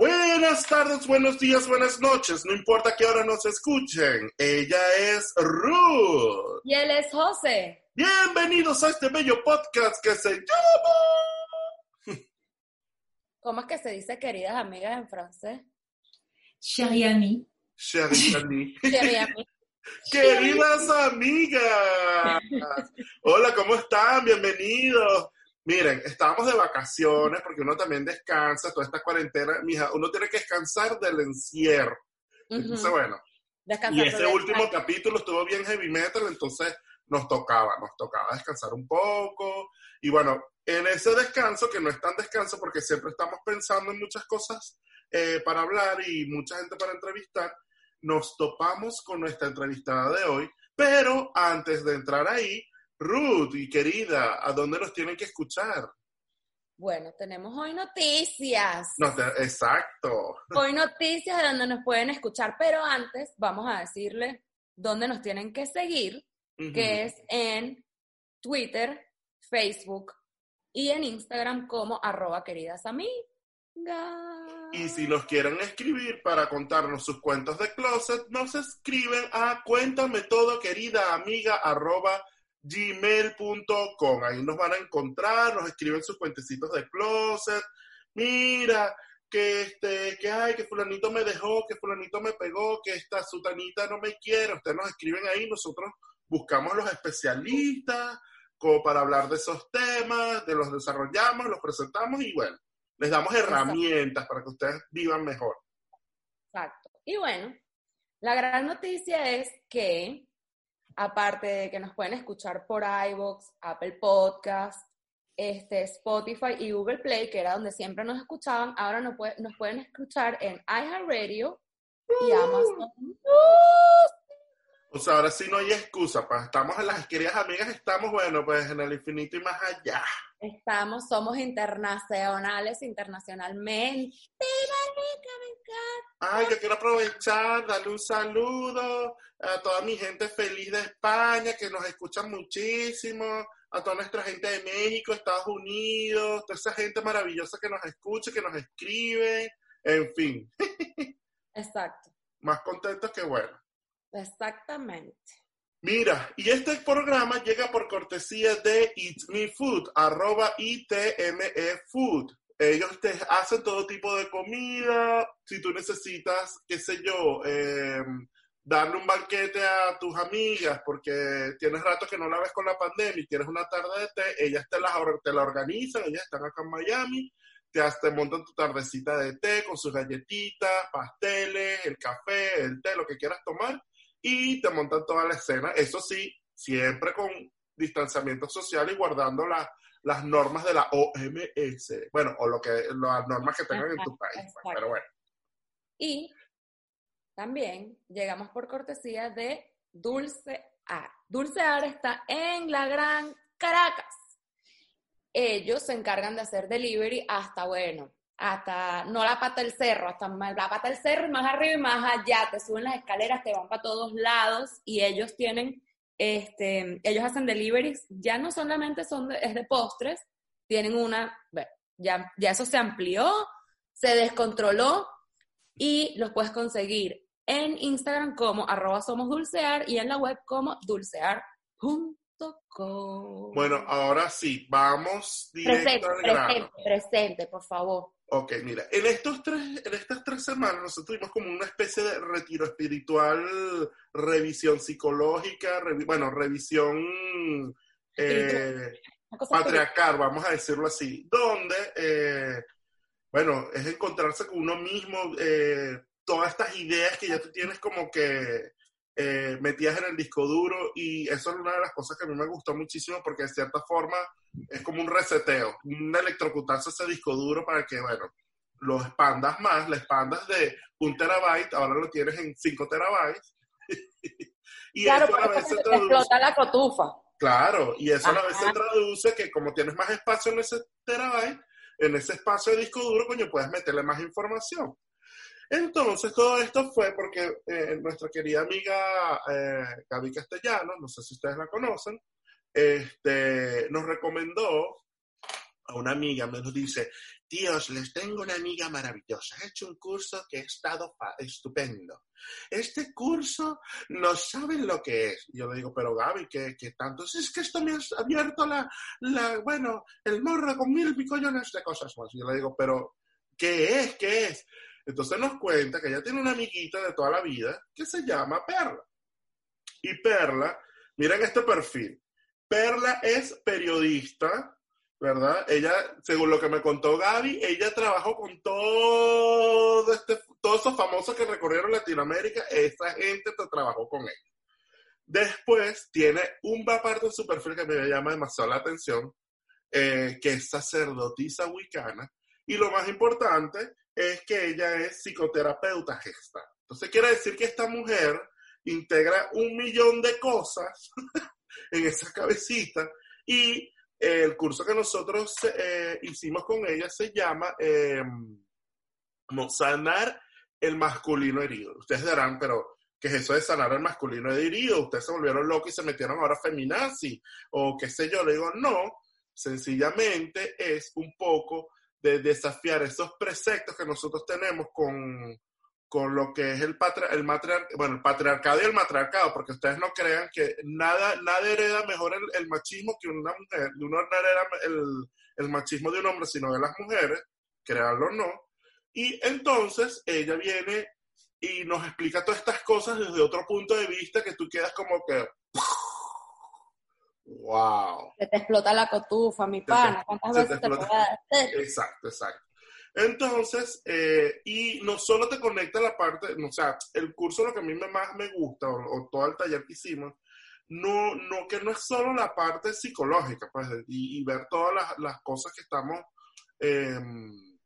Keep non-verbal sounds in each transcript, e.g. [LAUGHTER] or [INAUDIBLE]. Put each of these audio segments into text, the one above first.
Buenas tardes, buenos días, buenas noches, no importa qué hora nos escuchen. Ella es Ruth. Y él es José. Bienvenidos a este bello podcast que se llama... [LAUGHS] ¿Cómo es que se dice queridas amigas en francés? Chérie amie. Chérie [LAUGHS] Ami. Chérie [LAUGHS] amie. Queridas amigas. Hola, ¿cómo están? Bienvenidos. Miren, estamos de vacaciones porque uno también descansa, toda esta cuarentena, mija, uno tiene que descansar del encierro. Entonces, Ujú. bueno, Descansar y ese sobre- último capítulo estuvo bien heavy metal, entonces nos tocaba, nos tocaba descansar un poco. Y bueno, en ese descanso, que no es tan descanso porque siempre estamos pensando en muchas cosas eh, para hablar y mucha gente para entrevistar, nos topamos con nuestra entrevistada de hoy. Pero antes de entrar ahí, Ruth y querida, ¿a dónde nos tienen que escuchar? Bueno, tenemos hoy noticias. No, te- exacto. Hoy noticias de donde nos pueden escuchar, pero antes vamos a decirle dónde nos tienen que seguir, que es en Twitter, Facebook y en Instagram como arroba queridas. Y si nos quieren escribir para contarnos sus cuentos de closet, nos escriben a cuéntame todo, querida amiga, arroba gmail.com. Ahí nos van a encontrar, nos escriben sus cuentecitos de closet. Mira, que este, que ay, que fulanito me dejó, que fulanito me pegó, que esta sutanita no me quiere. Ustedes nos escriben ahí, nosotros buscamos los especialistas como para hablar de esos temas, de los desarrollamos, los presentamos y bueno, les damos herramientas para que ustedes vivan mejor. Exacto. Y bueno, la gran noticia es que, aparte de que nos pueden escuchar por iVoox, Apple Podcast, este, Spotify y Google Play, que era donde siempre nos escuchaban, ahora nos, nos pueden escuchar en iHeartRadio y Amazon. O sea, ahora sí no hay excusa, pues estamos en las queridas amigas, estamos, bueno, pues en el infinito y más allá. Estamos, somos internacionales, internacionalmente. Marica, me encanta. Ay, yo quiero aprovechar, darle un saludo a toda mi gente feliz de España, que nos escuchan muchísimo, a toda nuestra gente de México, Estados Unidos, toda esa gente maravillosa que nos escucha, que nos escribe, en fin, [LAUGHS] Exacto, más contentos que bueno. Exactamente. Mira, y este programa llega por cortesía de Eat Me Food, arroba ITME Food. Ellos te hacen todo tipo de comida. Si tú necesitas, qué sé yo, eh, darle un banquete a tus amigas porque tienes rato que no la ves con la pandemia y tienes una tarde de té, ellas te la, te la organizan, ellas están acá en Miami, te, te montan tu tardecita de té con sus galletitas, pasteles, el café, el té, lo que quieras tomar y te montan toda la escena. Eso sí, siempre con distanciamiento social y guardando la- las normas de la OMS. Bueno, o lo que las normas que tengan en tu país. pues. Pero bueno. Y también llegamos por cortesía de Dulce Ar. Dulce Ar está en la Gran Caracas. Ellos se encargan de hacer delivery hasta, bueno, hasta, no la pata del cerro, hasta más- la pata del cerro y más arriba y más allá. Te suben las escaleras, te van para todos lados y ellos tienen, este, ellos hacen deliveries, ya no solamente son de, es de postres, tienen una, bueno, ya, ya eso se amplió, se descontroló y los puedes conseguir en Instagram como arroba somos dulcear y en la web como dulcear.com. Bueno, ahora sí, vamos directo presente, al grano. presente, presente, por favor. Ok, mira, en, estos tres, en estas tres semanas nosotros tuvimos como una especie de retiro espiritual, revisión psicológica, revi- bueno, revisión eh, patriarcal, vamos a decirlo así, donde, eh, bueno, es encontrarse con uno mismo, eh, todas estas ideas que ya tú tienes como que eh, metías en el disco duro y eso es una de las cosas que a mí me gustó muchísimo porque de cierta forma es como un reseteo, un electrocutarse ese disco duro para que, bueno, lo expandas más, lo expandas de un terabyte, ahora lo tienes en 5 terabytes. [LAUGHS] y claro, eso a se traduce, explota la cotufa. Claro, y eso a se traduce que como tienes más espacio en ese terabyte, en ese espacio de disco duro, coño, puedes meterle más información. Entonces, todo esto fue porque eh, nuestra querida amiga eh, Gaby Castellano, no sé si ustedes la conocen, este, nos recomendó a una amiga, me nos dice, tíos, les tengo una amiga maravillosa, ha hecho un curso que ha estado estupendo. Este curso no saben lo que es. Yo le digo, pero Gaby, ¿qué, qué tanto? Es que esto me ha abierto la, la, bueno, el morro con mil picollones de cosas más. Yo le digo, pero ¿qué es? ¿Qué es? Entonces nos cuenta que ella tiene una amiguita de toda la vida que se llama Perla. Y Perla, miren este perfil. Perla es periodista, ¿verdad? Ella, según lo que me contó Gaby, ella trabajó con todo este, todos esos famosos que recorrieron Latinoamérica, esa gente trabajó con ella. Después tiene un parte de su perfil que me llama demasiado la atención, eh, que es sacerdotisa wicana, y lo más importante es que ella es psicoterapeuta gesta. Entonces quiere decir que esta mujer integra un millón de cosas [LAUGHS] en esa cabecita y el curso que nosotros eh, hicimos con ella se llama eh, Sanar el masculino herido. Ustedes dirán, pero ¿qué es eso de sanar el masculino herido? Ustedes se volvieron locos y se metieron ahora feminazi o qué sé yo. Le digo, no, sencillamente es un poco de desafiar esos preceptos que nosotros tenemos con, con lo que es el, el, matriar bueno, el patriarcado y el matriarcado, porque ustedes no crean que nada, nada hereda mejor el, machismo que una mujer, uno no hereda el, el, machismo de un hombre, sino de las mujeres, créanlo o no. Y entonces ella viene y nos explica todas estas cosas desde otro punto de vista que tú quedas como que... ¡Wow! Se te explota la cotufa, mi pana. ¿Cuántas veces te, te hacer? Exacto, exacto. Entonces, eh, y no solo te conecta la parte, o sea, el curso lo que a mí más me gusta, o, todo el taller que hicimos, no, no, que no es solo la parte psicológica, pues, y, ver todas las, las, cosas que estamos, em,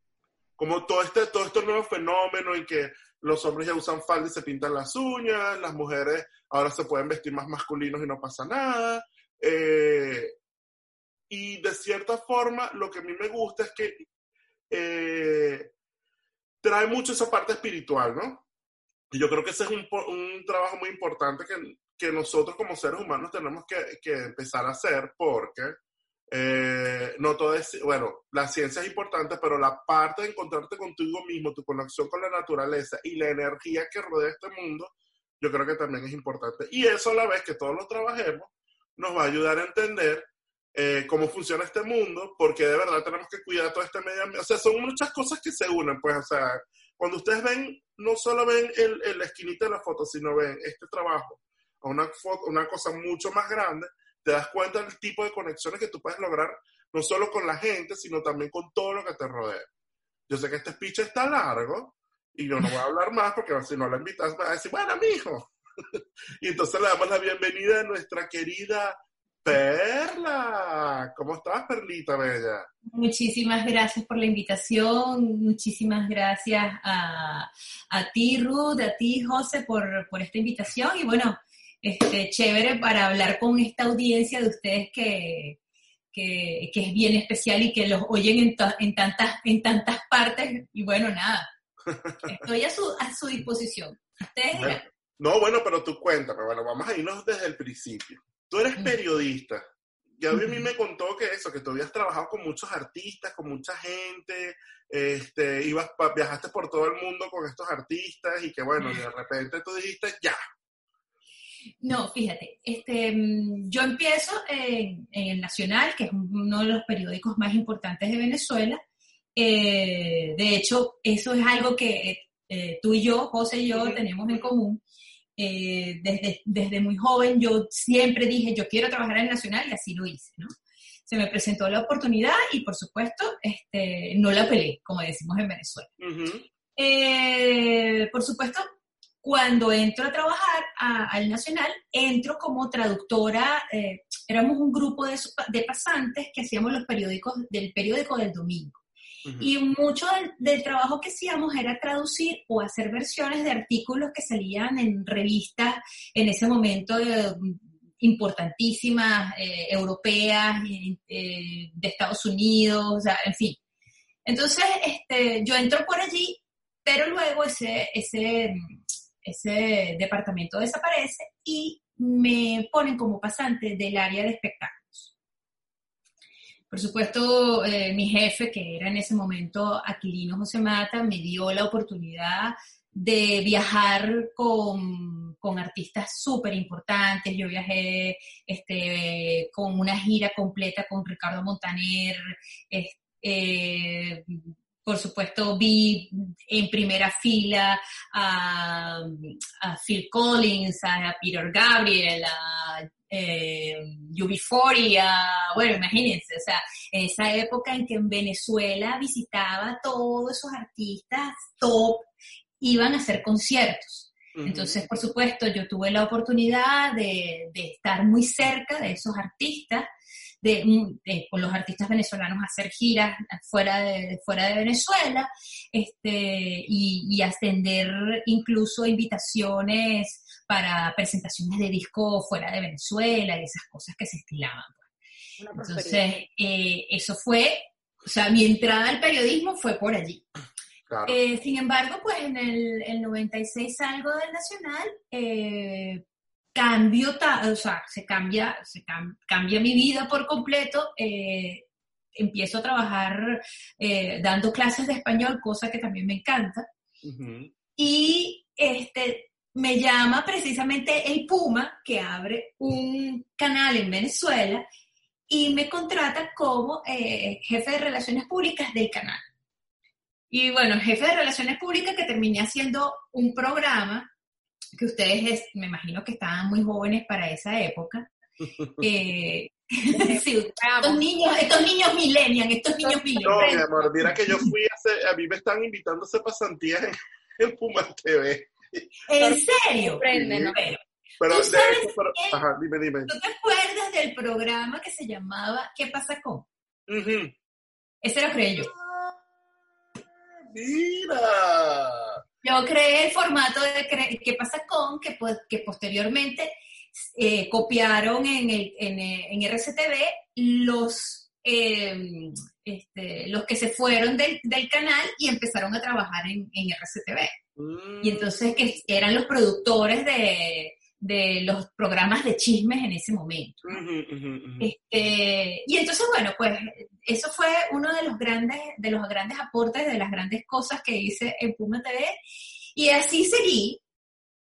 como todo este, todo este nuevo fenómeno y que los hombres ya usan falda y se pintan las uñas, las mujeres ahora se pueden vestir más masculinos y no pasa nada. Eh, y de cierta forma, lo que a mí me gusta es que eh, trae mucho esa parte espiritual, ¿no? Y yo creo que ese es un, un trabajo muy importante que, que, nosotros como seres humanos tenemos que, que empezar a hacer porque eh, no todo es, bueno, la ciencia es importante, pero la parte de encontrarte contigo mismo, tu conexión con la naturaleza y la energía que rodea este mundo, yo creo que también es importante. Y eso a la vez que todos lo trabajemos, nos va a ayudar a entender eh, cómo funciona este mundo, porque de verdad tenemos que cuidar todo este medio ambiente. O sea, son muchas cosas que se unen, pues, o sea, cuando ustedes ven, no solo ven el, el la esquinita de la foto, sino ven este trabajo una, foto, una cosa mucho más grande, te das cuenta del tipo de conexiones que tú puedes lograr, no solo con la gente, sino también con todo lo que te rodea. Yo sé que este speech está largo, y yo no voy a hablar más porque si no la invitas va a decir, bueno, mijo. [LAUGHS] y entonces le damos la bienvenida a nuestra querida Perla, ¿cómo estás, Perlita Bella? Muchísimas gracias por la invitación, muchísimas gracias a, a ti, Ruth, a ti, José, por, por, esta invitación y bueno, este, chévere para hablar con esta audiencia de ustedes que, que, que es bien especial y que los oyen en, en, tantas, en tantas partes y bueno, nada, estoy a su, a su disposición. Ustedes no, bueno, pero tú cuéntame, bueno, vamos a irnos desde el principio. Tú eres periodista. Ya a mí me contó que eso, que tú habías trabajado con muchos artistas, con mucha gente, este, ibas, viajaste por todo el mundo con estos artistas y que bueno, de [LAUGHS] repente tú dijiste, ya. No, fíjate, este, mm, yo empiezo en, el Nacional, que es uno de los periódicos más importantes de Venezuela. Eh, de hecho, eso es algo que eh, tú y yo, José y yo, tenemos en común eh, desde, desde muy joven yo siempre dije, yo quiero trabajar en Nacional y así lo hice, ¿no? Se me presentó la oportunidad y por supuesto este, no la peleé, como decimos en Venezuela. Eh, por supuesto, cuando entro a trabajar al Nacional, entro como traductora, eh, éramos un grupo de, de, pasantes que hacíamos los periódicos del periódico del domingo. Y mucho del, trabajo que hacíamos era traducir o hacer versiones de artículos que salían en revistas en ese momento eh, importantísimas, eh, europeas, de Estados Unidos, o sea, en fin. Entonces, este, yo entro por allí, pero luego ese, ese ese departamento desaparece y me ponen como pasante del área de espectáculos. Por supuesto, eh, mi jefe, que era en ese momento Aquilino José Mata, me dio la oportunidad de viajar con, con artistas súper importantes. Yo viajé este, con una gira completa con Ricardo Montaner, eh, por supuesto, vi en primera fila a, Phil Collins, a Peter Gabriel, a eh, UB40, bueno, imagínense, o sea, en esa época en que en Venezuela visitaba todos esos artistas top, iban a hacer conciertos. Entonces, por supuesto, yo tuve la oportunidad de, de estar muy cerca de esos artistas de, con los artistas venezolanos hacer giras fuera de, fuera de Venezuela este, y, y ascender incluso invitaciones para presentaciones de disco fuera de Venezuela y esas cosas que se estilaban. Pues. Entonces, eh, eso fue, o sea, mi entrada al periodismo fue por allí. Eh, sin embargo, pues en el, el 96 salgo del Nacional, eh, cambio, o sea, se cambia, se cambia mi vida por completo. Eh, empiezo a trabajar eh, dando clases de español, cosa que también me encanta. Y este, me llama precisamente el Puma, que abre un canal en Venezuela, y me contrata como eh, jefe de relaciones públicas del canal. Y bueno, jefe de relaciones públicas que terminé haciendo un programa que ustedes me imagino que estaban muy jóvenes para esa época. [LAUGHS] Eh, [LAUGHS] [LAUGHS] estos niños, estos niños millennials, estos niños millennials. No, mi amor, mira que yo fui a hacer, a mí me están invitando a hacer pasantías en, en Puma TV. ¿En serio? Pero, pero, pero ajá, dime, dime. ¿Tú te acuerdas del programa que se llamaba ¿Qué pasa con? Ese era yo. Mira. Yo creé el formato de ¿Qué pasa con? Que, que posteriormente eh, copiaron en, el, en, en RCTV los, em, este, los que se fueron del, del, canal y empezaron a trabajar en, en RCTV. Y entonces que eran los productores de, de los programas de chismes en ese momento. Este, y entonces, bueno, pues eso fue uno de los grandes, de los grandes aportes, de las grandes cosas que hice en Puma TV. Y así seguí,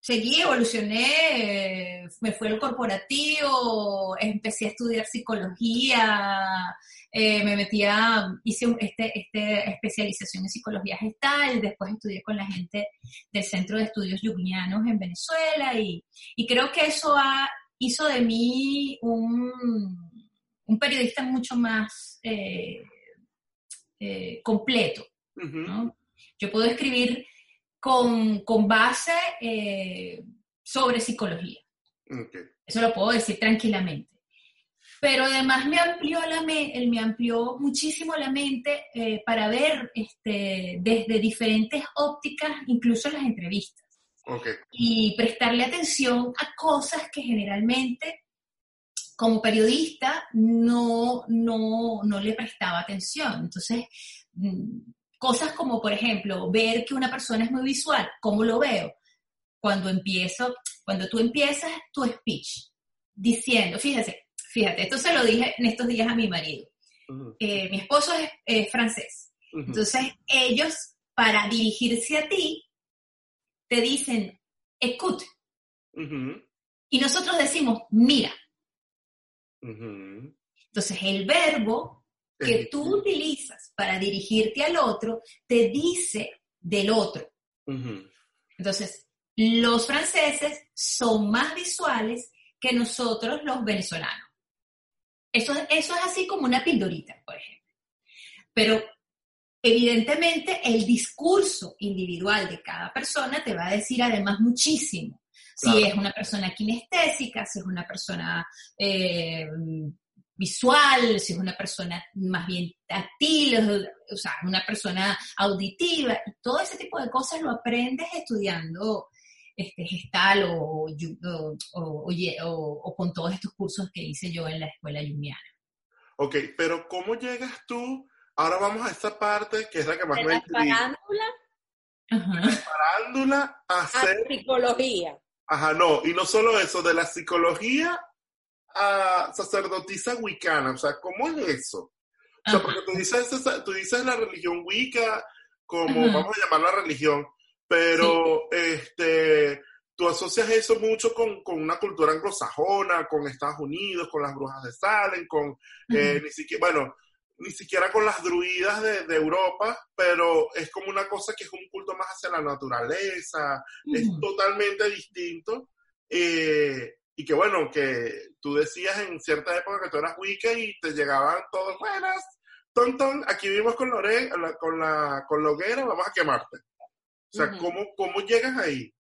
seguí, evolucioné, me fue el corporativo, empecé a estudiar psicología, eh, me metía, hice este, este, especialización en psicología gestal, después estudié con la gente del Centro de Estudios Yuglianos en Venezuela y, creo que eso hizo de mí un, periodista mucho más eh, eh, completo. Yo puedo escribir con, base sobre psicología. Eso lo puedo decir tranquilamente pero además me amplió, la él me amplió muchísimo la mente eh, para ver este, desde diferentes ópticas, incluso las entrevistas. Y prestarle atención a cosas que generalmente como periodista no, no, no le prestaba atención. Entonces, mm, cosas como, por ejemplo, ver que una persona es muy visual, ¿cómo lo veo? Cuando empiezo, cuando tú empiezas tu speech diciendo, fíjese, Fíjate, esto se lo dije en estos días a mi marido. Eh, mi esposo es francés. Entonces, ellos, para dirigirse a ti, te dicen, escute. Y nosotros decimos, mira. Entonces, el verbo que [LAUGHS] tú utilizas para dirigirte al otro te dice del otro. Entonces, los franceses son más visuales que nosotros los venezolanos. Eso, es así como una pildorita, por ejemplo. Pero Evidentemente, el discurso individual de cada persona te va a decir además muchísimo. Si es una persona kinestésica, si es una persona eh, visual, si es una persona más bien táctil, o- sea, una persona auditiva, y todo ese tipo de cosas lo aprendes estudiando este, gestal o, o, o- o ye- o- o con todos estos cursos que hice yo en la escuela junguiana. Ok, pero ¿cómo llegas tú? Ahora vamos a esta parte que es la que más De me la Ajá. Farándula a a hacer psicología. Ajá, no, y no solo eso, de la psicología a sacerdotisa wicana, o sea, ¿cómo es eso? O sea, Ajá. porque tú dices, tú dices la religión wicca como, Ajá. vamos a llamarla religión, pero este, tú asocias eso mucho con, con una cultura anglosajona, con Estados Unidos, con las brujas de Salem, con, eh, ni siquiera, bueno, ni siquiera con las druidas de, de Europa, pero es como una cosa que es un culto más hacia la naturaleza, es totalmente distinto. eh, y que bueno, que tú decías en cierta época que tú eras Wicca y te llegaban todos, buenas, ton, ton, aquí vivimos con Lore, la- con la, con la hoguera, vamos a quemarte. O sea. ¿cómo, ¿cómo llegas ahí?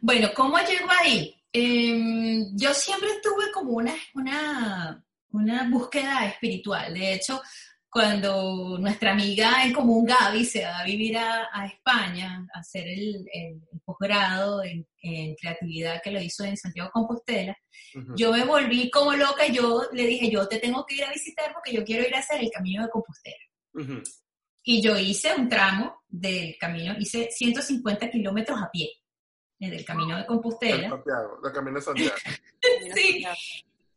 Bueno, ¿cómo llego ahí? Eh, yo siempre tuve como una, una, una búsqueda espiritual. De hecho, cuando nuestra amiga en común Gaby se va a vivir a, a España a hacer el, el- el posgrado en, en creatividad que lo hizo en Santiago Compostela, yo me volví como loca y yo le dije, yo te tengo que ir a visitar porque yo quiero ir a hacer el camino de Compostela. Ujú. Y yo hice un tramo del camino, hice 150 kilómetros a pie eh, del camino de Compostela. Santiago, la camino de Santiago. [LAUGHS] Sí.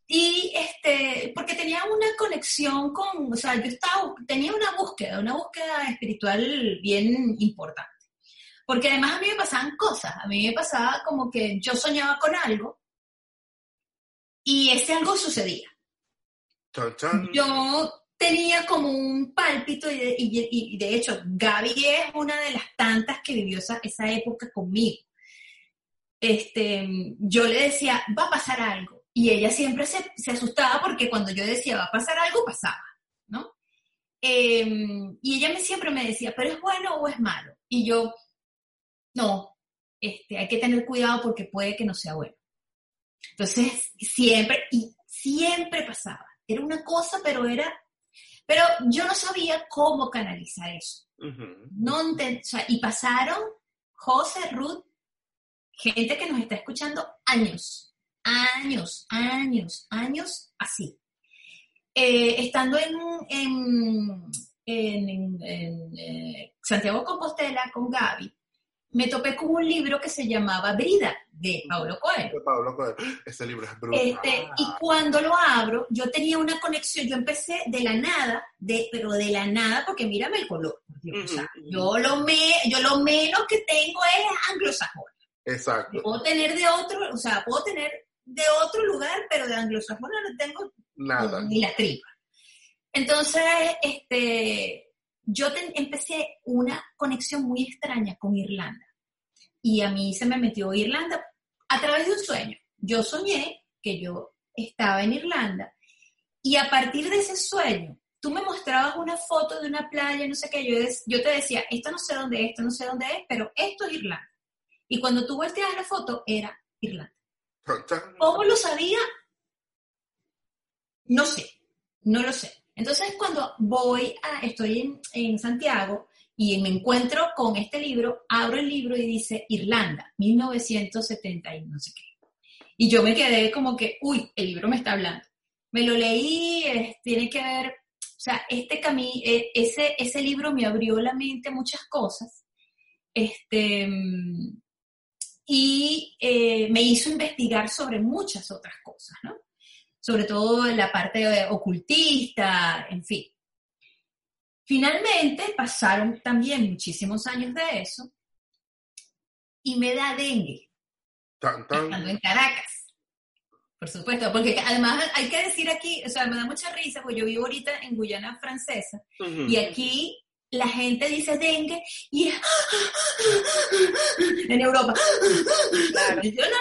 Y este, porque tenía una conexión con, o sea, yo estaba, tenía una búsqueda, una búsqueda espiritual bien importante. Porque además a mí me pasaban cosas, a mí me pasaba como que yo soñaba con algo y ese algo sucedía. Yo tenía como un pálpito y de, y- y de hecho Gaby es una de las tantas que vivió esa, esa época conmigo. Este, yo le decía, va a pasar algo. Y ella siempre se, se asustaba porque cuando yo decía, va a pasar algo, pasaba, ¿no? Eh, y ella me, siempre me decía, pero es bueno o es malo. Y yo, no, este, hay que tener cuidado porque puede que no sea bueno. Entonces, siempre, y siempre pasaba. Era una cosa, pero era, pero yo no sabía cómo canalizar eso. Ujú. No enten- o sea, y pasaron, José, Ruth, gente que nos está escuchando años, años, años, años así. Eh, estando en, en, en- en- eh, Santiago Compostela con Gaby, me topé con un libro que se llamaba Brida, de Paulo Coelho. De Pablo Coelho. Ese libro es brutal. Este, y cuando lo abro, yo tenía una conexión, yo empecé de la nada, de, pero de la nada, porque mírame el color. o sea, yo, lo me, yo lo menos que tengo es anglosajón. Exacto. Puedo tener de otro, o sea, puedo tener de otro lugar, pero de anglosajón no tengo Nada. ni la tripa. Entonces, este, yo te- empecé una conexión muy extraña con Irlanda. Y a mí se me metió Irlanda a través de un sueño. Yo soñé que yo estaba en Irlanda y a partir de ese sueño, tú me mostrabas una foto de una playa, no sé qué, yo, yo te decía, esto no sé dónde es, esto no sé dónde es, pero esto es Irlanda. Y cuando tú volteas la foto, era Irlanda. ¿Cómo lo sabía? No sé, no lo sé. Entonces cuando voy a, estoy en, en Santiago y me encuentro con este libro, abro el libro y dice Irlanda, 1970 y no sé qué. Y yo me quedé como que, uy, el libro me está hablando. Me lo leí, tiene que ver, o sea, este camino, ese, ese libro me abrió la mente muchas cosas. Este, mm, y eh, me hizo investigar sobre muchas otras cosas, ¿no? Sobre todo la parte eh, ocultista, en fin. Finalmente pasaron también muchísimos años de eso y me da dengue Tan, tan. estando en Caracas. Por supuesto, porque además hay que decir aquí, o sea, me da mucha risa, porque yo vivo ahorita en Guyana Francesa Ujú. y aquí la gente dice dengue y es en Europa. Claro. Yo no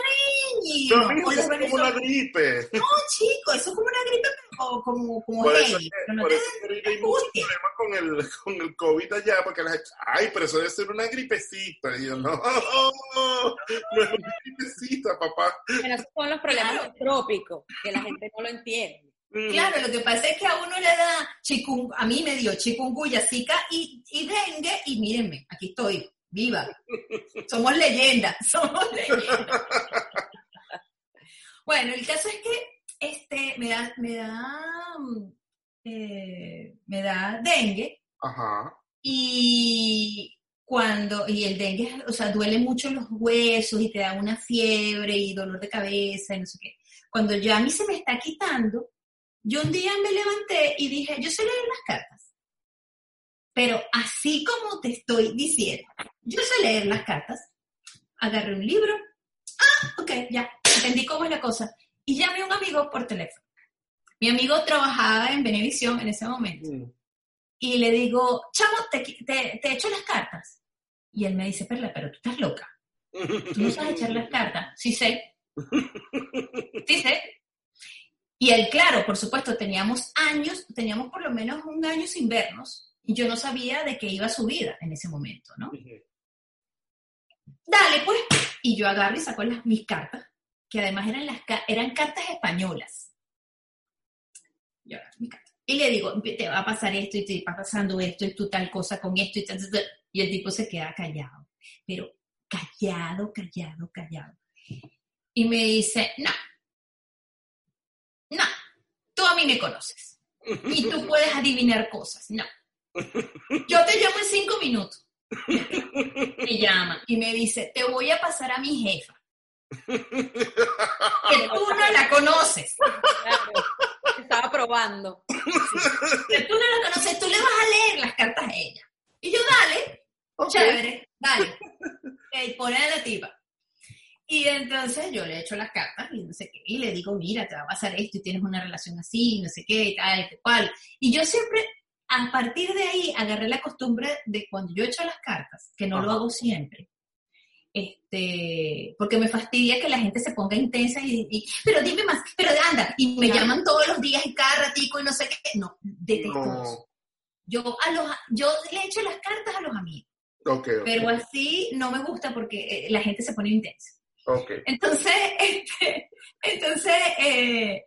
niño. Eso es como una gripe. no, chico, eso es como una gripe, pero como, como Por eso, pero no por te ahorita hay muchos problemas con el, con el COVID allá, porque la gente, ay, pero eso debe ser una gripecita. Y yo, no, no es una gripecita, papá. Bueno, esos son los problemas Claro. del trópico, que la gente no lo entiende. Mm. Claro, lo que pasa es que a uno le da chikung, a mí me dio chikungunya, zika y, y dengue, y mírenme, aquí estoy, viva. [LAUGHS] Somos leyendas, [LAUGHS] somos leyendas. [LAUGHS] Bueno, el caso es que este, me da, me da, mm, eh, me da dengue Ajá. y cuando, y el dengue, o sea, duele mucho los huesos y te da una fiebre y dolor de cabeza y no sé qué. Cuando ya a mí se me está quitando, yo un día me levanté y dije, yo sé leer las cartas. Pero así como te estoy diciendo, yo sé leer las cartas, agarré un libro, ah, ok, ya, entendí cómo es la cosa. Y llamé a un amigo por teléfono. Mi amigo trabajaba en Benevisión en ese momento Mm. y le digo, chamo, te, te, te echo las cartas. Y él me dice, Perla, pero tú estás loca. ¿Tú no sabes echar las [LAUGHS] cartas? Sí sé. Sí sé. Y él, claro, por supuesto, teníamos años, teníamos por lo menos un año sin vernos. Y yo no sabía de qué iba su vida en ese momento, ¿no? Dale, pues. Y yo agarro y saco las, mis cartas, que además eran, las, eran cartas españolas. Yo agarro mis cartas. Y le digo, te va a pasar esto y te va pasando esto y tú tal cosa con esto y tal, tal, tal. Y el tipo se queda callado. Pero callado, callado, callado. Y me dice, no, tú a mí me conoces. Y tú [LAUGHS] puedes adivinar cosas. No. Yo te llamo en cinco minutos. Me llama y me dice, te voy a pasar a mi jefa. Que tú no la conoces. Claro. Estaba probando. Que tú no la conoces, tú le vas a leer las cartas a ella. Y yo, dale, chévere, dale. Pone a la tipa. Y entonces yo le echo las cartas y no sé qué, y le digo, mira, te va a pasar esto y tienes una relación así, no sé qué, y tal, y cual. Y yo siempre, a partir de ahí, agarré la costumbre de cuando yo echo las cartas, que no lo hago siempre, este, porque me fastidia que la gente se ponga intensa y, y, pero dime más, pero anda, y me Claro. llaman todos los días y cada ratico y no sé qué. No, detesto eso. No. Yo, a los, yo le echo las cartas a los amigos, Ok, ok. pero así no me gusta porque eh, la gente se pone intensa. Ok. Entonces, [LAUGHS] este, entonces eh,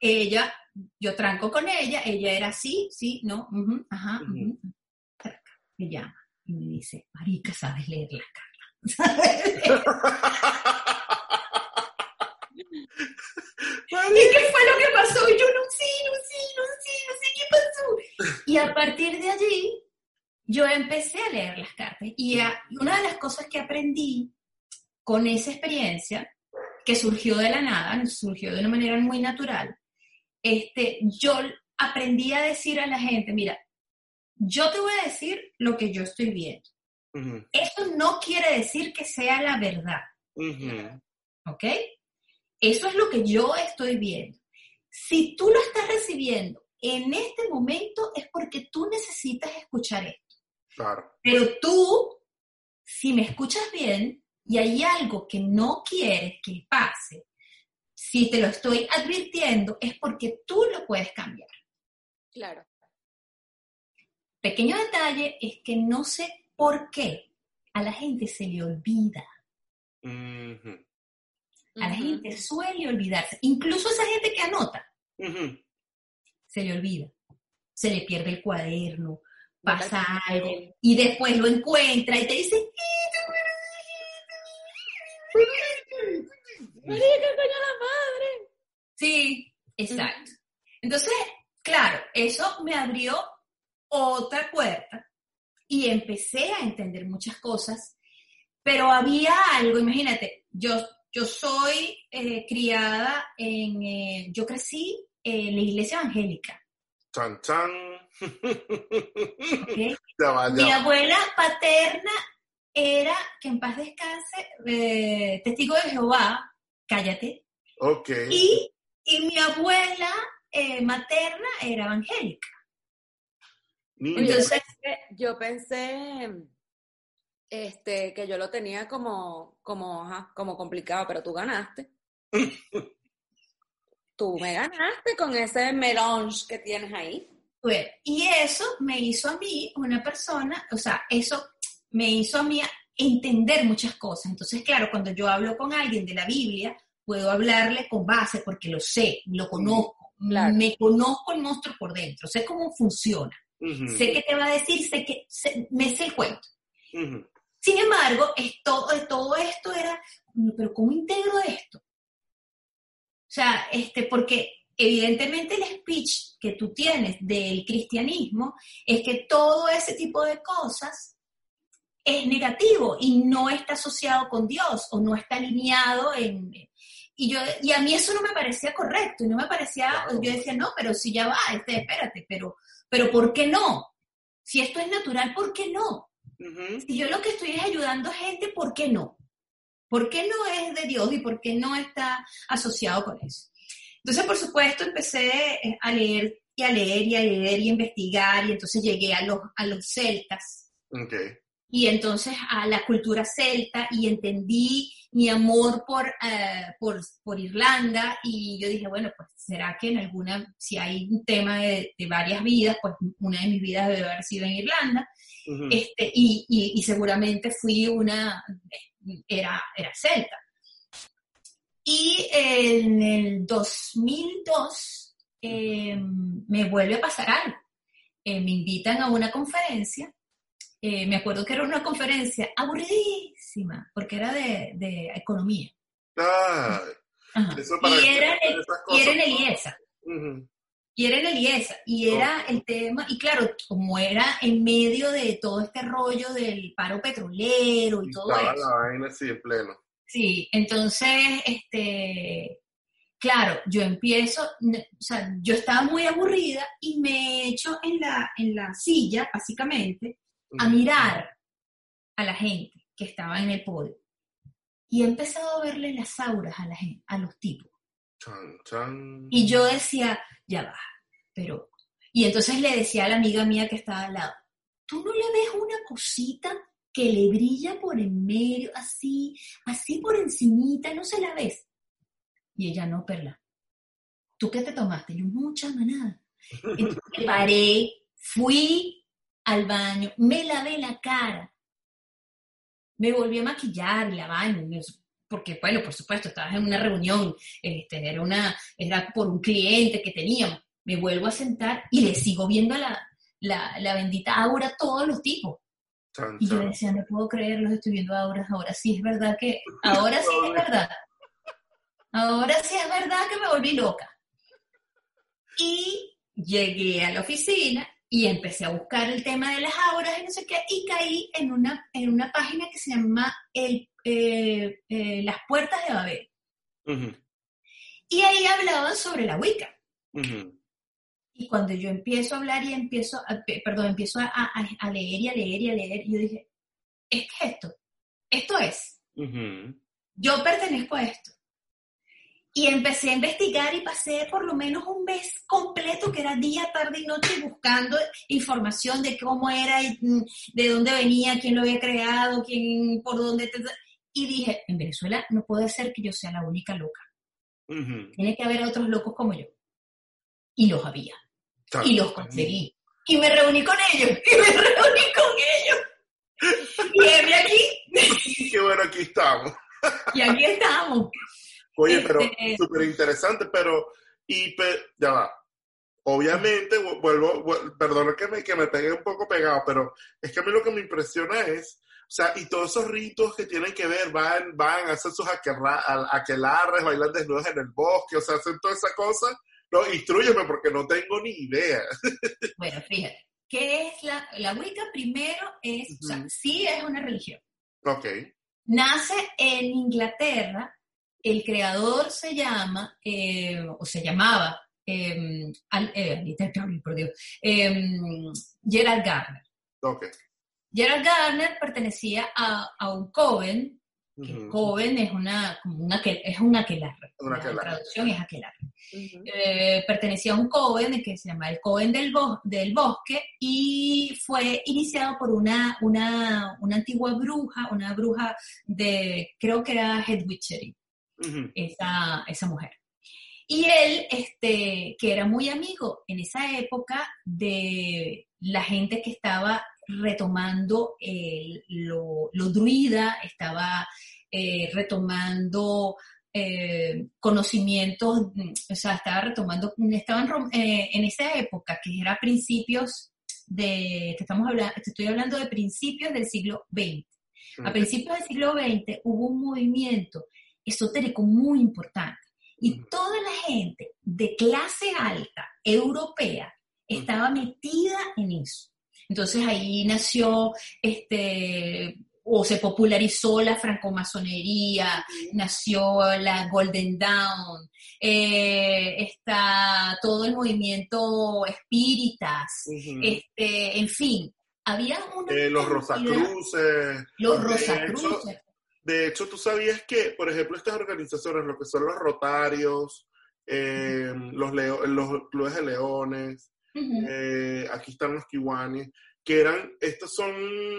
ella, yo tranco con ella, ella era así, sí, no, ujú, ajá, Ujú. ujú. Traca. Me llama y me dice, Marica, sabes leer las cartas. [LAUGHS] ¿Sabes? [LAUGHS] ¿Y qué fue lo que pasó? Y yo no sé, no sé, no sé, no sé qué pasó. Y a partir de allí, yo empecé a leer las cartas. Y a- una de las cosas que aprendí con esa experiencia, que surgió de la nada, surgió de una manera muy natural, este, yo aprendí a decir a la gente, mira, yo te voy a decir lo que yo estoy viendo. Ujú, Eso no quiere decir que sea la verdad. ¿ok? Eso es lo que yo estoy viendo. Si tú lo estás recibiendo en este momento es porque tú necesitas escuchar esto. Claro. Pero tú, si me escuchas bien y hay algo que no quieres que pase, si te lo estoy advirtiendo es porque tú lo puedes cambiar. Claro. Pequeño detalle es que no sé por qué a la gente se le olvida. A la gente suele olvidarse. Incluso esa gente que anota. se le olvida, se le pierde el cuaderno, pasa algo y después lo encuentra y te dice, Marica, coño la madre. sí, exacto. Entonces, claro, eso me abrió otra puerta y empecé a entender muchas cosas, pero había algo, imagínate, yo, yo soy eh, criada en, eh, yo crecí en la iglesia evangélica, Chan, chan. ¿ok? [LAUGHS] Ya va, Mi ya abuela paterna era, que en paz descanse, eh, testigo de Jehová, cállate, Ok. y, y mi abuela eh, materna era evangélica. Niña. Entonces, Yo pensé este, que yo lo tenía como, como, ajá, como complicado, pero tú ganaste. [LAUGHS] tú me ganaste con ese melange que tienes ahí. Bueno, y eso me hizo a mí una persona, o sea, eso me hizo a mí entender muchas cosas. Entonces, claro, cuando yo hablo con alguien de la Biblia, puedo hablarle con base porque lo sé, lo conozco, me conozco el monstruo por dentro, sé cómo funciona, sé qué te va a decir, sé que me sé el cuento. Sin embargo, es todo, todo esto era, pero ¿cómo integro esto? O sea, este, porque evidentemente el speech que tú tienes del cristianismo es que todo ese tipo de cosas es negativo y no está asociado con Dios o no está alineado en... Y, yo, y a mí eso no me parecía correcto y no me parecía, yo decía, no, pero si ya va, este, espérate, pero, pero ¿por qué no? Si esto es natural, ¿por qué no? Si yo lo que estoy es ayudando a gente, ¿por qué no? ¿Por qué no es de Dios y por qué no está asociado con eso? Entonces, por supuesto, empecé eh, a leer y a leer y a leer y a investigar y entonces llegué a los, a los celtas. Y entonces a la cultura celta y entendí mi amor por, eh, por, por, Irlanda y yo dije, bueno, pues será que en alguna, si hay un tema de, de, varias vidas, pues una de mis vidas debe haber sido en Irlanda. este, y, y, y, seguramente fui una, era, era celta. Y en el 2002 eh, me vuelve a pasar algo. Eh, me invitan a una conferencia. Eh, me acuerdo que era una conferencia aburridísima, porque era de, de economía. Ah, y, era, y era en Eliesa. Y era en Eliesa. Y era el tema, y claro, como era en medio de todo este rollo del paro petrolero y, todo eso. la vaina así en pleno. Sí, entonces, este, claro, yo empiezo, o sea, yo estaba muy aburrida y me echo en la, en la silla, básicamente, a mirar a la gente que estaba en el podio. Y he empezado a verle las auras a, la gente, a los tipos. Y yo decía, ya va, pero... Y entonces le decía a la amiga mía que estaba al lado, ¿tú no le ves una cosita que le brilla por en medio, así, así por encimita, no se la ves. Y ella, no, Perla. ¿Tú qué te tomaste? Yo, mucha manada. Entonces me paré, fui al baño, me lavé la cara, me volví a maquillar, la baño, porque, bueno, por supuesto, estabas en una reunión, este, era, una, era por un cliente que teníamos. Me vuelvo a sentar y le sigo viendo la, la, la bendita aura a todos los tipos y yo decía, no puedo creer, los estoy viendo ahora, ahora sí es verdad que, [LAUGHS] ahora sí es verdad. Ahora sí es verdad que me volví loca. Y llegué a la oficina y empecé a buscar el tema de las auras y no sé qué, y caí en una, en una página que se llama el, eh, eh, Las Puertas de Babel. Y ahí hablaban sobre la Wicca. Y cuando yo empiezo a hablar y empiezo, a, perdón, empiezo a, leer y a leer y a leer, yo dije, es que esto, esto es. Yo pertenezco a esto. Y empecé a investigar y pasé por lo menos un mes completo, que era día, tarde y noche, buscando información de cómo era, mm, de dónde venía, quién lo había creado, quién, por dónde. Y dije, en Venezuela no puede ser que yo sea la única loca. Tiene que haber otros locos como yo. Y los había y los conseguí. Y me reuní con ellos, [LAUGHS] y me reuní con ellos. Y aquí. [LAUGHS] Qué bueno, aquí estamos. Y aquí estamos. Oye, pero este, súper interesante, pero, y ya va. Obviamente, vuelvo, perdón que me, que me pegué un poco pegado, pero es que a mí lo que me impresiona es, o sea, y todos esos ritos que tienen que ver, van, van a hacer sus aquelarres, bailar desnudos en el bosque, o sea, hacen toda esa cosa, no, instruyeme porque no tengo ni idea. [LAUGHS] Bueno, fíjate, ¿qué es la, la Wicca? Primero es, o sea, sí es una religión. Ok. Nace en Inglaterra, el creador se llama, eh, o se llamaba, eh, eh, [LAUGHS] por Dios, em, Gerald Garner. Ok. Gerald Garner pertenecía a, a un coven Coven es una, como una es un aquelarre. la traducción es aquelarre. Eh, pertenecía a un coven que se llama el Coven del, del Bosque y fue iniciado por una, una, una, antigua bruja, una bruja de, creo que era Esa, esa mujer. Y él, este, que era muy amigo en esa época de la gente que estaba retomando lo, druida, estaba eh, retomando eh, conocimientos, o sea, estaba retomando, estaban eh, en esa época, que era principios de, que estamos hablando, estoy hablando de principios del siglo XX. A principios del siglo XX hubo un movimiento esotérico muy importante y toda la gente de clase alta europea estaba metida en eso. Entonces ahí nació este o se popularizó la francomasonería, nació la Golden Dawn, eh, está todo el movimiento espíritas, este, en fin, había una... Eh, los Rosacruces. Los Rosacruces. De hecho, tú sabías que, por ejemplo, estas organizaciones, lo que son los Rotarios, eh, los, los clubes de leones, aquí están los Kiwanis, que eran, estas son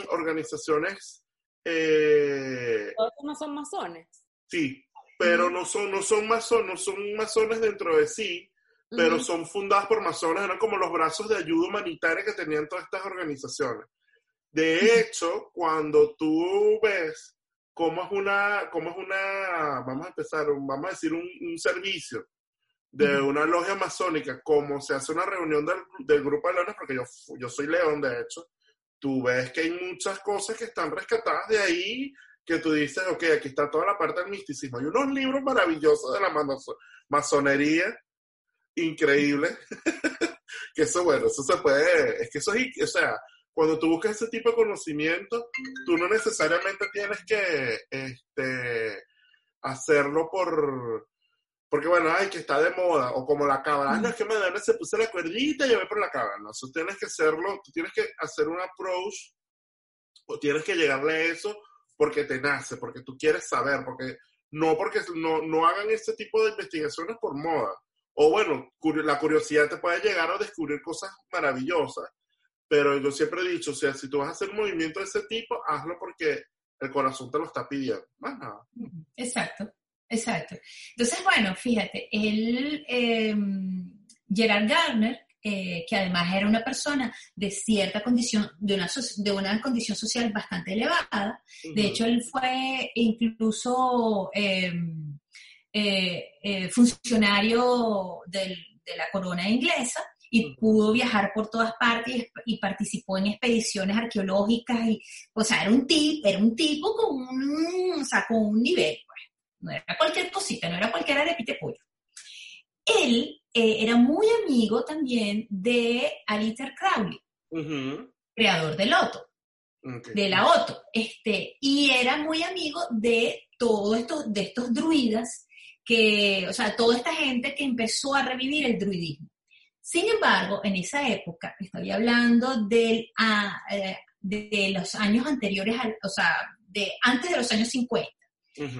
organizaciones eh, ¿Todos no son masones? Sí, pero no son, no son masones, no son masones dentro de sí, pero son fundadas por masones, eran como los brazos de ayuda humanitaria que tenían todas estas organizaciones. De hecho, cuando tú ves cómo es una, cómo es una, vamos a empezar, vamos a decir un, servicio de una logia masónica, como se hace una reunión del, del grupo de leones, porque yo, yo soy león, de hecho, tú ves que hay muchas cosas que están rescatadas de ahí, que tú dices, ok, aquí está toda la parte del misticismo. Hay unos libros maravillosos de la masonería, increíble, [LAUGHS] que eso, bueno, eso se puede, es que eso es, o sea, cuando tú buscas ese tipo de conocimiento, tú no necesariamente tienes que este, hacerlo por, porque bueno, ay, que está de moda, o como la cabana, es que me dan se puse la cuerdita y yo voy por la cabana. Eso tienes que hacerlo, tú tienes que hacer un approach, o tienes que llegarle a eso porque te nace, porque tú quieres saber, porque no porque no, no hagan este tipo de investigaciones por moda. O bueno, la curiosidad te puede llegar a descubrir cosas maravillosas, pero yo siempre he dicho, o sea, si tú vas a hacer un movimiento de ese tipo, hazlo porque el corazón te lo está pidiendo, más nada. Exacto. Exacto. Entonces, bueno, fíjate, él, em, Gerard Gardner, eh, que además era una persona de cierta condición, de una, de una condición social bastante elevada, de hecho él fue incluso em, eh, eh, funcionario de la corona inglesa y pudo viajar por todas partes y, participó en expediciones arqueológicas, y, o sea, era un, tipo, era un tipo con un, o sea, con un nivel no era cualquier cosita, no era cualquier arepite pollo. Él eh, era muy amigo también de Alistair Crowley, creador del Otto, de la Otto, este, y era muy amigo de todos estos, de estos druidas, que, o sea, toda esta gente que empezó a revivir el druidismo. Sin embargo, en esa época, estoy hablando del, ah, eh, de los años anteriores, o sea, de antes de los años 50,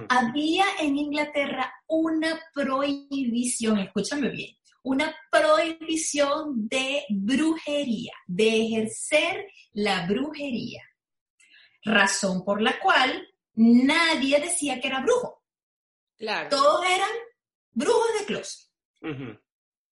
había en Inglaterra una prohibición, escúchame bien, una prohibición de brujería, de ejercer la brujería. Razón por la cual nadie decía que era brujo. Claro. Todos eran brujos de closet.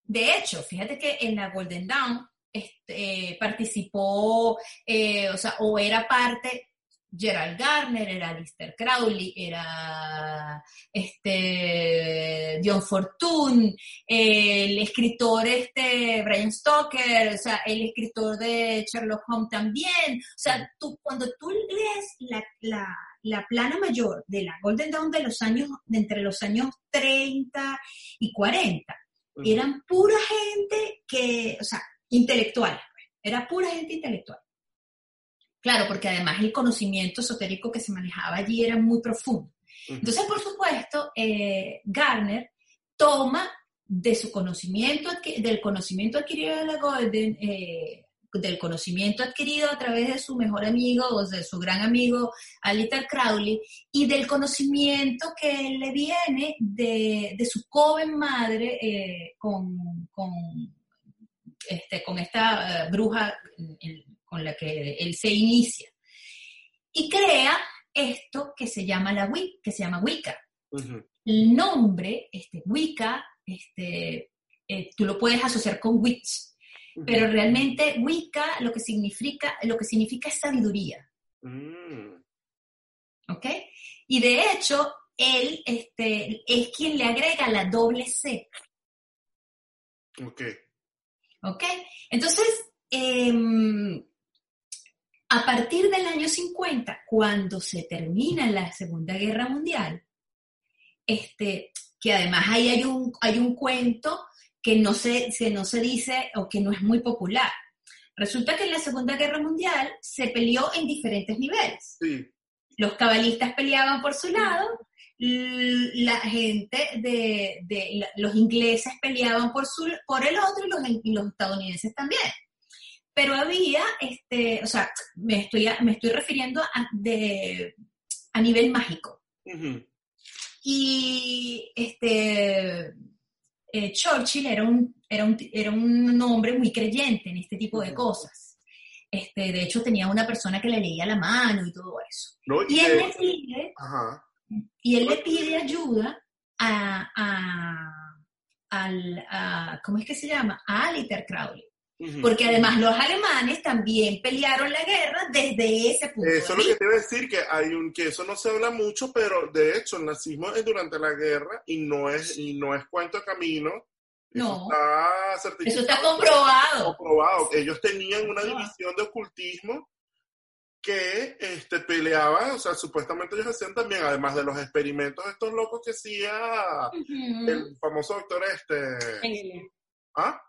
De hecho, fíjate que en la Golden Dawn este, participó, eh, o sea, o era parte Gerald Garner, era Alistair Crowley, era este, John Fortune, el escritor este, Brian Stoker, o sea, el escritor de Sherlock Holmes también. O sea, tú, cuando tú lees la, la, plana mayor de la Golden Dawn de los años, de entre los años 30 y 40, eran pura gente que, o sea, intelectual, era pura gente intelectual. Claro, porque además el conocimiento esotérico que se manejaba allí era muy profundo. Entonces, por supuesto, eh, Garner toma de su conocimiento, del conocimiento adquirido de la Golden, eh, del conocimiento adquirido a través de su mejor amigo o de su gran amigo Alistair Crowley y del conocimiento que le viene de, su joven madre eh, con, con, este, con esta bruja, con la que él se inicia. Y crea esto que se llama la Wicca, que se llama Wicca. El nombre, este, Wicca, este, eh, tú lo puedes asociar con witch, pero realmente Wicca lo que significa, lo que significa es sabiduría. Mm, ¿Ok? Y de hecho, él este, es quien le agrega la doble C. ok. ¿Ok? Entonces, em, a partir del año 50, cuando se termina la Segunda Guerra Mundial, este, que además ahí hay un, hay un cuento que no, se, se- no se dice o que no es muy popular. Resulta que en la Segunda Guerra Mundial se peleó en diferentes niveles. Sí. Los cabalistas peleaban por su lado, la gente de, de- los ingleses peleaban por, su, por el otro y los, y los estadounidenses también. Pero había, este, o sea, me estoy, me estoy refiriendo a, de, a nivel mágico. Y este, eh, Churchill era un, era, un, era un hombre muy creyente en este tipo de cosas. Este, de hecho, tenía una persona que le leía la mano y todo eso. ¿No? Y él le pide, Ajá. y él le pide ayuda a, a, al, a- ¿cómo es que se llama? A Alistair Crowley. Porque además los alemanes también pelearon la guerra desde ese punto Eso de es lo que te iba a decir, que hay un, que eso no se habla mucho, pero de hecho el nazismo es durante la guerra y no es, y no es cuento de camino. Eso No. está certificado. Eso está comprobado. comprobado. Ellos tenían una división de ocultismo que este, peleaba, o sea, supuestamente ellos hacían también, además de los experimentos estos locos que hacía Ujú. el famoso doctor este, Mengele. ¿ah?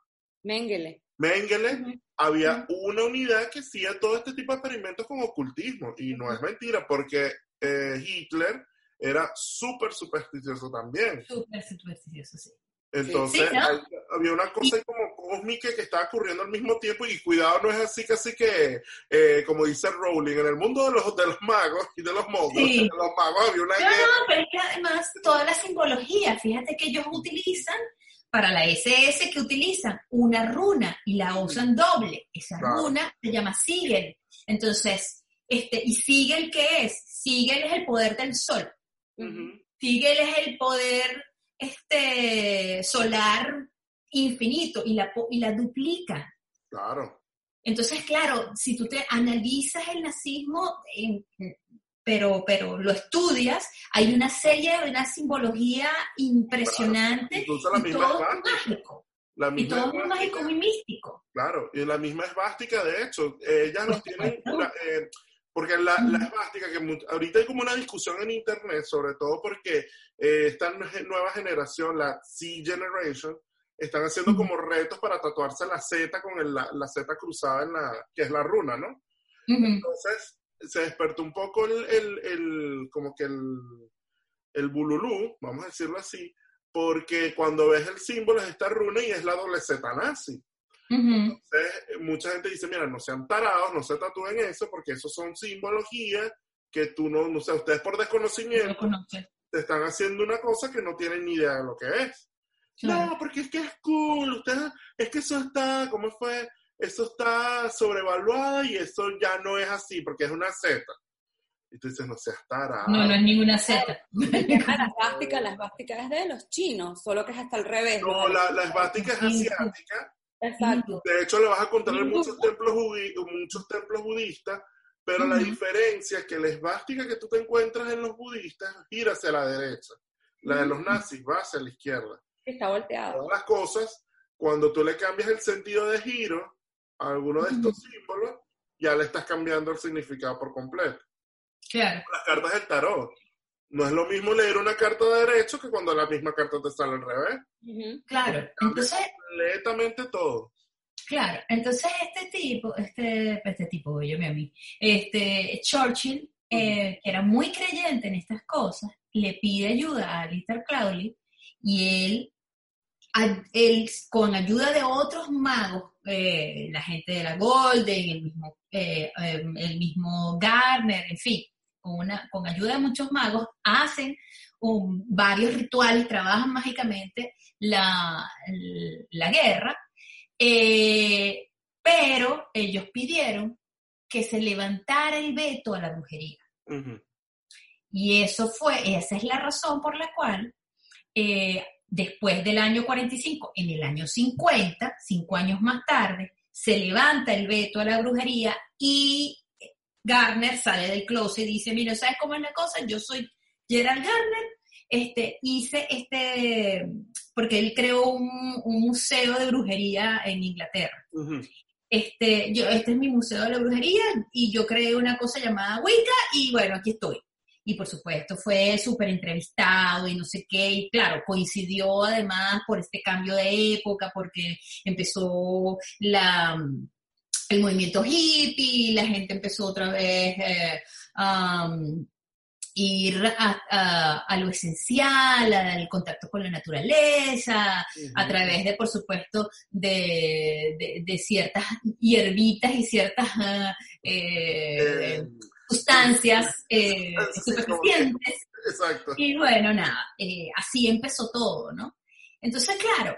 Mengele. Mengele, había una unidad que hacía todo este tipo de experimentos con ocultismo. Y no es mentira, porque eh, Hitler era súper supersticioso también. Súper supersticioso, sí. Entonces, Sí, ¿no? hay- había una cosa ahí como cósmica que estaba ocurriendo al mismo tiempo. Y cuidado, no es así casi que, eh, como dice Rowling, en el mundo de los, de los magos y de los mogos, Sí. de los magos había una No, no, pero es que además toda la simbología, fíjate que ellos utilizan, para la SS que utilizan una runa y la usan doble. Esa Claro. runa se llama Sigel. Entonces, este, ¿y Sigel qué es? Sigel es el poder del sol. Ujú. Sigel es el poder este, solar infinito y la, y la duplica. Claro. Entonces, claro, si tú te analizas el nazismo, en- pero, pero lo estudias, hay una serie, una simbología impresionante Incluso la y misma todo mágico. La Y todo esvástica. mágico, muy místico. Claro, y la misma esvástica, de hecho, ellas Por tienen, la- eh, porque la, la esvástica, que ahorita hay como una discusión en internet, sobre todo porque eh, esta nue- nueva generación, la C Generation, están haciendo como retos para tatuarse la Z con el- la, la Z cruzada en la, que es la runa, ¿no? Entonces, se despertó un poco el, el, el- como que el, el bululú, vamos a decirlo así, porque cuando ves el símbolo es esta runa y es la doble Z nazi. Entonces, eh, mucha gente dice, mira, no sean tarados, no se tatúen eso, porque eso son simbologías que tú no, no sé, ustedes por desconocimiento te están haciendo una cosa que no tienen ni idea de lo que es. Claro. No, porque es que es cool, ustedes, es que eso está, ¿cómo fue? Eso está sobrevaluado y eso ya no es así, porque es una Z. Y tú dices, no seas tarado. No, no es ninguna Z. El la [LAUGHS] esvástica, la esvástica es de los chinos, solo que es hasta al revés. No, la, la esvástica es asiática. Exacto. De hecho, lo vas a encontrar en Ujú. muchos templos, muchos templos budistas, pero la Ujú. diferencia es que la esvástica que tú te encuentras en los budistas gira hacia la derecha. La de los nazis va hacia la izquierda. Está volteado. Todas las cosas, cuando tú le cambias el sentido de giro alguno de estos símbolos, ya le estás cambiando el significado por completo. Claro. Las cartas del tarot. No es lo mismo leer una carta de derecho que cuando la misma carta te sale al revés. Claro. Entonces, Completamente todo. Claro, entonces este tipo, este, este tipo, yo a mí, este Churchill, eh, que era muy creyente en estas cosas, le pide ayuda a Alistair Crowley y él, a- con ayuda de otros magos, eh, la gente de la Golden, el mismo, eh, eh, el mismo Garner, en fin, con, una, con ayuda de muchos magos, hacen un- varios rituales, trabajan mágicamente la, la guerra eh, pero ellos pidieron que se levantara el veto a la brujería. Y eso fue, esa es la razón por la cual eh, después del año 45, en el año 50, cinco años más tarde, se levanta el veto a la brujería y Garner sale del closet y dice, mira, ¿sabes cómo es la cosa? Yo soy Gerald Garner, este, hice este, porque él creó un, museo de brujería en Inglaterra. Este, yo, este es mi museo de la brujería y yo creé una cosa llamada Wicca y bueno, aquí estoy. Y por supuesto fue súper entrevistado y no sé qué, y claro, coincidió además por este cambio de época, porque empezó la, el movimiento hippie, la gente empezó otra vez eh, a ir a, lo esencial, al contacto con la naturaleza, a través de, por supuesto, de, ciertas hierbitas y ciertas ah, eh, eh, sustancias eh, Exacto. Y bueno, nada, así empezó todo, ¿no? Entonces, claro,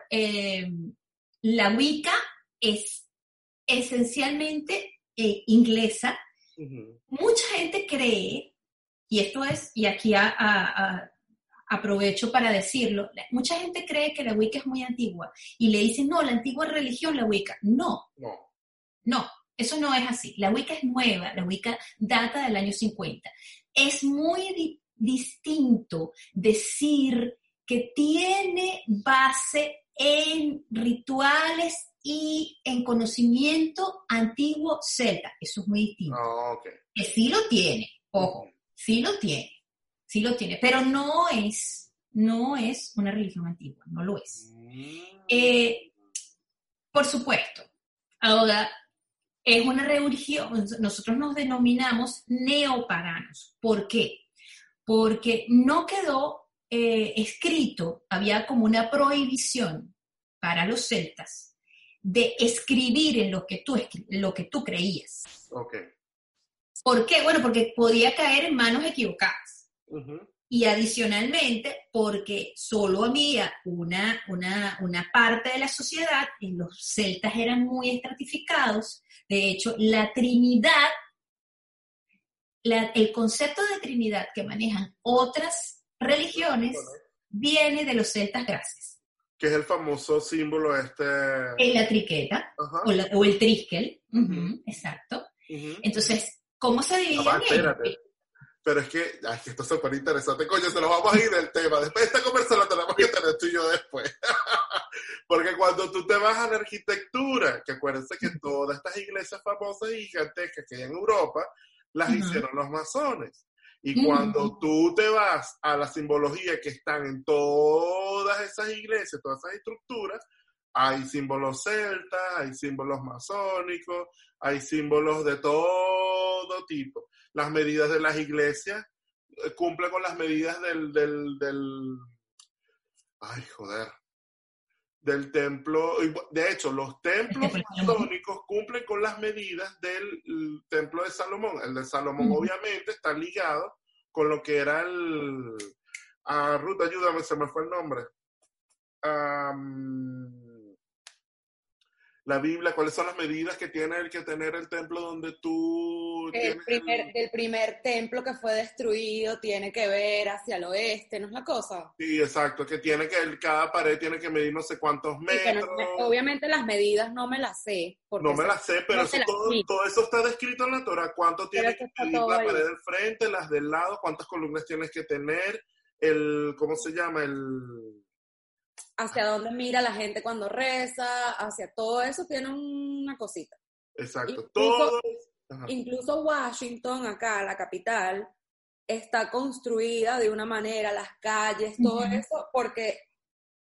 la Wicca es esencialmente inglesa. Mucha gente cree y esto es, y aquí aprovecho para decirlo, mucha gente cree que la Wicca es muy antigua y le dicen, no, la antigua religión, la Wicca. No, no, no, eso no es así. La Wicca es nueva, la Wicca data del año 50. Es muy distinto decir que tiene base en rituales y en conocimiento antiguo celta. Eso es muy distinto. Ah, que sí lo tiene, ojo, Sí lo tiene, sí lo tiene, pero no es, no es una religión antigua, no lo es. Mm. Eh, por supuesto, ahora es una religión, nosotros nos denominamos neopaganos. ¿Por qué? Porque no quedó eh, escrito, había como una prohibición para los celtas de escribir en lo que tú, lo que tú creías. Okay. ¿Por qué? Bueno, porque podía caer en manos equivocadas. Y adicionalmente, porque solo había una, una, una, parte de la sociedad, y los celtas eran muy estratificados, de hecho, la Trinidad, el concepto de Trinidad que manejan otras religiones, viene de los celtas gracias. Que es el famoso símbolo este... La triqueta, o, el triskel, exacto. Entonces, ¿Cómo se divide? No, espérate. Pero es que, ay, esto es súper interesante, coño, se nos vamos a ir del tema. Después de esta conversación la tenemos que tener tú y yo después. [LAUGHS] Porque cuando tú te vas a la arquitectura, que acuérdense que todas estas iglesias famosas y gigantescas que hay en Europa, las hicieron los masones. Y cuando tú te vas a la simbología que están en todas esas iglesias, todas esas estructuras, hay símbolos celtas, hay símbolos masónicos, hay símbolos de todo tipo. Las medidas de las iglesias eh, cumplen con las medidas del, del, del ay, joder, del templo. De hecho, los templos masónicos cumplen con las medidas del templo de Salomón. El de Salomón, obviamente, está ligado con lo que era el. Ah, Ruth, ayúdame, se me fue el nombre la Biblia, cuáles son las medidas que tiene el que tener el templo donde tú... El primer, el... primer templo que fue destruido tiene que ver hacia el oeste, ¿no es la cosa? Sí, exacto, que tiene que, cada pared tiene que medir no sé cuántos metros. obviamente las medidas no me las sé. No me las sé, pero todo, eso está descrito en la Torah. ¿Cuánto tiene que medir la pared del frente, las del lado, cuántas columnas tienes que tener, el, ¿cómo se llama? El hacia dónde mira la gente cuando reza, hacia todo eso tiene una cosita. Exacto, incluso, todo. Incluso Washington, acá, la capital, está construida de una manera, las calles, todo eso, porque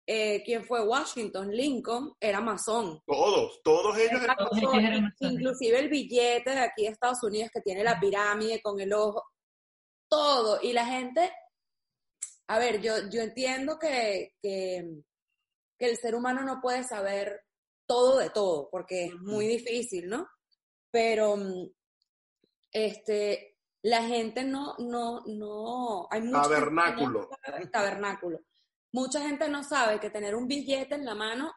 eh, quien fue Washington, Lincoln, era masón. Todos, todos ellos eran masón. Inclusive el billete de aquí de Estados Unidos que tiene la pirámide con el ojo, todo. Y la gente, a ver, yo, yo entiendo que, que que el ser humano no puede saber todo de todo, porque es muy difícil, ¿no? Pero mm, este, la gente no, no, no, hay mucha tabernáculo. tabernáculo. Mucha gente no sabe que tener un billete en la mano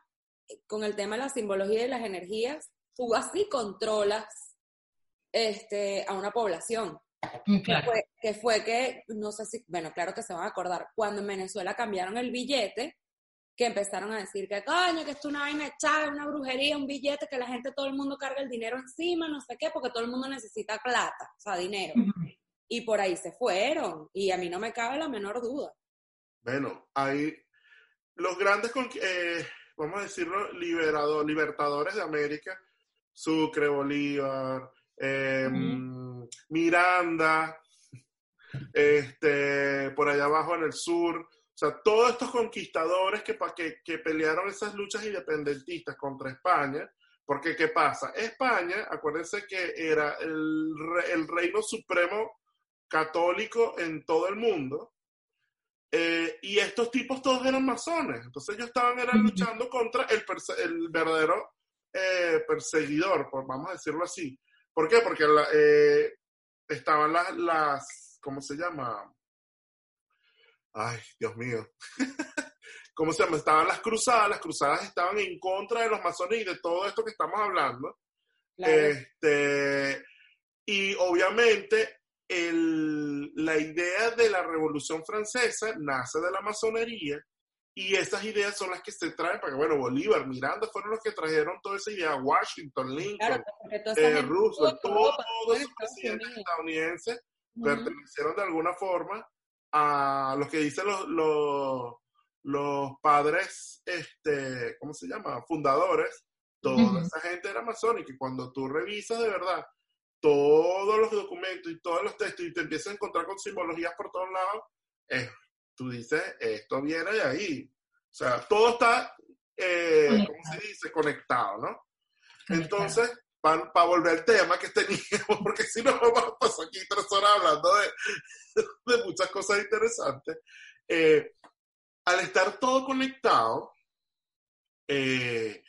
eh, con el tema de la simbología y las energías, tú así controlas este, a una población. Mm, que, fue, que no sé si, bueno, claro que se van a acordar, cuando en Venezuela cambiaron el billete, que empezaron a decir que coño, que esto es una vaina echada, una brujería, un billete, que la gente, todo el mundo carga el dinero encima, no sé qué, porque todo el mundo necesita plata, o sea, dinero. Y por ahí se fueron, y a mí no me cabe la menor duda. Bueno, hay los grandes, eh, vamos a decirlo, liberador, libertadores de América, Sucre, Bolívar, em, Miranda, [LAUGHS] este, por allá abajo en el sur, o sea, todos estos conquistadores que, que, que pelearon esas luchas independentistas contra España, porque ¿qué pasa? España, acuérdense que era el, el reino supremo católico en todo el mundo, eh, y estos tipos todos eran masones, entonces ellos estaban eran luchando contra el, el verdadero eh, perseguidor, por, vamos a decirlo así. ¿Por qué? Porque eh, estaban las, las, ¿cómo se llama? Ay, Dios mío. [LAUGHS] ¿Cómo se llama? Estaban las cruzadas, las cruzadas estaban en contra de los masones y de todo esto que estamos hablando. Este, y obviamente el, la idea de la Revolución Francesa nace de la masonería y esas ideas son las que se traen para que, bueno, Bolívar, Miranda fueron los que trajeron toda esa idea, Washington, Lincoln, eh, Roosevelt, todos esos presidentes estadounidenses pertenecieron de alguna forma a los que dicen los, los, los padres, este, ¿cómo se llama? Fundadores. Toda esa gente era masónica y cuando tú revisas de verdad todos los documentos y todos los textos y te empiezas a encontrar con simbologías por todos lados, eh, tú dices, esto viene de ahí. O sea, todo está, eh, ¿cómo se dice? Conectado, ¿no? Entonces, para volver al tema que teníamos, [LAUGHS] porque si no vamos a pasar aquí tres horas hablando de, de muchas cosas interesantes, eh, al estar todo conectado, eh,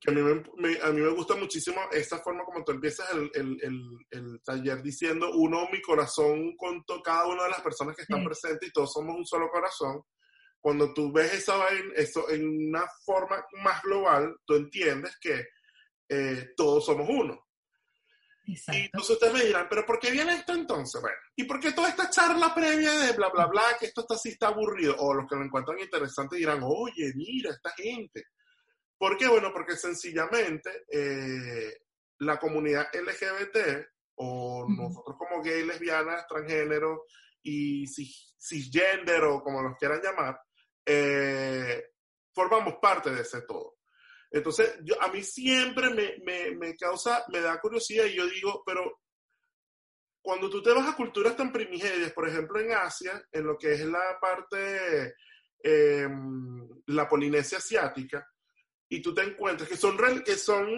que a mí me, a mí me gusta muchísimo esta forma como tú empiezas el, el, el, taller diciendo uno mi corazón con cada una de las personas que están presentes y todos somos un solo corazón. Cuando tú ves eso en una forma más global, tú entiendes que eh, todos somos uno. Exacto. Y entonces ustedes me dirán, ¿pero por qué viene esto entonces? Bueno, ¿y por qué toda esta charla previa de bla, bla, bla, que esto está así está aburrido? O los que lo encuentran interesante dirán, oye, mira, esta gente ¿Por qué? Bueno, porque sencillamente eh, la comunidad LGBT o nosotros como gay, lesbianas, transgénero y cisgender o como los quieran llamar, eh, formamos parte de ese todo. Entonces, yo, a mí siempre me, me, me, causa, me da curiosidad y yo digo, pero cuando tú te vas a culturas tan primigenias, por ejemplo en Asia, en lo que es la parte, eh, la Polinesia asiática, y tú te encuentras que son, que son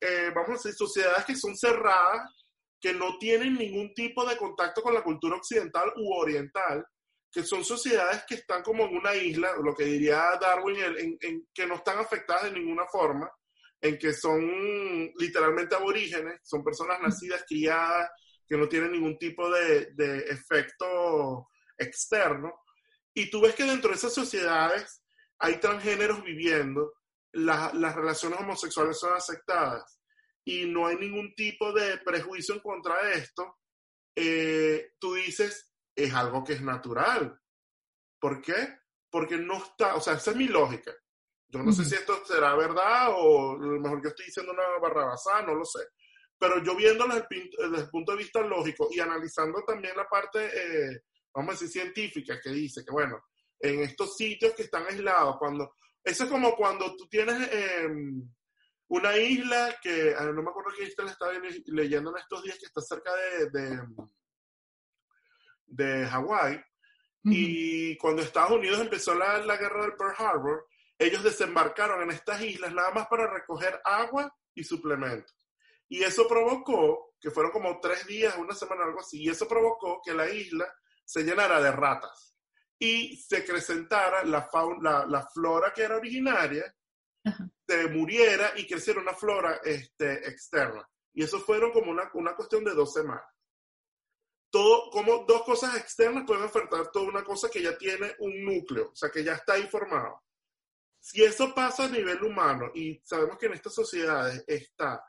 eh, vamos a decir, sociedades que son cerradas, que no tienen ningún tipo de contacto con la cultura occidental u oriental, que son sociedades que están como en una isla, lo que diría Darwin, en, que no están afectadas de ninguna forma, en que son literalmente aborígenes, son personas nacidas, criadas, que no tienen ningún tipo de, de efecto externo. Y tú ves que dentro de esas sociedades hay transgéneros viviendo, las relaciones homosexuales son aceptadas y no hay ningún tipo de prejuicio en contra de esto, eh, tú dices, es algo que es natural. ¿Por qué? Porque no está, o sea, esa es mi lógica. Yo no sé si esto será verdad o a lo mejor que estoy diciendo una barrabasada, no lo sé. Pero yo viéndolo desde el, punto de vista lógico y analizando también la parte, eh, vamos a decir, científica, que dice que, bueno, en estos sitios que están aislados, cuando eso es como cuando tú tienes em, una isla que, no me acuerdo qué isla estaba leyendo en estos días, que está cerca de, de, de Hawái. Y cuando Estados Unidos empezó la, la guerra del Pearl Harbor, ellos desembarcaron en estas islas nada más para recoger agua y suplementos. Y eso provocó, que fueron como tres días, una semana, algo así, y eso provocó que la isla se llenara de ratas y se acrecentara la, fauna, la, flora que era originaria, se muriera y creciera una flora este, externa. Y eso fueron como una, una cuestión de dos semanas. Todo, como dos cosas externas pueden afectar toda una cosa que ya tiene un núcleo, o sea, que ya está informado. Si eso pasa a nivel humano y sabemos que en estas sociedades está,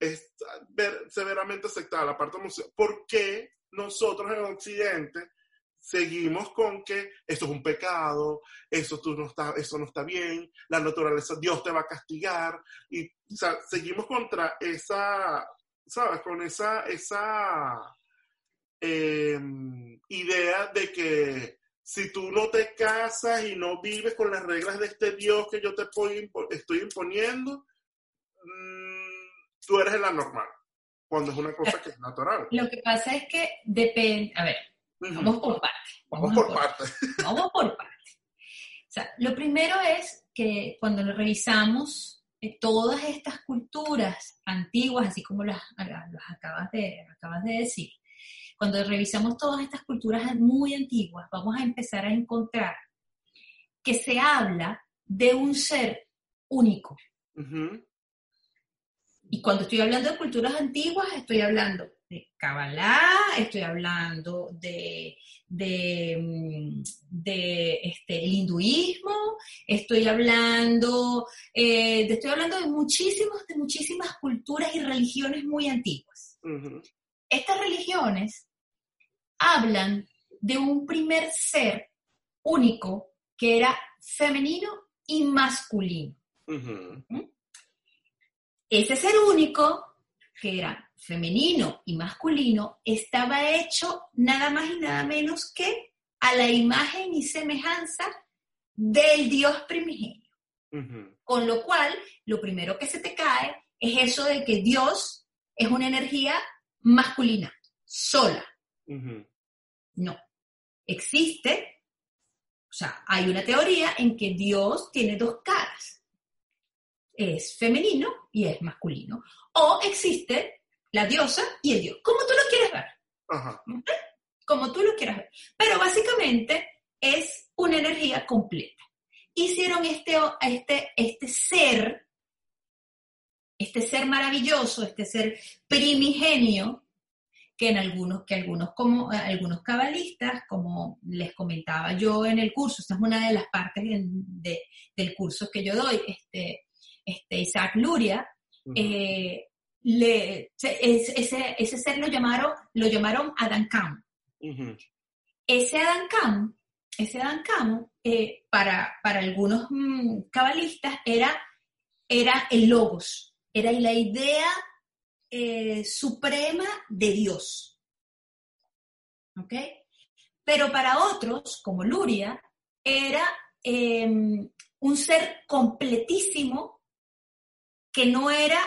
está severamente aceptada la parte emocional, ¿por qué nosotros en Occidente seguimos con que esto es un pecado, eso, tú no está, eso no está bien, la naturaleza, Dios te va a castigar, y o sea, seguimos contra esa, ¿sabes? Con esa, esa em, idea de que si tú no te casas y no vives con las reglas de este Dios que yo te estoy imponiendo, mm, tú eres la normal, cuando es una cosa que es natural. Lo que pasa es que depende, a ver, Vamos por partes. Vamos, por partes. [LAUGHS] Vamos por partes. O sea, lo primero es que cuando revisamos eh, todas estas culturas antiguas, así como las, las acabas, de, acabas de decir, cuando revisamos todas estas culturas muy antiguas, vamos a empezar a encontrar que se habla de un ser único. Y cuando estoy hablando de culturas antiguas, estoy hablando de Kabbalah, estoy hablando de, de, mm, este, el hinduismo, estoy hablando, eh, estoy hablando de, muchísimos, de muchísimas culturas y religiones muy antiguas. Estas religiones hablan de un primer ser único que era femenino y masculino. ¿Mm? Ese ser único, que era femenino y masculino, estaba hecho nada más y nada menos que a la imagen y semejanza del Dios primigenio. Con lo cual, lo primero que se te cae es eso de que Dios es una energía masculina, sola. No. Existe, o sea, hay una teoría en que Dios tiene dos caras. Es femenino y es masculino. O existe la diosa y el dios, como tú lo quieres ver. Ajá. Como tú lo quieras ver. Pero básicamente es una energía completa. Hicieron este, este, este ser, este ser maravilloso, este ser primigenio, que en algunos, que algunos, como, algunos cabalistas, como les comentaba yo en el curso, esta es una de las partes del curso que yo doy, este, este Isaac Luria, le, ese, ese, ser lo llamaron, lo llamaron Adam Cam. Ese Adam Cam, ese Adam Cam eh, para, para algunos mm, cabalistas era, era el logos, era la idea eh, suprema de Dios. ¿Ok? Pero para otros, como Luria, era em, un ser completísimo que no era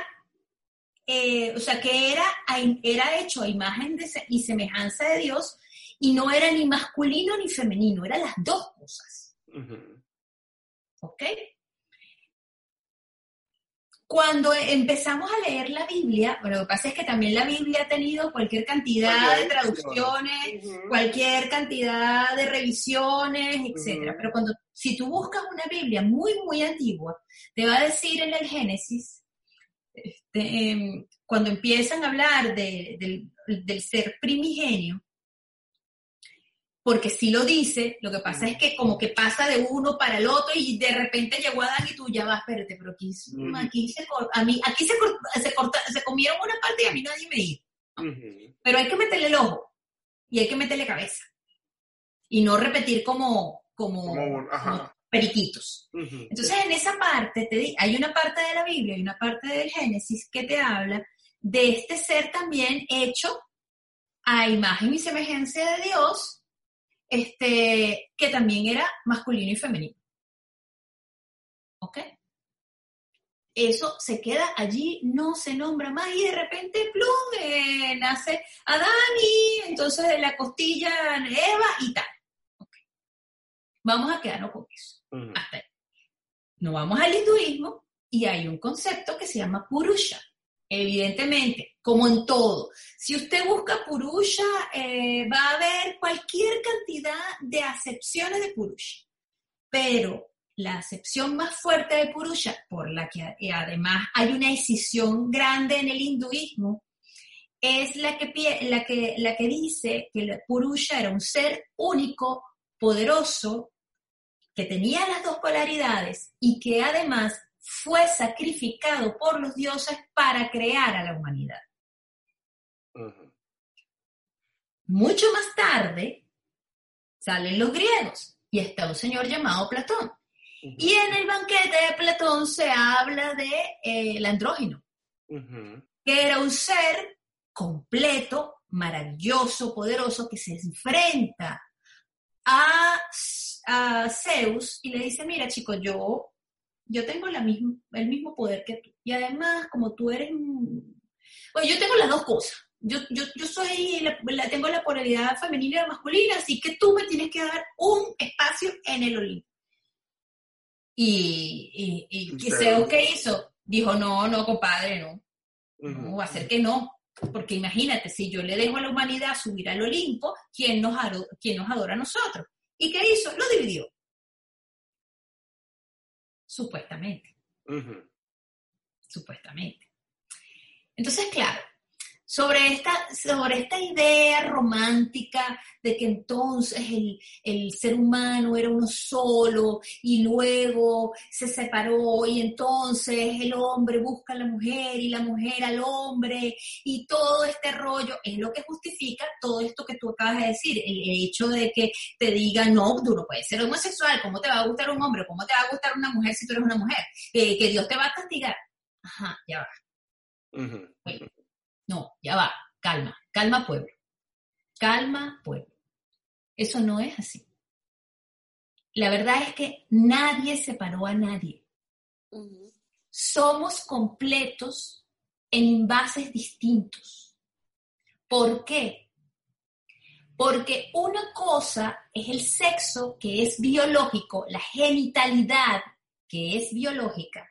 eh, o sea, que era, era hecho a imagen y semejanza de Dios y no era ni masculino ni femenino, eran las dos cosas. ¿Ok? Cuando empezamos a leer la Biblia, bueno, lo que pasa es que también la Biblia ha tenido cualquier cantidad de traducciones, cualquier cantidad de revisiones, etcétera. Pero cuando, si tú buscas una Biblia muy, muy antigua, te va a decir en el Génesis este, em, cuando empiezan a hablar del ser primigenio, porque si lo dice, lo que pasa es que como que pasa de uno para el otro y de repente llegó Adán y tú ya vas, espérate, pero aquí, aquí, se, a mí, aquí se, se, comieron una parte y a mí nadie me dijo. Pero hay que meterle el ojo y hay que meterle cabeza. Y no repetir como, como, periquitos. Entonces, en esa parte, te hay una parte de la Biblia y una parte del Génesis que te habla de este ser también hecho a imagen y semejanza de Dios, este, que también era masculino y femenino. ¿Ok? Eso se queda allí, no se nombra más y de repente, plum, eh, nace Adán y entonces de la costilla Eva y tal. Vamos a quedarnos con eso. Hasta No vamos al hinduismo y hay un concepto que se llama Purusha. Evidentemente, como en todo, si usted busca Purusha, eh, va a haber cualquier cantidad de acepciones de Purusha. Pero la acepción más fuerte de Purusha, por la que además hay una decisión grande en el hinduismo, es la que, la que, la que dice que Purusha era un ser único, poderoso, que tenía las dos polaridades y que además fue sacrificado por los dioses para crear a la humanidad. Mucho más tarde, salen los griegos y está un señor llamado Platón. Y en el banquete de Platón se habla de eh, el andrógino, que era un ser completo, maravilloso, poderoso, que se enfrenta a, Zeus y le dice, mira chico, yo, yo tengo la misma, el mismo poder que tú. Y además, como tú eres... Bueno, yo tengo las dos cosas. Yo, yo, yo soy, la, tengo la polaridad femenina y masculina, así que tú me tienes que dar un espacio en el Olimpo. Y, y, y Zeus, ¿qué hizo? Dijo, no, no, compadre, no. No, va a ser que no. Porque imagínate, si yo le dejo a la humanidad subir al Olimpo, ¿quién nos, quién nos adora a nosotros? ¿Y qué hizo? Lo dividió. Supuestamente. Supuestamente. Entonces, claro, sobre esta, sobre esta idea romántica de que entonces el, ser humano era uno solo y luego se separó y entonces el hombre busca a la mujer y la mujer al hombre y todo este rollo es lo que justifica todo esto que tú acabas de decir, el hecho de que te digan, no, tú no puedes ser homosexual, ¿cómo te va a gustar un hombre? ¿Cómo te va a gustar una mujer si tú eres una mujer? Eh, que Dios te va a castigar. Ajá, ya va. No, ya va, calma, calma pueblo, calma pueblo. Eso no es así. La verdad es que nadie separó a nadie. Somos completos en envases distintos. ¿Por qué? Porque una cosa es el sexo, que es biológico, la genitalidad, que es biológica,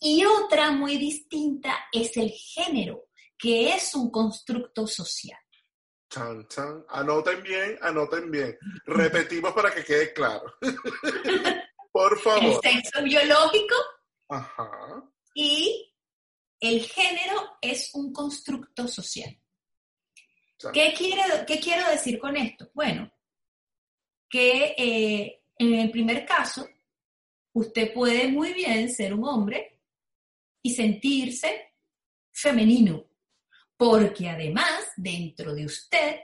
y otra muy distinta es el género, que es un constructo social. Chan, chan. Anoten bien, anoten bien. Repetimos para que quede claro. [LAUGHS] Por favor. El sexo biológico Ajá. y el género es un constructo social. ¿Qué, ¿Qué quiero decir con esto? Bueno, que eh, en el primer caso, usted puede muy bien ser un hombre y sentirse femenino, porque además dentro de usted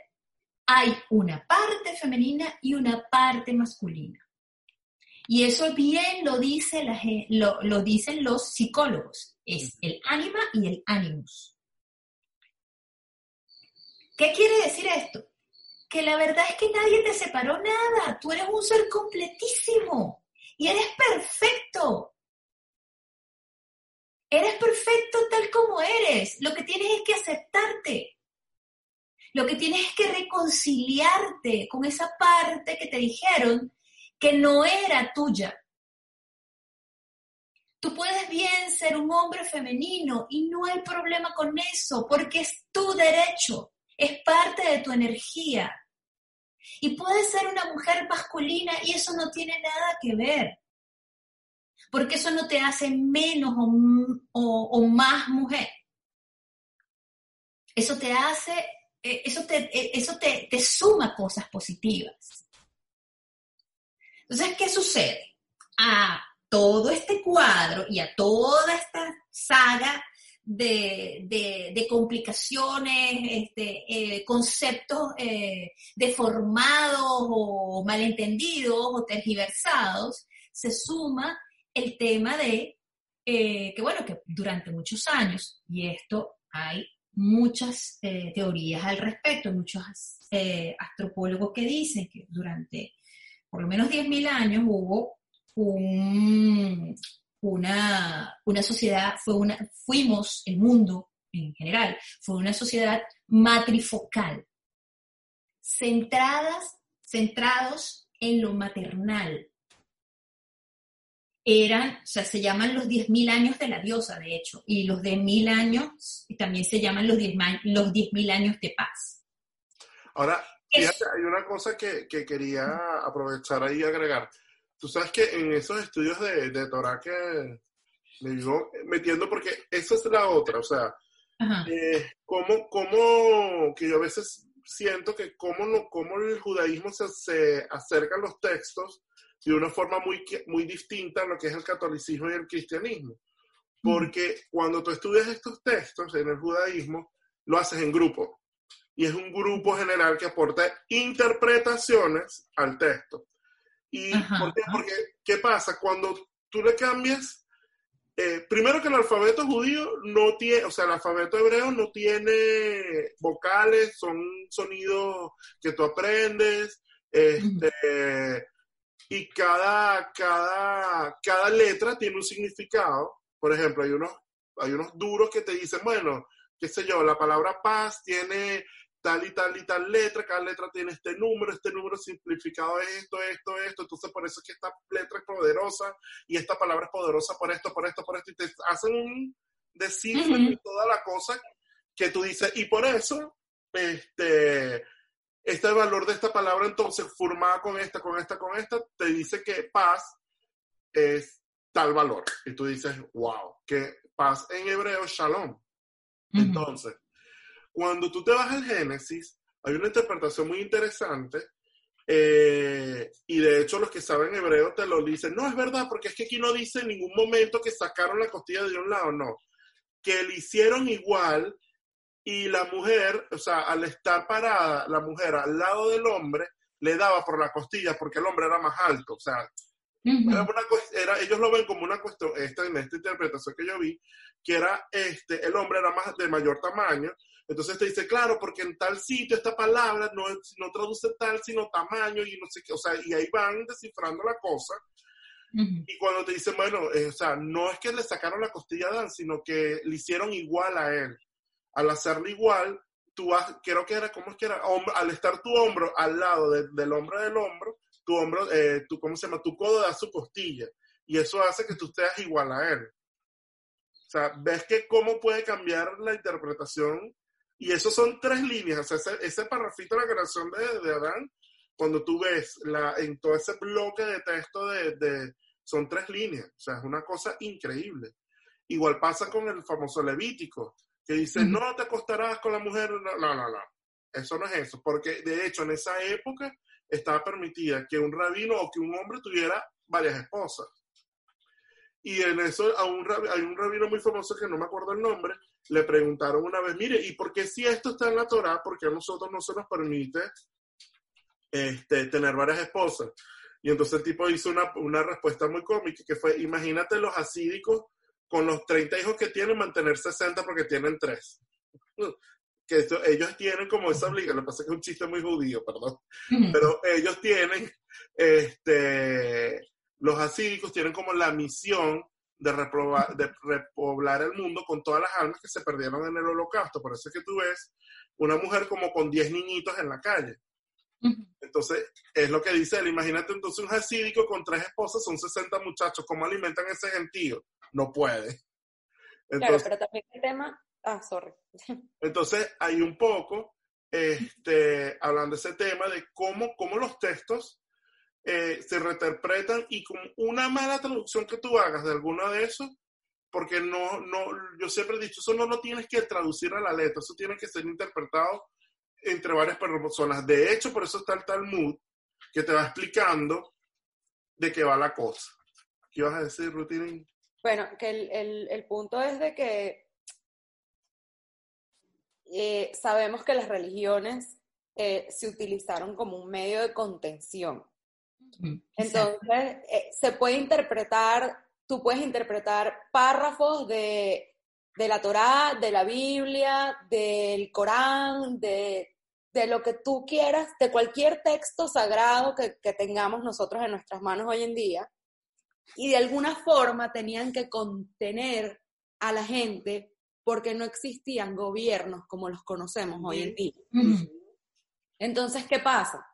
hay una parte femenina y una parte masculina. Y eso bien lo, dice la, lo, lo dicen los psicólogos, es el ánima y el animus. ¿Qué quiere decir esto? Que la verdad es que nadie te separó nada, tú eres un ser completísimo y eres perfecto. Eres perfecto tal como eres. Lo que tienes es que aceptarte. Lo que tienes es que reconciliarte con esa parte que te dijeron que no era tuya. Tú puedes bien ser un hombre femenino y no hay problema con eso, porque es tu derecho, es parte de tu energía. Y puedes ser una mujer masculina y eso no tiene nada que ver porque eso no te hace menos o, más mujer. Eso te hace, eh, eso te, eh, eso te, te suma cosas positivas. Entonces, ¿qué sucede? A todo este cuadro y a toda esta saga de, complicaciones, este, eh, conceptos deformados o malentendidos o tergiversados, se suma el tema de eh, que, bueno, que durante muchos años, y esto hay muchas eh, teorías al respecto, muchos eh, astropólogos que dicen que durante por lo menos 10.000 años hubo una, una sociedad, fue una, fuimos, el mundo en general, fue una sociedad matrifocal, centradas, centrados en lo maternal, eran, o sea, se llaman los 10.000 años de la diosa, de hecho, y los de mil años también se llaman los 10.000 los años de paz. Ahora, fíjate, hay una cosa que, que, quería aprovechar ahí y agregar. Tú sabes que en esos estudios de, de Torah que me vivo metiendo, porque esa es la otra, o sea, eh, cómo, cómo, que yo a veces siento que cómo, no, cómo el judaísmo se, se acerca a los textos de una forma muy, muy distinta a lo que es el catolicismo y el cristianismo. Porque cuando tú estudias estos textos en el judaísmo, lo haces en grupo. y es un grupo general que aporta interpretaciones al texto. ¿Y por qué? Porque, ¿qué pasa? Cuando tú le cambias, eh, primero que el alfabeto judío no tiene, o sea, el alfabeto hebreo no tiene vocales, son sonidos que tú aprendes, este, y cada, cada, cada letra tiene un significado. Por ejemplo, hay unos, hay unos duros que te dicen, bueno, qué sé yo, la palabra paz tiene tal y tal y tal letra, cada letra tiene este número, este número simplificado es esto, esto, esto, entonces por eso es que esta letra es poderosa y esta palabra es poderosa por esto, por esto, por esto, y te hacen un descifre de toda la cosa que tú dices, y por eso, este, este valor de esta palabra entonces formada con esta, con esta, con esta, te dice que paz es tal valor. Y tú dices, wow, que paz en hebreo, shalom. Entonces, cuando tú te vas al Génesis, hay una interpretación muy interesante. Eh, y de hecho los que saben hebreo te lo dicen, no es verdad, porque es que aquí no dice en ningún momento que sacaron la costilla de un lado, no, que le hicieron igual y la mujer, o sea, al estar parada, la mujer al lado del hombre, le daba por la costilla porque el hombre era más alto, o sea, era ellos lo ven como una cuestión, esta, en esta interpretación que yo vi, que era, este, el hombre era más de mayor tamaño, entonces te dice, claro, porque en tal sitio esta palabra no, no traduce tal, sino tamaño y no sé qué, o sea, y ahí van descifrando la cosa. Y cuando te dicen, bueno, eh, o sea, no es que le sacaron la costilla a Dan, sino que le hicieron igual a él. Al hacerlo igual, tú has, creo que era, ¿cómo es que era? al estar tu hombro al lado del hombro del hombro, tu hombro, eh, tu, ¿cómo se llama? Tu codo da su costilla. Y eso hace que tú estés igual a él. O sea, ves que cómo puede cambiar la interpretación y eso son tres líneas, o sea, ese, ese parrafito de la creación de, de, Adán, cuando tú ves la, en todo ese bloque de texto de, de, son tres líneas, o sea, es una cosa increíble. Igual pasa con el famoso Levítico, que dice, no te acostarás con la mujer, no, no, no, no, eso no es eso, porque de hecho en esa época estaba permitida que un rabino o que un hombre tuviera varias esposas. Y en eso a un, hay un rabino muy famoso que no me acuerdo el nombre, le preguntaron una vez, mire, ¿y por qué si esto está en la Torah, por qué a nosotros no se nos permite este, tener varias esposas? Y entonces el tipo hizo una, una respuesta muy cómica, que fue, imagínate los asídicos con los 30 hijos que tienen, mantener 60 porque tienen 3. [LAUGHS] Que ellos tienen como esa obligación, lo que pasa es que es un chiste muy judío, perdón, pero ellos tienen, este, los asídicos tienen como la misión de, de repoblar el mundo con todas las almas que se perdieron en el holocausto. Por eso es que tú ves una mujer como con 10 niñitos en la calle. Entonces, es lo que dice él. Imagínate entonces un jasídico con tres esposas, son 60 muchachos. ¿Cómo alimentan ese gentío? No puede. claro, pero también el tema... Ah, sorry. [LAUGHS] Entonces, hay un poco, este, hablando de ese tema, de cómo, cómo los textos eh, se reinterpretan y con una mala traducción que tú hagas de alguna de esos, porque no, no, yo siempre he dicho, eso no lo tienes que traducir a la letra, eso tiene que ser interpretado entre varias personas. De hecho, por eso está el Talmud, que te va explicando de qué va la cosa. ¿Qué vas a decir, Rutinin? Bueno, que el, el, el, punto es de que eh, sabemos que las religiones eh, se utilizaron como un medio de contención. Entonces, eh, se puede interpretar, tú puedes interpretar párrafos de, de, la Torá, de la Biblia, del Corán, de, de, lo que tú quieras, de cualquier texto sagrado que, que tengamos nosotros en nuestras manos hoy en día, y de alguna forma tenían que contener a la gente porque no existían gobiernos como los conocemos hoy en día. Entonces, ¿qué pasa?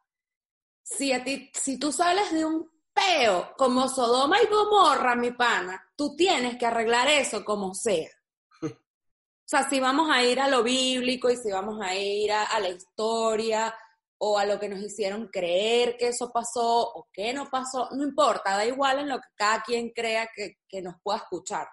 si, a ti, si tú sales de un peo como Sodoma y Gomorra, mi pana, tú tienes que arreglar eso como sea. [LAUGHS] O sea, si vamos a ir a lo bíblico y si vamos a ir a, la historia o a lo que nos hicieron creer que eso pasó o que no pasó, no importa, da igual en lo que cada quien crea que, que nos pueda escuchar.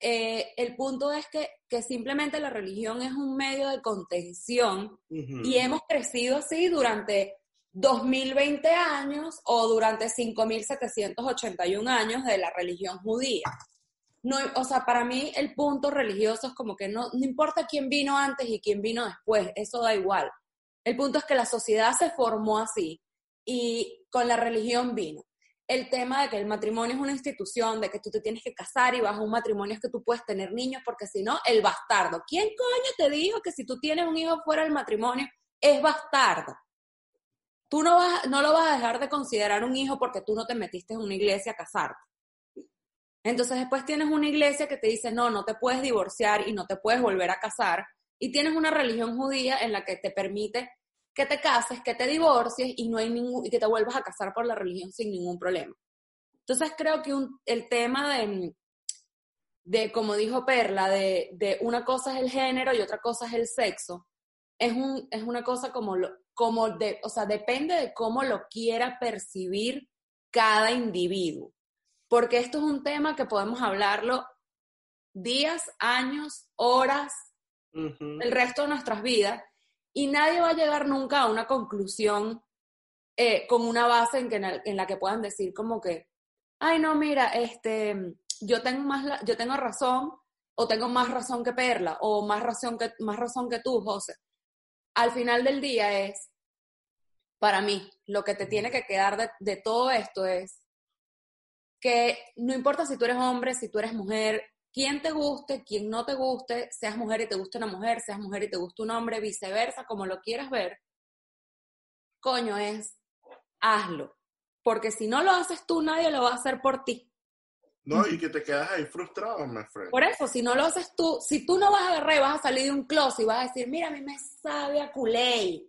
Eh, el punto es que, que, simplemente la religión es un medio de contención y hemos crecido así durante 2020 años o durante 5.781 años de la religión judía. no, o sea, para mí el punto religioso es como que no, no importa quién vino antes y quién vino después, eso da igual. El punto es que la sociedad se formó así y con la religión vino. El tema de que el matrimonio es una institución, de que tú te tienes que casar y bajo un matrimonio es que tú puedes tener niños, porque si no, el bastardo. ¿Quién coño te dijo que si tú tienes un hijo fuera del matrimonio es bastardo? Tú no, vas, no lo vas a dejar de considerar un hijo porque tú no te metiste en una iglesia a casarte. Entonces después tienes una iglesia que te dice, no, no te puedes divorciar y no te puedes volver a casar. Y tienes una religión judía en la que te permite que te cases, que te divorcies y, no hay ningún, y que te vuelvas a casar por la religión sin ningún problema. Entonces creo que el tema de, de, como dijo Perla, de, de, una cosa es el género y otra cosa es el sexo, es, un, es una cosa como, lo, como de, o sea, depende de cómo lo quiera percibir cada individuo porque esto es un tema que podemos hablarlo días, años, horas, el resto de nuestras vidas, y nadie va a llegar nunca a una conclusión eh, con una base en, que, en, la que puedan decir como que, ay no, mira, este, yo tengo más, yo tengo razón, o tengo más razón que Perla, o más razón que, más razón que tú, José. Al final del día es, para mí, lo que te tiene que quedar de todo esto es que no importa si tú eres hombre, si tú eres mujer, quien te guste, quien no te guste, seas mujer y te guste una mujer, seas mujer y te guste un hombre, viceversa, como lo quieras ver, coño es, hazlo. Porque si no lo haces tú, nadie lo va a hacer por ti. No, y que te quedas ahí frustrado, my friend. Por eso, si no lo haces tú, si tú no vas a agarrar y vas a salir de un closet y vas a decir, mira, a mí me sabe a culé.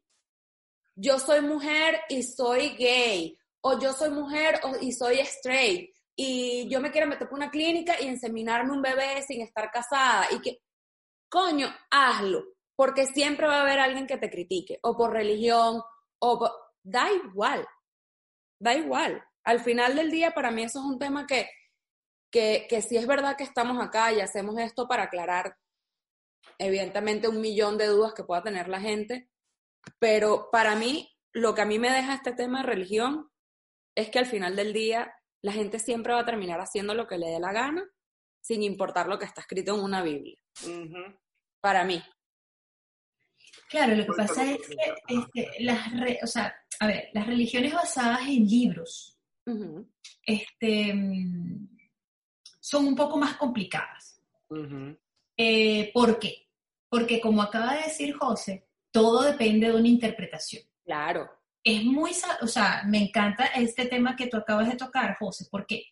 Yo soy mujer y soy gay. O yo soy mujer y soy straight y yo me quiero meter por una clínica y inseminarme un bebé sin estar casada y que, coño, hazlo, porque siempre va a haber alguien que te critique, o por religión, o da igual, da igual. Al final del día, para mí eso es un tema que, que, que si es verdad que estamos acá y hacemos esto para aclarar, evidentemente, un millón de dudas que pueda tener la gente, pero para mí, lo que a mí me deja este tema de religión es que al final del día la gente siempre va a terminar haciendo lo que le dé la gana, sin importar lo que está escrito en una Biblia. Para mí. Claro, lo que pasa es que este, las, o sea, a ver, las religiones basadas en libros este, son un poco más complicadas. Eh, ¿Por qué? Porque como acaba de decir José, todo depende de una interpretación. Claro es muy, o sea, me encanta este tema que tú acabas de tocar, José, ¿por qué?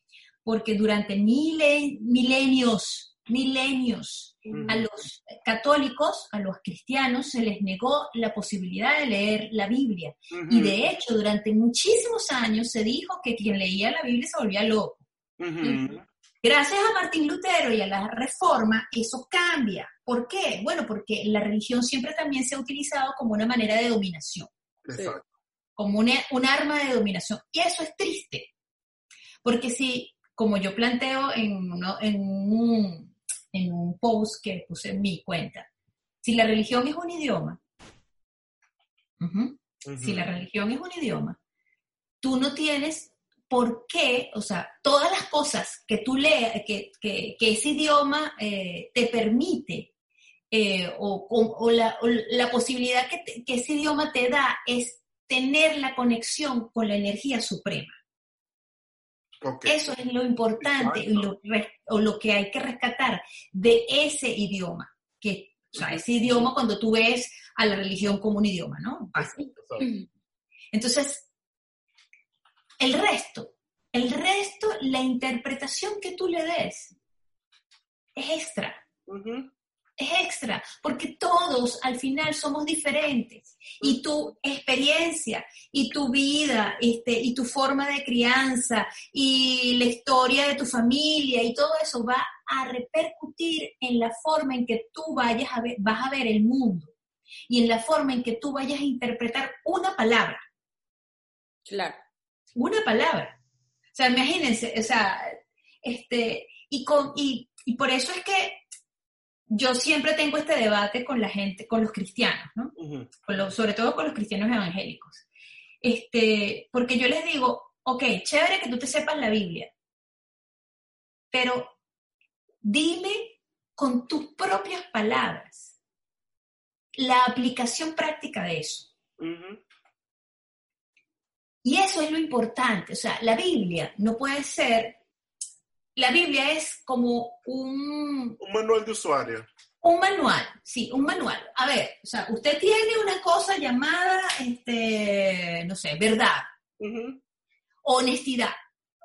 Porque durante milenios, milenios, a los católicos, a los cristianos, se les negó la posibilidad de leer la Biblia. Y de hecho, durante muchísimos años se dijo que quien leía la Biblia se volvía loco. Gracias a Martín Lutero y a la reforma, eso cambia. ¿Por qué? Bueno, porque la religión siempre también se ha utilizado como una manera de dominación. Exacto como un arma de dominación. Y eso es triste, porque si, como yo planteo en, en, un, en un post que puse en mi cuenta, si la religión es un idioma, si la religión es un idioma, tú no tienes por qué, o sea, todas las cosas que tú leas, que, que, ese idioma eh, te permite, eh, o, o, la, la, posibilidad que, que, ese idioma te da es tener la conexión con la energía suprema. Eso es lo importante o lo que hay que rescatar de ese idioma, que, o sea, ese idioma cuando tú ves a la religión como un idioma, ¿no? Entonces, el resto, el resto, la interpretación que tú le des es extra es extra, porque todos al final somos diferentes y tu experiencia y tu vida este, y tu forma de crianza y la historia de tu familia y todo eso va a repercutir en la forma en que tú vayas a ver, vas a ver el mundo y en la forma en que tú vayas a interpretar una palabra. Claro. Una palabra. O sea, imagínense, o sea, este, y, con, y, y por eso es que yo siempre tengo este debate con la gente, con los cristianos, ¿no? sobre todo con los cristianos evangélicos. Este, porque yo les digo, ok, chévere que tú te sepas la Biblia, pero dime con tus propias palabras la aplicación práctica de eso. Y eso es lo importante. O sea, la Biblia no puede ser, la Biblia es como un, Un manual de usuario. un manual, sí, un manual. A ver, o sea, usted tiene una cosa llamada, este, no sé, verdad, honestidad.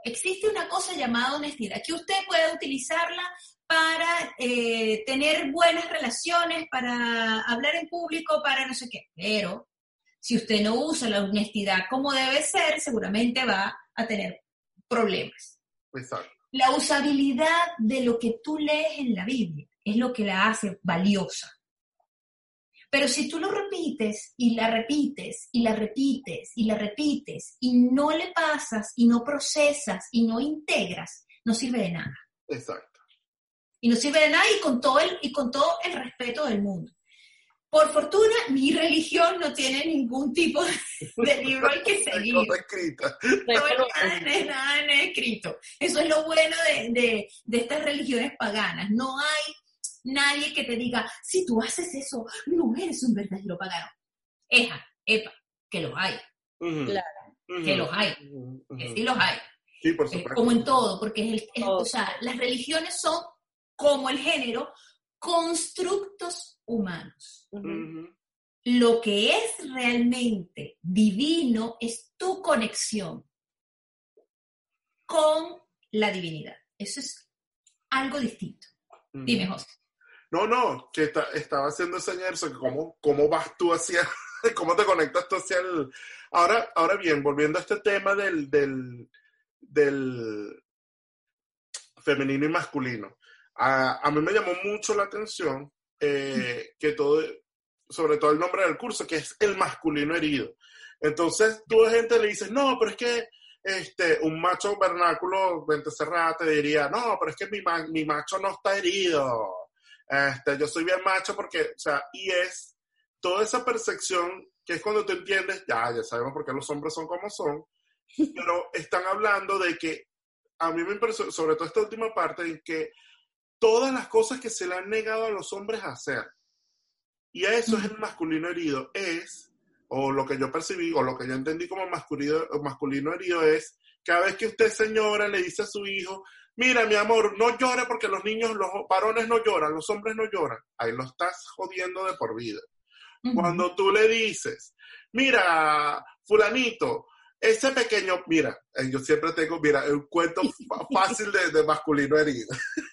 Existe una cosa llamada honestidad, que usted puede utilizarla para eh, tener buenas relaciones, para hablar en público, para no sé qué. Pero si usted no usa la honestidad como debe ser, seguramente va a tener problemas. Exacto. La usabilidad de lo que tú lees en la Biblia es lo que la hace valiosa. Pero si tú lo repites y la repites y la repites y la repites y no le pasas y no procesas y no integras, no sirve de nada. Exacto. Y no sirve de nada y con todo el, y con todo el respeto del mundo. Por fortuna, mi religión no tiene ningún tipo de, libro al que seguir. No hay nada, no hay nada en escrito. Eso es lo bueno de, de- de estas religiones paganas. No hay nadie que te diga, si tú haces eso, no eres un verdadero pagano. Eja, epa, que los hay. Claro. Que los hay, que sí los hay. Sí, por Eh, supuesto. como en todo, porque es el, es- Todo. o sea, las religiones son, como el género, constructos humanos. Lo que es realmente divino es tu conexión con la divinidad. Eso es algo distinto. Ujú. Dime, José. No, no, que ta- estaba haciendo señal, que cómo, cómo vas tú hacia, [LAUGHS] cómo te conectas tú hacia el... Ahora, ahora bien, volviendo a este tema del, del, del femenino y masculino, a, a mí me llamó mucho la atención eh, que todo, sobre todo el nombre del curso, que es el masculino herido. Entonces, tú gente le dices, no, pero es que este, un macho vernáculo, mente cerrada, te diría, no, pero es que mi, ma- mi macho no está herido. Este, yo soy bien macho porque, o sea, y es toda esa percepción que es cuando tú entiendes, ya, ya sabemos por qué los hombres son como son, pero están hablando de que, a mí me impresionó, sobre todo esta última parte, en que todas las cosas que se le han negado a los hombres a hacer, y a eso es el masculino herido, es, o lo que yo percibí, o lo que yo entendí como masculino, masculino herido es, cada vez que usted, señora, le dice a su hijo, mira, mi amor, no llore porque los niños, los varones no lloran, los hombres no lloran, ahí lo estás jodiendo de por vida. Cuando tú le dices, mira, fulanito, ese pequeño, mira, eh, yo siempre tengo, mira, un cuento [LAUGHS] fácil de, de masculino herido. [LAUGHS]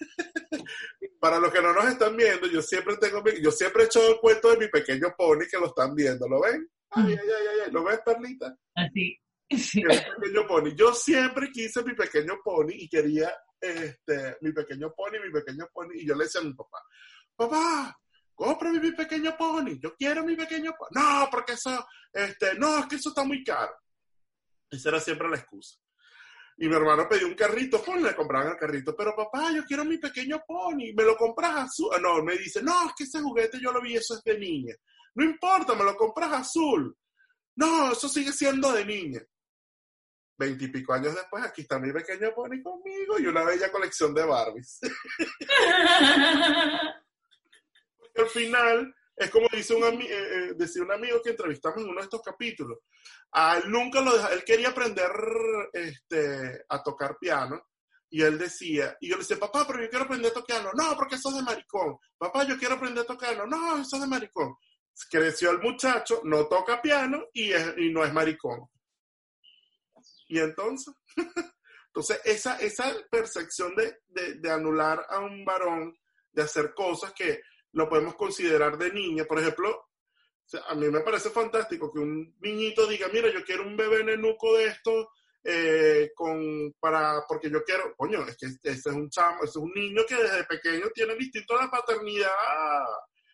Para los que no nos están viendo, yo siempre tengo, mi- yo siempre he hecho el cuento de mi pequeño pony que lo están viendo, ¿lo ven? Ay, ay, ay, ay, ay, ¿lo ves, Perlita? Así. [LAUGHS] Mi pequeño pony. Yo siempre quise mi pequeño pony y quería este, mi pequeño pony, mi pequeño pony. Y yo le decía a mi papá, papá, cómprame mi pequeño pony, yo quiero mi pequeño pony. No, porque eso, este, no, es que eso está muy caro. Esa era siempre la excusa. Y mi hermano pidió un carrito, le compraban el carrito, pero papá, yo quiero mi pequeño pony, me lo compras azul. No, me dice, no, es que ese juguete yo lo vi, eso es de niña. No importa, me lo compras azul. No, eso sigue siendo de niña. Veintipico años después, aquí está mi pequeño pony conmigo y una bella colección de Barbies. [LAUGHS] Porque al final, es como dice un, eh, eh, decía un amigo que entrevistamos en uno de estos capítulos. Él nunca lo deja, él quería aprender este, a tocar piano. Y él decía, y yo le decía, papá, pero yo quiero aprender a tocar piano. No, porque eso es de maricón. Papá, yo quiero aprender a tocar piano. No, eso es de maricón. Creció el muchacho, no toca piano y, es- y no es maricón. Y entonces, [LAUGHS] entonces esa, esa percepción de, de anular a un varón, de hacer cosas que lo podemos considerar de niña, por ejemplo, o sea, a mí me parece fantástico que un niñito diga, mira, yo quiero un bebé nenuco de esto, eh, con, para, porque yo quiero, coño, es que ese es un chamo, ese es un niño que desde pequeño tiene el instinto de la paternidad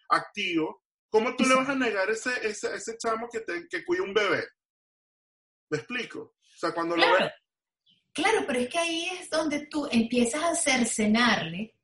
activo. ¿Cómo tú le vas a negar ese, ese, ese chamo que, te, que cuida un bebé? ¿Me explico? O sea, cuando lo Claro, ves... claro, pero es que ahí es donde tú empiezas a cercenarle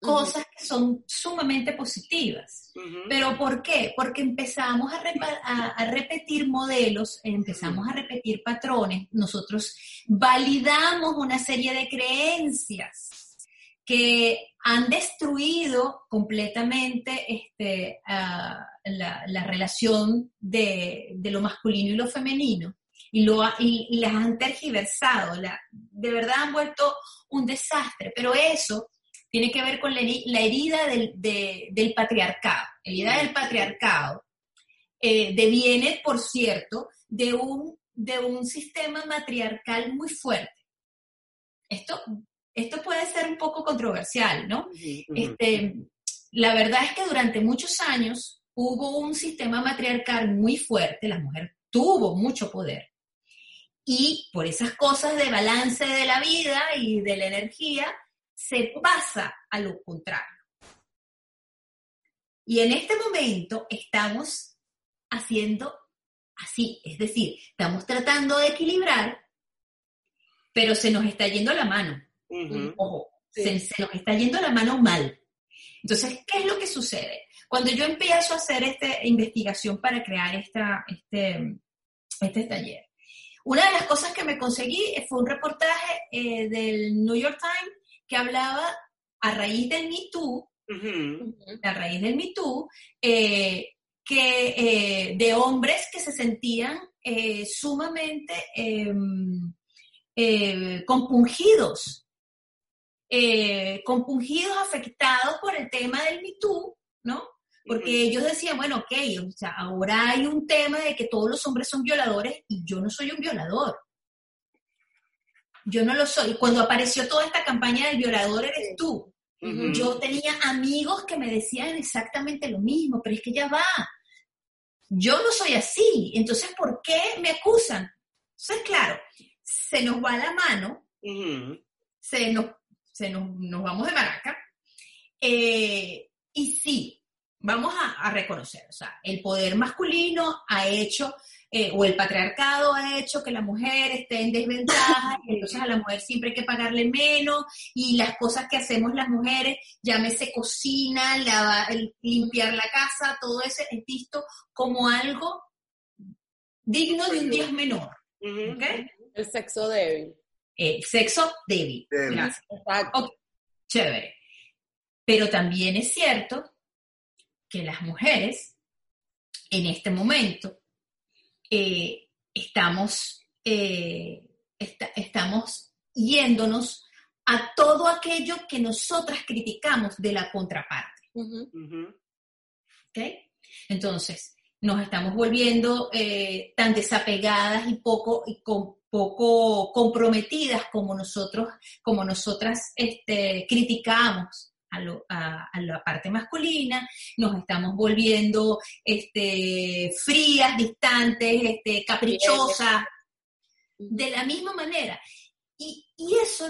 cosas que son sumamente positivas. ¿Pero por qué? Porque empezamos a, repa- a- a repetir modelos, empezamos a repetir patrones, nosotros validamos una serie de creencias que han destruido completamente este, la, relación de, lo masculino y lo femenino. Y, lo, y, las han tergiversado, de verdad han vuelto un desastre, pero eso tiene que ver con la, herida del, del patriarcado. La herida del patriarcado eh, deviene, por cierto, de un, de un sistema matriarcal muy fuerte. Esto, esto puede ser un poco controversial, ¿no? Este, la verdad es que durante muchos años hubo un sistema matriarcal muy fuerte, la mujer tuvo mucho poder. Y por esas cosas de balance de la vida y de la energía, se pasa a lo contrario. Y en este momento estamos haciendo así, es decir, estamos tratando de equilibrar, pero se nos está yendo la mano. Ojo, se, nos está yendo la mano mal. Entonces, ¿qué es lo que sucede? Cuando yo empiezo a hacer esta investigación para crear esta, este, este taller, una de las cosas que me conseguí fue un reportaje eh, del New York Times que hablaba a raíz del Me Too, a raíz del Me Too, eh, que, eh, de hombres que se sentían eh, sumamente em, compungidos, compungidos, afectados por el tema del Me Too, ¿no? Porque ellos decían, bueno, ok, o sea, ahora hay un tema de que todos los hombres son violadores y yo no soy un violador. Yo no lo soy. Cuando apareció toda esta campaña del violador eres tú. Yo tenía amigos que me decían exactamente lo mismo, pero es que ya va. Yo no soy así. Entonces, ¿por qué me acusan? Entonces, claro, se nos va la mano, se, nos, se nos, vamos de maraca. Eh, y sí, vamos a, a, reconocer, o sea, el poder masculino ha hecho eh, o el patriarcado ha hecho que la mujer esté en desventaja, y entonces a la mujer siempre hay que pagarle menos, y las cosas que hacemos las mujeres, llámese cocina, limpiar la casa, todo eso es visto como algo digno de un dios menor. El sexo débil. El sexo débil. Chévere. Pero también es cierto que las mujeres en este momento eh, estamos, eh, estamos yéndonos a todo aquello que nosotras criticamos de la contraparte. Entonces, nos estamos volviendo eh, tan desapegadas y poco, y poco comprometidas como nosotros, como nosotras este, criticamos a, la parte masculina, nos estamos volviendo este, frías, distantes, este, caprichosas, de la misma manera. Y, eso,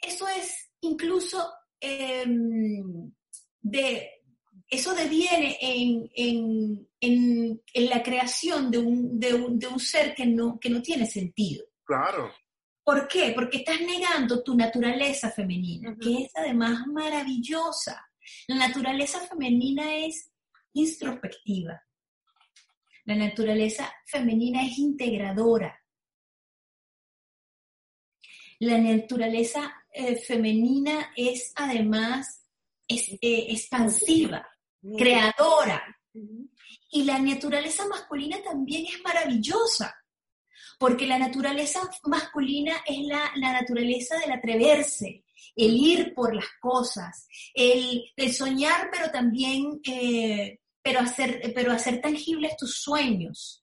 eso es incluso em, de, eso deviene en, la creación de un, de un, ser que no, que no tiene sentido. Claro. ¿Por qué? Porque estás negando tu naturaleza femenina, que es además maravillosa. La naturaleza femenina es introspectiva. La naturaleza femenina es integradora. La naturaleza eh, femenina es además eh, expansiva, creadora. Y la naturaleza masculina también es maravillosa porque la naturaleza masculina es la, naturaleza del atreverse, el ir por las cosas, el, soñar, pero también, eh, pero, hacer, pero hacer tangibles tus sueños,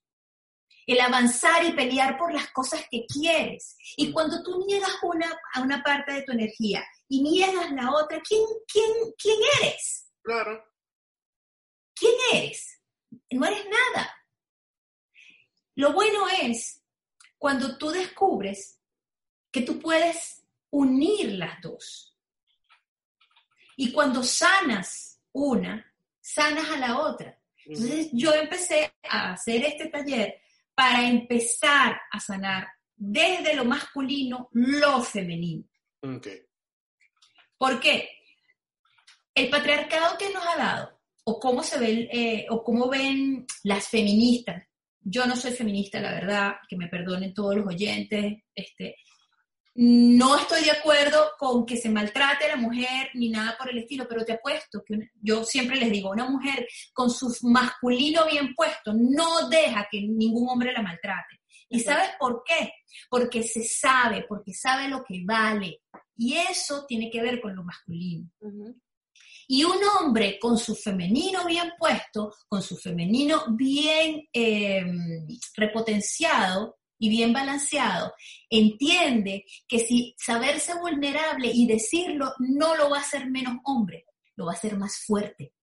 el avanzar y pelear por las cosas que quieres. Y cuando tú niegas una, a una parte de tu energía y niegas la otra, ¿quién, quién, quién eres? Claro. ¿Quién eres? No eres nada. Lo bueno es cuando tú descubres que tú puedes unir las dos. Y cuando sanas una, sanas a la otra. Entonces yo empecé a hacer este taller para empezar a sanar desde lo masculino lo femenino. ¿Por qué? El patriarcado que nos ha dado, o cómo se ve, eh, o cómo ven las feministas yo no soy feminista, la verdad, que me perdonen todos los oyentes. Este, no estoy de acuerdo con que se maltrate a la mujer ni nada por el estilo, pero te apuesto que una- yo siempre les digo, una mujer con su masculino bien puesto no deja que ningún hombre la maltrate. ¿Y sabes por qué? Porque se sabe, porque sabe lo que vale. Y eso tiene que ver con lo masculino. Ujú. Y un hombre con su femenino bien puesto, con su femenino bien eh, repotenciado y bien balanceado, entiende que si saberse vulnerable y decirlo no lo va a hacer menos hombre, lo va a hacer más fuerte.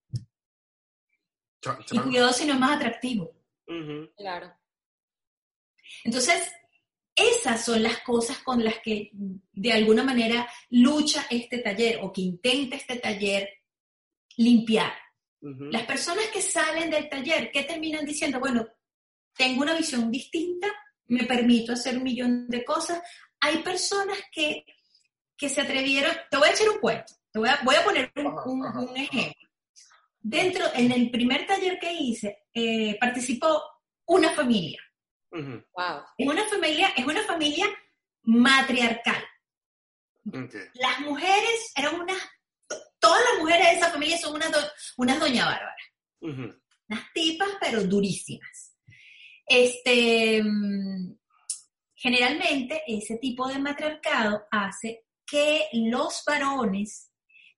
Y cuidado si no es más atractivo. Claro. Entonces, esas son las cosas con las que de alguna manera lucha este taller o que intenta este taller limpiar. Ujú. Las personas que salen del taller, ¿qué terminan diciendo? Bueno, tengo una visión distinta, me permito hacer un millón de cosas. Hay personas que, que se atrevieron, te voy a echar un cuento, te voy a, voy a poner un, un- un ejemplo. Dentro, en el primer taller que hice, eh, participó una familia. Ujú. Wow. Es una familia, es una familia matriarcal. Ok. Las mujeres eran unas, todas las mujeres de esa familia son unas, do- unas doña Bárbara. Unas tipas, pero durísimas. Este, mm, generalmente ese tipo de matriarcado hace que los varones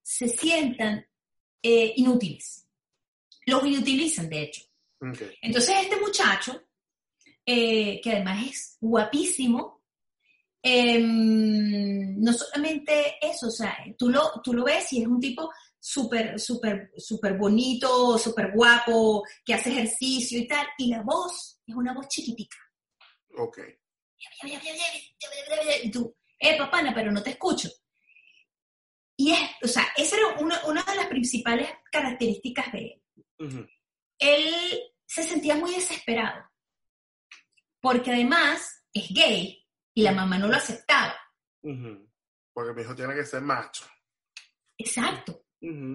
se sientan eh, inútiles. Los inutilizan, de hecho. Entonces este muchacho, eh, que además es guapísimo, em, no solamente eso, o sea, tú lo, tú lo ves y es un tipo súper, súper, súper bonito, súper guapo, que hace ejercicio y tal, y la voz es una voz chiquitica. Ok. Y tú, eh, papana, pero no te escucho. Y es, o sea, esa era una, una de las principales características de él. Él se sentía muy desesperado, porque además es gay y la mamá no lo aceptaba. Porque mi hijo tiene que ser macho. Exacto.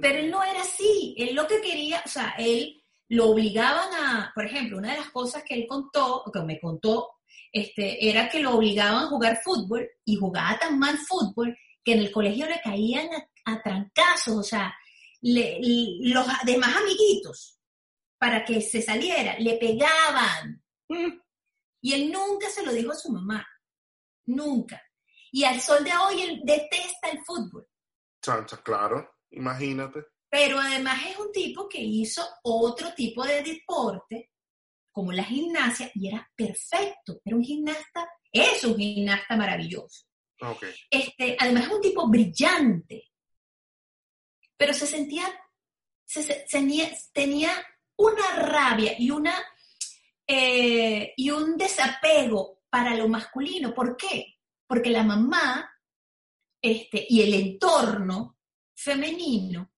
Pero él no era así. Él lo que quería, o sea, él lo obligaban a, por ejemplo, una de las cosas que él contó, que me contó, este, era que lo obligaban a jugar fútbol y jugaba tan mal fútbol que en el colegio le caían a, a trancazos, o sea, le- los demás amiguitos, para que se saliera, le pegaban. Mm. Y él nunca se lo dijo a su mamá. Nunca. Y al sol de hoy él detesta el fútbol. Chancha, claro. Imagínate. Pero además es un tipo que hizo otro tipo de deporte, como la gimnasia, y era perfecto. Era un gimnasta, es un gimnasta maravilloso. Este, además es un tipo brillante. Pero se sentía, se, se- tenía, tenía una rabia y una eh, y un desapego para lo masculino. ¿Por qué? Porque la mamá este, y el entorno femenino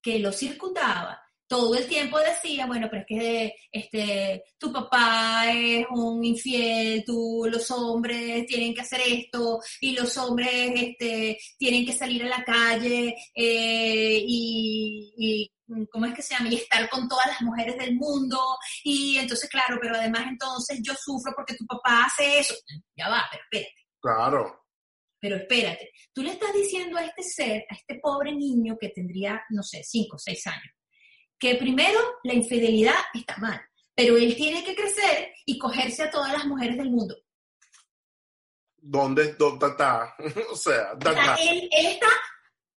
que lo circundaba todo el tiempo decía, bueno, pero es que este, tu papá es un infiel, tú, los hombres tienen que hacer esto, y los hombres este, tienen que salir a la calle eh, y, y, ¿cómo es que se llama? Y estar con todas las mujeres del mundo, y entonces, claro, pero además entonces yo sufro porque tu papá hace eso. Ya va, pero espérate. Claro. Pero espérate, tú le estás diciendo a este ser, a este pobre niño que tendría, no sé, 5 o 6 años, que primero la infidelidad está mal, pero él tiene que crecer y cogerse a todas las mujeres del mundo. ¿Dónde, dónde está? [LAUGHS] o sea, O da, sea, da. él, él está,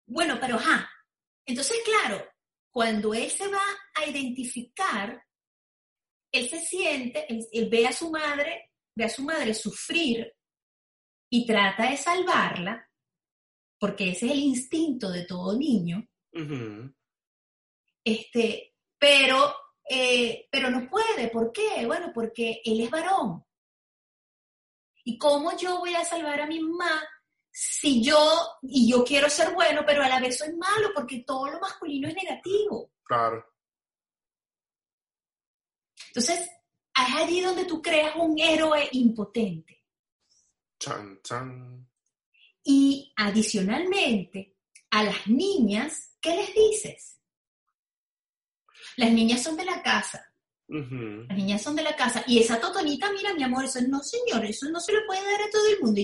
bueno, pero ajá. Entonces, claro, cuando él se va a identificar, él se siente, él, él ve a su madre, ve a su madre sufrir y trata de salvarla, porque ese es el instinto de todo niño, Ujú. este, pero, eh, pero no puede. ¿Por qué? Bueno, porque él es varón. ¿Y cómo yo voy a salvar a mi mamá si yo, y yo quiero ser bueno, pero a la vez soy malo, porque todo lo masculino es negativo? Claro. Entonces, es allí donde tú creas un héroe impotente. Chan, chan. Y adicionalmente, a las niñas, ¿qué les dices? Las niñas son de la casa. Las niñas son de la casa. Y esa totonita, mira, mi amor, eso no, señor, eso no se lo puede dar a todo el mundo.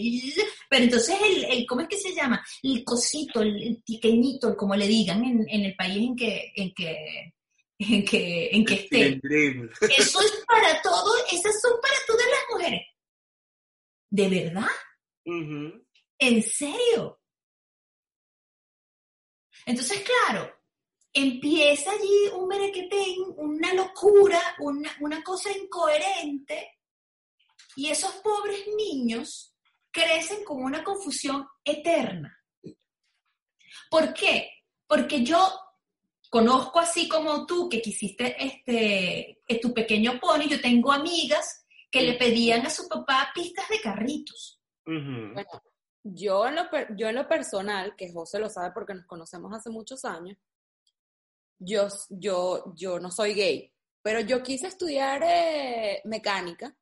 Pero entonces, el, el ¿cómo es que se llama? El cosito, el, el pequeñito, el como le digan en, en el país en que, en que, en que, en que esté. Eso es para todo, esas son para todas las mujeres. ¿De verdad? ¿En serio? Entonces, claro, empieza allí un merequetén, una locura, una, una cosa incoherente, y esos pobres niños crecen con una confusión eterna. ¿Por qué? Porque yo conozco así como tú que quisiste este, tu pequeño pony, yo tengo amigas que le pedían a su papá pistas de carritos. Bueno, yo en, lo, yo en lo personal, que José lo sabe porque nos conocemos hace muchos años, yo, yo, yo no soy gay, pero yo quise estudiar eh, mecánica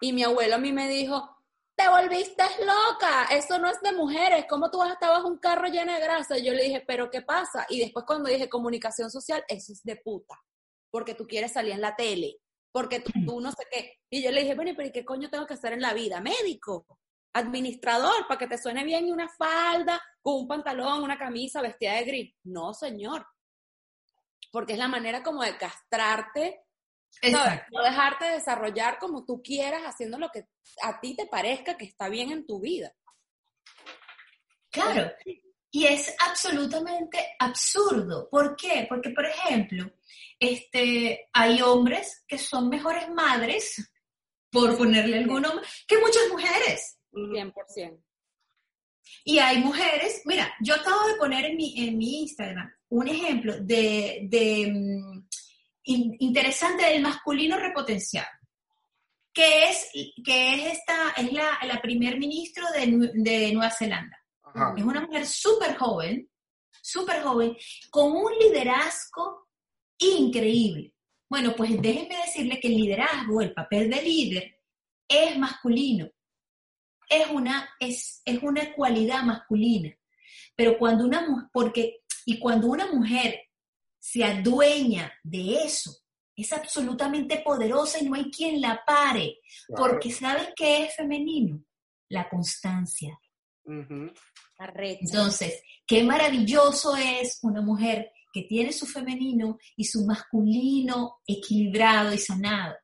y mi abuelo a mí me dijo, te volviste loca, eso no es de mujeres, ¿cómo tú vas a estar bajo un carro lleno de grasa? Y yo le dije, pero ¿qué pasa? Y después cuando dije comunicación social, eso es de puta, porque tú quieres salir en la tele, porque tú, tú no sé qué. Y yo le dije, bueno, pero ¿y qué coño tengo que hacer en la vida? Médico, administrador, para que te suene bien y una falda, con un pantalón, una camisa vestida de gris. No, señor. Porque es la manera como de castrarte. No dejarte desarrollar como tú quieras, haciendo lo que a ti te parezca que está bien en tu vida. Claro. Y es absolutamente absurdo. ¿Por qué? Porque, por ejemplo, este, hay hombres que son mejores madres, por ponerle algún nombre, que muchas mujeres. 100%. Y hay mujeres, mira, yo acabo de poner en mi, en mi Instagram un ejemplo de, de, mm, in- interesante del masculino repotenciado, que es, que es esta, es la, la primer ministro de, Nu- de Nueva Zelanda. Ajá. Es una mujer súper joven, súper joven, con un liderazgo increíble. Bueno, pues déjenme decirle que el liderazgo, el papel de líder, es masculino. Es una, es, es una cualidad masculina. Pero cuando una mujer, porque, y cuando una mujer se adueña de eso, es absolutamente poderosa y no hay quien la pare. Claro. Porque ¿sabes qué es femenino? La constancia. Entonces, qué maravilloso es una mujer que tiene su femenino y su masculino equilibrado y sanado.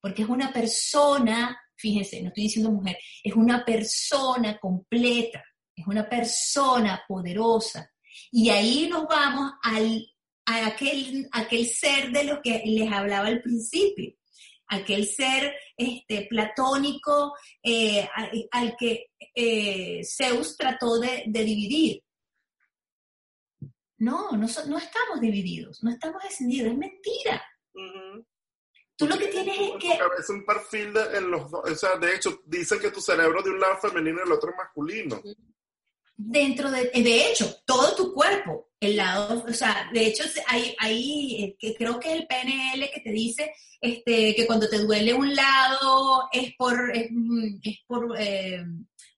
Porque es una persona, fíjense, no estoy diciendo mujer, es una persona completa, es una persona poderosa. Y ahí nos vamos al, a aquel, aquel ser de lo que les hablaba al principio, aquel ser este, platónico eh, al que eh, Zeus trató de, de dividir. No, no, no estamos divididos, no estamos descendidos, es mentira. Ujú. Tú lo que tienes es que... cabeza un perfil de, en los dos. O sea, de hecho, dicen que tu cerebro de un lado es femenino y el otro es masculino. Dentro de, de hecho, todo tu cuerpo, el lado, o sea, de hecho hay, hay eh, que creo que es el PNL que te dice este, que cuando te duele un lado es por, es, mm, por, eh,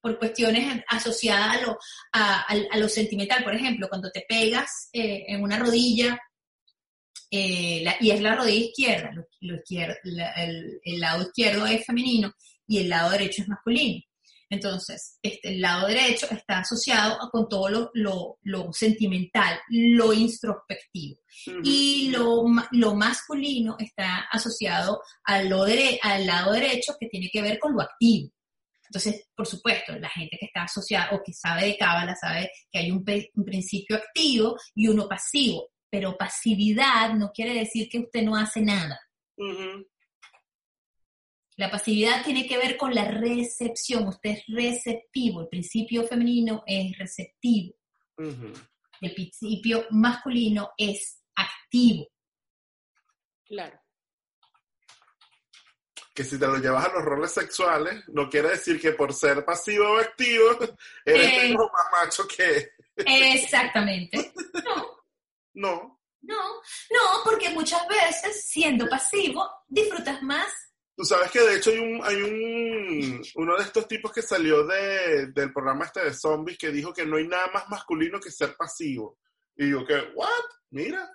por cuestiones asociadas a lo, a, a- lo sentimental. Por ejemplo, cuando te pegas eh, en una rodilla, eh, y es la rodilla izquierda, lo, lo el lado izquierdo es femenino y el lado derecho es masculino. Entonces, este, el lado derecho está asociado a- con todo lo, lo- lo sentimental, lo introspectivo. Y lo, lo masculino está asociado a lo dere- al lado derecho que tiene que ver con lo activo. Entonces, por supuesto, la gente que está asociada o que sabe de cábala sabe que hay un, principio activo y uno pasivo. Pero pasividad no quiere decir que usted no hace nada. La pasividad tiene que ver con la recepción. Usted es receptivo. El principio femenino es receptivo. El principio masculino es activo. Claro. Que si te lo llevas a los roles sexuales, no quiere decir que por ser pasivo o activo, [LAUGHS] eres Eh. más macho que. Exactamente. [LAUGHS] No, No. no, no, porque muchas veces siendo pasivo disfrutas más. Tú sabes que de hecho hay un, hay un uno de estos tipos que salió de, del programa este de zombies que dijo que no hay nada más masculino que ser pasivo. Y digo que, ¿what? Mira.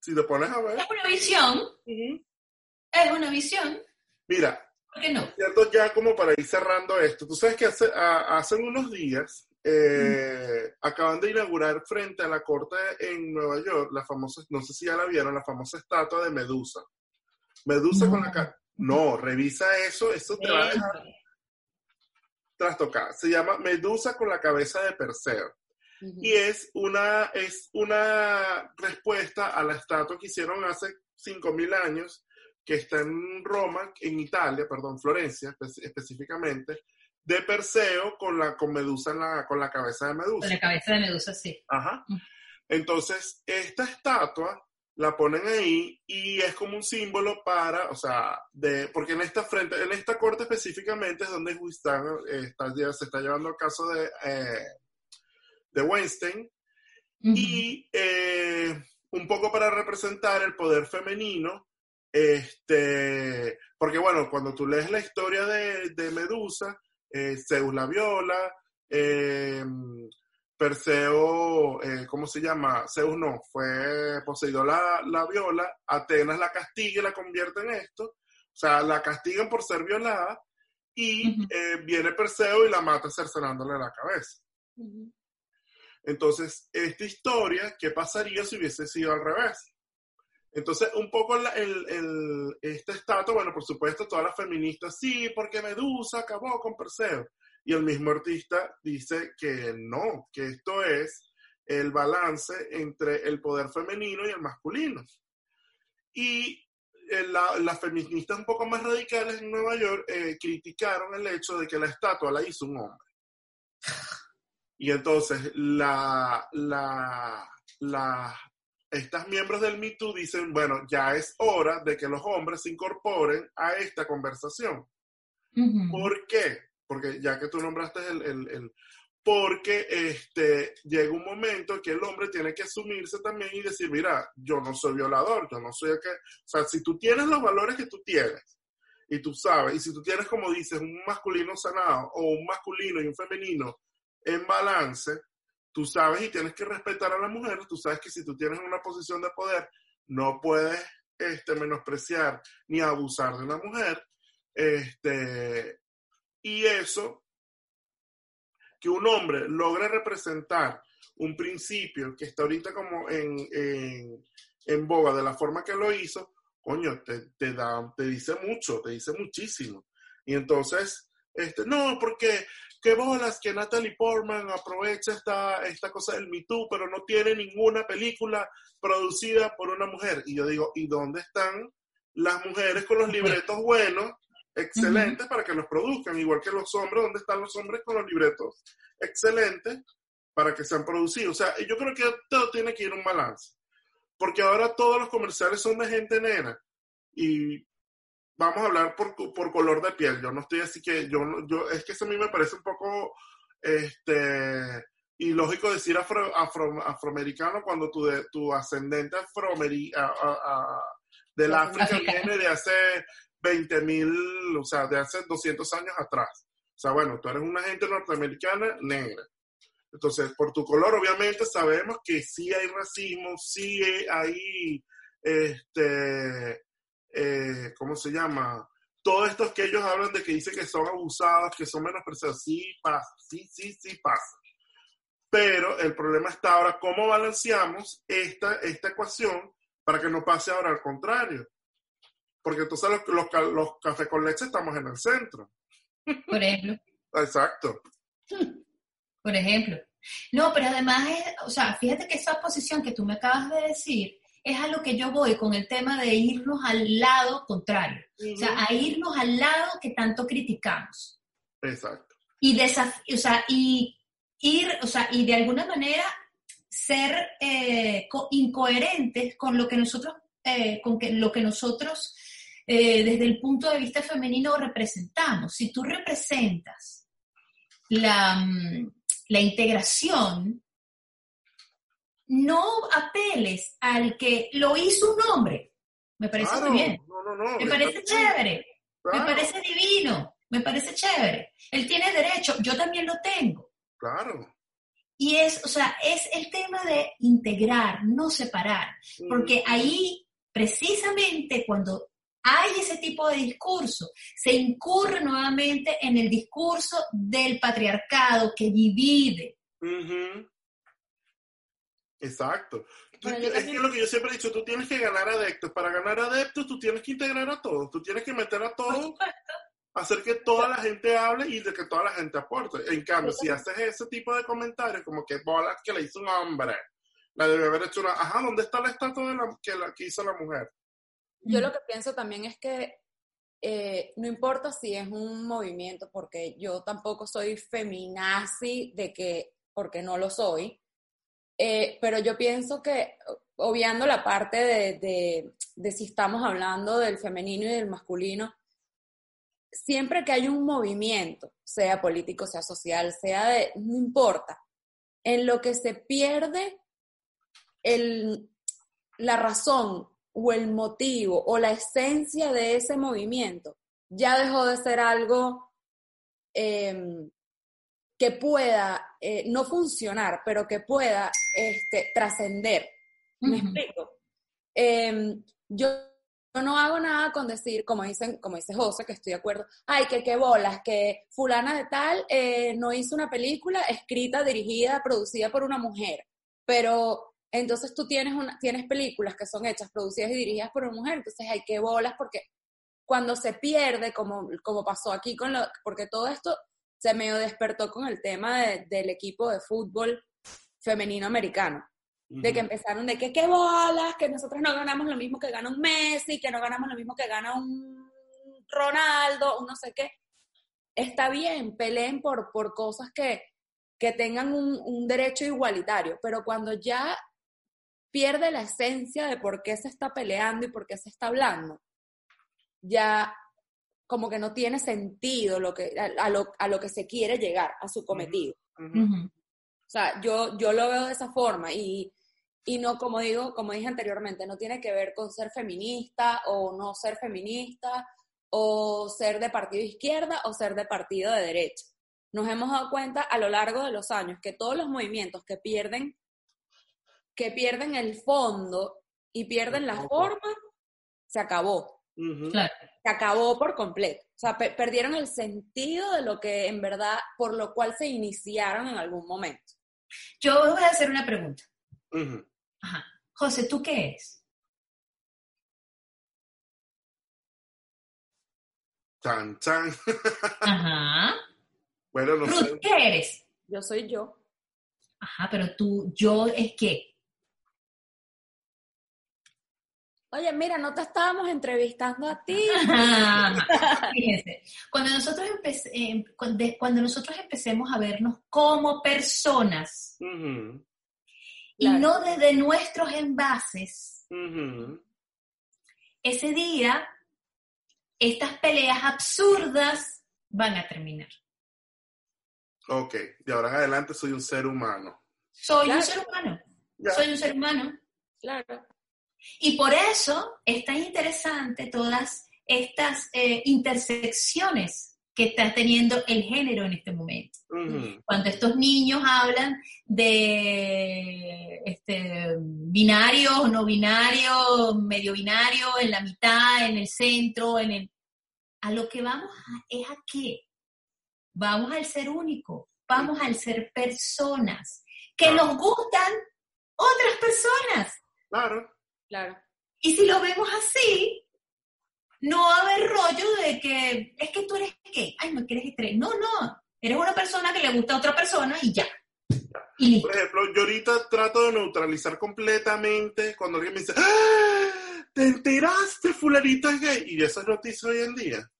Si te pones a ver. Es una visión. Es una visión. Mira, ¿Por qué no? cierto, ya como para ir cerrando esto, tú sabes que hace, a- hace unos días eh, acaban de inaugurar frente a la corte en Nueva York la famosa, no sé si ya la vieron, la famosa estatua de Medusa. Medusa No. con la cara. No, revisa eso, eso te va a dejar. Se llama Medusa con la cabeza de Perseo. Y es una, es una respuesta a la estatua que hicieron hace 5.000 años, que está en Roma, en Italia, perdón, Florencia espe- específicamente, de Perseo con la con Medusa en la, con la cabeza de Con Medusa. la cabeza de Medusa, sí. Ajá. Entonces, esta estatua la ponen ahí y es como un símbolo para, o sea, de, porque en esta frente, en esta corte específicamente es donde están, eh, está, se está llevando el caso de, eh, de Weinstein. Y eh, un poco para representar el poder femenino, este, porque bueno, cuando tú lees la historia de, de Medusa, eh, Zeus la viola, eh, Perseo, eh, ¿cómo se llama? Zeus no, fue Poseidón la, la viola, Atenas la castiga y la convierte en esto, o sea, la castigan por ser violada y eh, viene Perseo y la mata cercenándole la cabeza. Entonces, esta historia, ¿qué pasaría si hubiese sido al revés? Entonces, un poco la- el, el- este estatua, bueno, por supuesto, todas las feministas, sí, porque Medusa acabó con Perseo. Y el mismo artista dice que no, que esto es el balance entre el poder femenino y el masculino. Y eh, la- las feministas un poco más radicales en Nueva York eh, criticaron el hecho de que la estatua la hizo un hombre. Y entonces la, la, la, estas miembros del Me Too dicen, bueno, ya es hora de que los hombres se incorporen a esta conversación. Ujú. ¿Por qué? Porque ya que tú nombraste el... el- el- porque este, llega un momento que el hombre tiene que asumirse también y decir, mira, yo no soy violador, yo no soy el que... O sea, si tú tienes los valores que tú tienes, y tú sabes, y si tú tienes, como dices, un masculino sanado o un masculino y un femenino en balance, tú sabes y tienes que respetar a la mujer, tú sabes que si tú tienes una posición de poder, no puedes este, menospreciar ni abusar de una mujer. Este, y eso, que un hombre logre representar un principio que está ahorita como en, en, en boga de la forma que lo hizo, coño, te, te, da, te dice mucho, te dice muchísimo. Y entonces, este, no, porque qué bolas que Natalie Portman aprovecha esta, esta cosa del Me Too, pero no tiene ninguna película producida por una mujer. Y yo digo, ¿y dónde están las mujeres con los [LAUGHS] libretos buenos, excelentes, para que los produzcan? Igual que los hombres, ¿dónde están los hombres con los libretos excelentes para que sean producidos? O sea, yo creo que todo tiene que ir un balance. Porque ahora todos los comerciales son de gente nena. Y vamos a hablar por, por color de piel. Yo no estoy así que, yo, yo es que eso a mí me parece un poco, este, ilógico decir afro, afro- afroamericano cuando tu, de- tu ascendente afroameri- a- a- a- del África viene de hace 20 mil, o sea, de hace 200 años atrás. O sea, bueno, tú eres una gente norteamericana negra. Entonces, por tu color, obviamente sabemos que sí hay racismo, sí hay, este, eh, ¿cómo se llama? Todos estos que ellos hablan de que dicen que son abusados, que son menospreciados, sí pasa, sí, sí, sí pasa. Pero el problema está ahora, ¿cómo balanceamos esta, esta ecuación para que no pase ahora al contrario? Porque entonces los, los, los cafés con leche estamos en el centro. Por ejemplo. Exacto. [LAUGHS] Por ejemplo. No, pero además, es, o sea, fíjate que esa posición que tú me acabas de decir es a lo que yo voy con el tema de irnos al lado contrario. O sea, a irnos al lado que tanto criticamos. Exacto. Y, desaf- o sea, y ir, o sea, y de alguna manera ser eh, co- incoherentes con lo que nosotros, eh, con que, lo que nosotros eh, desde el punto de vista femenino representamos. Si tú representas la, mm, la integración, no apeles al que lo hizo un hombre. Me parece Claro, muy bien. No, no, no. Me parece chévere. Me parece divino. Me parece chévere. Él tiene derecho. Yo también lo tengo. Claro. Y es, o sea, es el tema de integrar, no separar, porque ahí precisamente cuando hay ese tipo de discurso, se incurre nuevamente en el discurso del patriarcado que divide. Exacto. es que lo que yo siempre he dicho, tú tienes que ganar adeptos. Para ganar adeptos, tú tienes que integrar a todos. Tú tienes que meter a todos hacer que toda la gente hable y de que toda la gente aporte. En cambio, si haces ese tipo de comentarios, como que bolas que le hizo un hombre, la debe haber hecho una, ajá, ¿dónde está la estatua de la, que, la, que hizo la mujer? Yo lo que pienso también es que eh, no importa si es un movimiento, porque yo tampoco soy feminazi de que, porque no lo soy, eh, pero yo pienso que, obviando la parte de, de, de si estamos hablando del femenino y del masculino, siempre que hay un movimiento, sea político, sea social, sea de, no importa, en lo que se pierde el, la razón o el motivo o la esencia de ese movimiento, ya dejó de ser algo em, que pueda eh, no funcionar, pero que pueda este, trascender. ¿Me explico? Em, yo yo no hago nada con decir, como dicen, como dice José, que estoy de acuerdo, ay, que qué bolas, que fulana de tal eh, no hizo una película escrita, dirigida, producida por una mujer, pero entonces tú tienes, una, tienes películas que son hechas, producidas y dirigidas por una mujer, entonces hay que bolas porque cuando se pierde, como, como pasó aquí con lo, porque todo esto se medio despertó con el tema del equipo de fútbol femenino americano de que empezaron de que qué bolas, que nosotros no ganamos lo mismo que gana un Messi, que no ganamos lo mismo que gana un Ronaldo, un no sé qué. Está bien, peleen por, por cosas que, que tengan un, un derecho igualitario, pero cuando ya pierde la esencia de por qué se está peleando y por qué se está hablando, ya como que no tiene sentido lo que, a, lo, a lo que se quiere llegar, a su cometido. O sea, yo, yo lo veo de esa forma y, y no, como digo, como dije anteriormente, no tiene que ver con ser feminista o no ser feminista o ser de partido izquierda o ser de partido de derecha. Nos hemos dado cuenta a lo largo de los años que todos los movimientos que pierden, que pierden el fondo y pierden la forma, se acabó. Se acabó por completo. O sea, perdieron el sentido de lo que en verdad, por lo cual se iniciaron en algún momento. Yo voy a hacer una pregunta. Ajá. José, ¿tú qué eres? Chan, chan. [LAUGHS] Ajá. Bueno, no Ruth, sé. ¿qué eres? Yo soy yo. Ajá, pero tú, yo es qué? Oye, mira, no te estábamos entrevistando a ti. [LAUGHS] Fíjense, cuando nosotros, empecé, eh, cuando, cuando nosotros empecemos a vernos como personas, y no desde nuestros envases, ese día estas peleas absurdas van a terminar. Ok, de ahora en adelante soy un ser humano. Soy Claro. un ser humano, Ya. soy un ser humano. Claro. Y por eso es tan interesante todas estas eh, intersecciones que está teniendo el género en este momento. Cuando estos niños hablan de este, binarios, no binarios, medio binario, en la mitad, en el centro, en el... A lo que vamos a- es a qué? Vamos al ser único, vamos al ser personas, que nos gustan otras personas. Claro. Claro. Y si lo vemos así, no va a haber rollo de que es que tú eres gay. Ay, no, que eres estrella. No, no. Eres una persona que le gusta a otra persona y ya. Y listo. Por ejemplo, yo ahorita trato de neutralizar completamente cuando alguien me dice, ¡Ah! ¿te enteraste, fulanito es gay? Y eso es noticia hoy en día.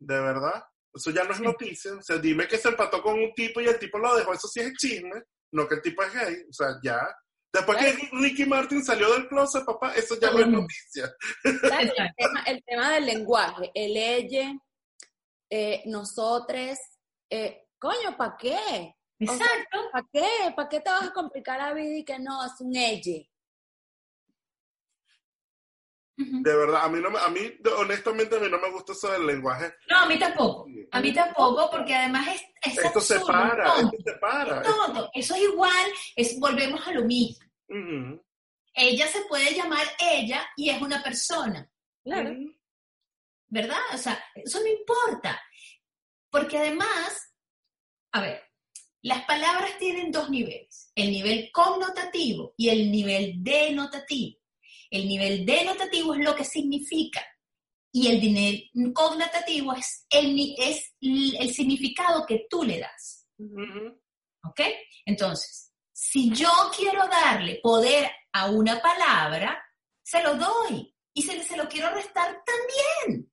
¿De verdad? Eso ya no es noticia. O sea, dime que se empató con un tipo y el tipo lo dejó. Eso sí es chisme. No que el tipo es gay. O sea, ya. Después que Ricky Martin salió del closet, papá, eso ya no es noticia. ¿Sabes? El, [LAUGHS] tema, el tema del lenguaje, el elle, eh, nosotros, eh, coño, ¿para qué? Exacto. ¿Para qué? ¿Para qué te vas a complicar la vida y que no es un elle? De verdad, a mí, no me, a mí, honestamente, a mí no me gusta eso del lenguaje. No, a mí tampoco. A mí tampoco, porque además es, es Esto absurdo, separa, tonto, esto separa. tonto. Eso es igual, es, volvemos a lo mismo. Ella se puede llamar ella y es una persona, Claro. ¿verdad? O sea, eso no importa. Porque además, a ver, las palabras tienen dos niveles, el nivel connotativo y el nivel denotativo. El nivel denotativo es lo que significa y el nivel connotativo es el, es significado que tú le das. ¿Ok? Entonces, si yo quiero darle poder a una palabra, se lo doy. Y se lo quiero restar, también.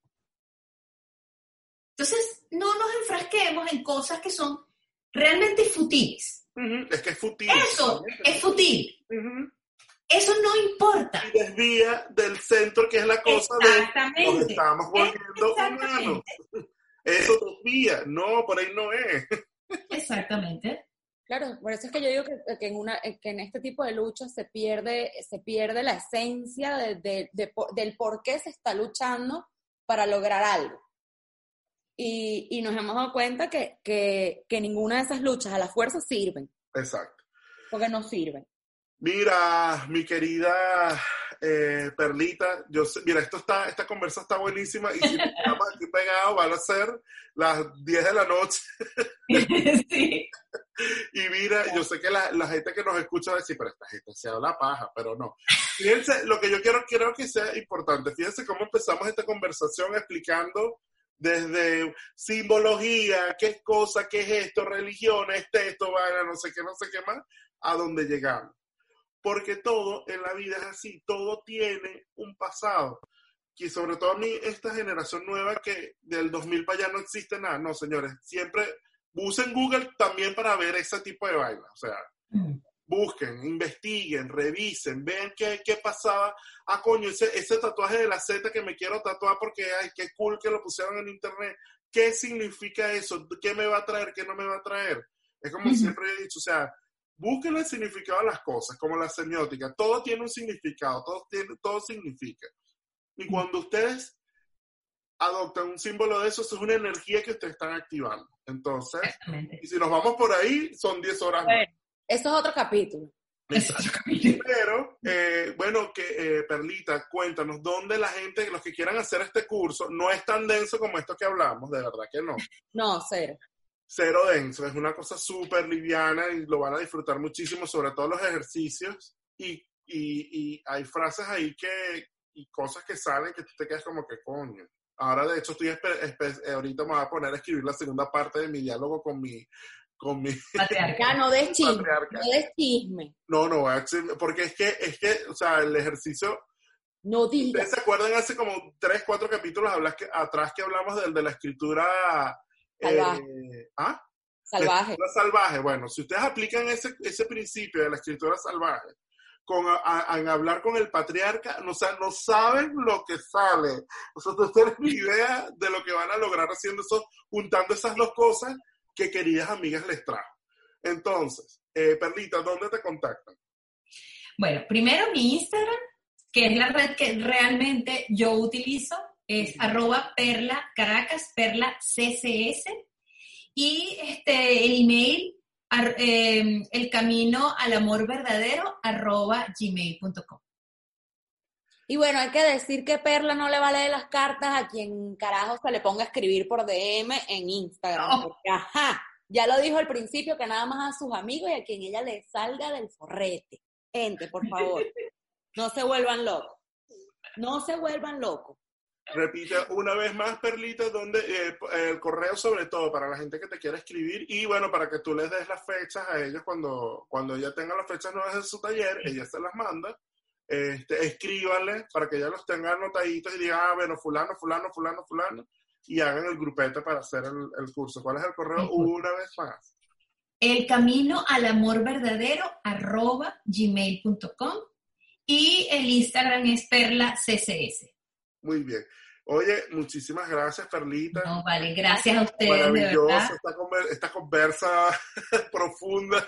Entonces, no nos enfrasquemos en cosas que son realmente futiles. Es que es fútil. Eso es fútil. Ujú. Eso no importa. Y desvía del centro, que es la cosa de nos estamos volviendo humanos. Eso desvía. No, por ahí no es. Exactamente. Claro, por eso es que yo digo que, que en, una, que en este tipo de luchas se pierde, se pierde la esencia de- de- de po- del por qué se está luchando para lograr algo. Y, y nos hemos dado cuenta que, que, que ninguna de esas luchas a la fuerza sirven, Exacto. porque no sirven. Mira, mi querida eh, Perlita, yo sé- mira, esto está, esta conversa está buenísima y si estamos [LAUGHS] aquí pegados van a ser las 10 de la noche. [LAUGHS] sí. Y mira, yo sé que la, la gente que nos escucha va a decir, pero esta gente se habla paja, pero no. Fíjense, lo que yo quiero, quiero que sea importante, fíjense cómo empezamos esta conversación explicando desde simbología, qué es cosa, qué es esto, religiones, texto, vaina, no sé qué, no sé qué más, a dónde llegamos. Porque todo en la vida es así, todo tiene un pasado. Y sobre todo a mí, esta generación nueva que del 2000 para allá no existe nada. No, señores, siempre usen Google también para ver ese tipo de vaina. O sea, busquen, investiguen, revisen, vean qué, qué pasaba. Ah, coño, ese, ese tatuaje de la Z que me quiero tatuar porque, ay, qué cool que lo pusieron en internet. ¿Qué significa eso? ¿Qué me va a traer? ¿Qué no me va a traer? Es como Ujú. siempre he dicho, o sea, busquen el significado de las cosas, como la semiótica. Todo tiene un significado, todo, tiene, todo significa. Y cuando ustedes adoptan un símbolo de eso, eso es una energía que ustedes están activando. Entonces, y si nos vamos por ahí, son 10 horas más. Bueno, eso es otro capítulo. Es otro capítulo. Pero, eh, bueno, que eh, Perlita, cuéntanos, ¿dónde la gente, los que quieran hacer este curso, no es tan denso como esto que hablamos? De verdad que no. [LAUGHS] No, cero. Cero denso, es una cosa súper liviana y lo van a disfrutar muchísimo, sobre todo los ejercicios. Y, y, y hay frases ahí que, y cosas que salen que tú te quedas como que coño. Ahora, de hecho, estoy eh, ahorita me voy a poner a escribir la segunda parte de mi diálogo con mi, con mi [LAUGHS] Patriarca. No des chisme. No des chisme. No, no, porque es que, es que, o sea, el ejercicio No ¿Ustedes digas. se acuerdan hace como tres, cuatro capítulos hablas que, atrás que hablamos del de la escritura Salvaje. eh, ¿ah? Salvaje. La salvaje. Bueno, si ustedes aplican ese, ese principio de la escritura salvaje con a- hablar con el patriarca, no, o sea, no saben lo que sale. [LAUGHS] O sea, no tienen ni idea de lo que van a lograr haciendo eso, juntando esas dos cosas que queridas amigas les trajo. Entonces, eh, Perlita, ¿dónde te contactan? Bueno, primero mi Instagram, que es la red que realmente yo utilizo, es arroba perla caracas, perla ccs, y este, el email, ar- eh, el camino al amor verdadero, arroba gmail.com. Y bueno, hay que decir que Perla no le vale las cartas a quien carajo se le ponga a escribir por DM en Instagram. Porque, ajá, ya lo dijo al principio que nada más a sus amigos y a quien ella le salga del forrete. Gente, por favor, [LAUGHS] no se vuelvan locos. No se vuelvan locos. Repite una vez más, Perlita, donde eh, el correo sobre todo para la gente que te quiera escribir y bueno, para que tú les des las fechas a ellos cuando, cuando ella tenga las fechas nuevas de su taller, ella se las manda. Este, escríbanle para que ella los tenga anotaditos y diga, ah, bueno, fulano, fulano, fulano, fulano, y hagan el grupete para hacer el, el curso. ¿Cuál es el correo? Una vez más. El camino al amor verdadero, arroba gmail.com, y el Instagram es perla ccs. Muy bien. Oye, muchísimas gracias, Perlita. No, vale, gracias a ustedes, de Maravilloso esta, conver- esta conversa [LAUGHS] profunda,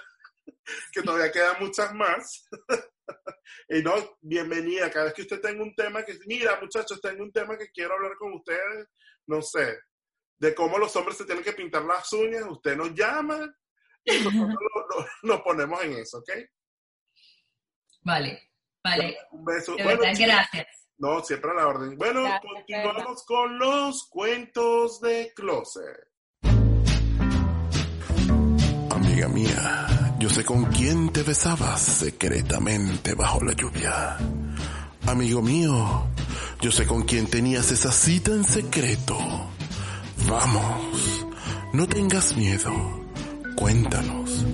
que todavía quedan muchas más. [LAUGHS] y no, bienvenida. Cada vez que usted tenga un tema que, mira, muchachos, tengo un tema que quiero hablar con ustedes, no sé, de cómo los hombres se tienen que pintar las uñas, usted nos llama y [LAUGHS] nosotros nos ponemos en eso, ¿ok? Vale, vale. Un beso. De verdad, gracias. No, siempre a la orden. Bueno, continuamos con los cuentos de closet. Amiga mía, yo sé con quién te besabas secretamente bajo la lluvia. Amigo mío, yo sé con quién tenías esa cita en secreto. Vamos, no tengas miedo. Cuéntanos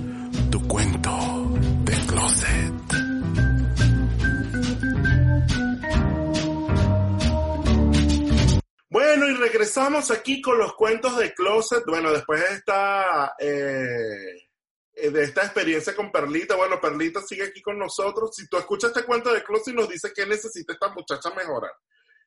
tu cuento de closet. Bueno, y regresamos aquí con los cuentos de closet. Bueno, después de esta, eh, de esta experiencia con Perlita, bueno, Perlita sigue aquí con nosotros. Si tú escuchas este cuento de closet y nos dice que necesita esta muchacha mejorar.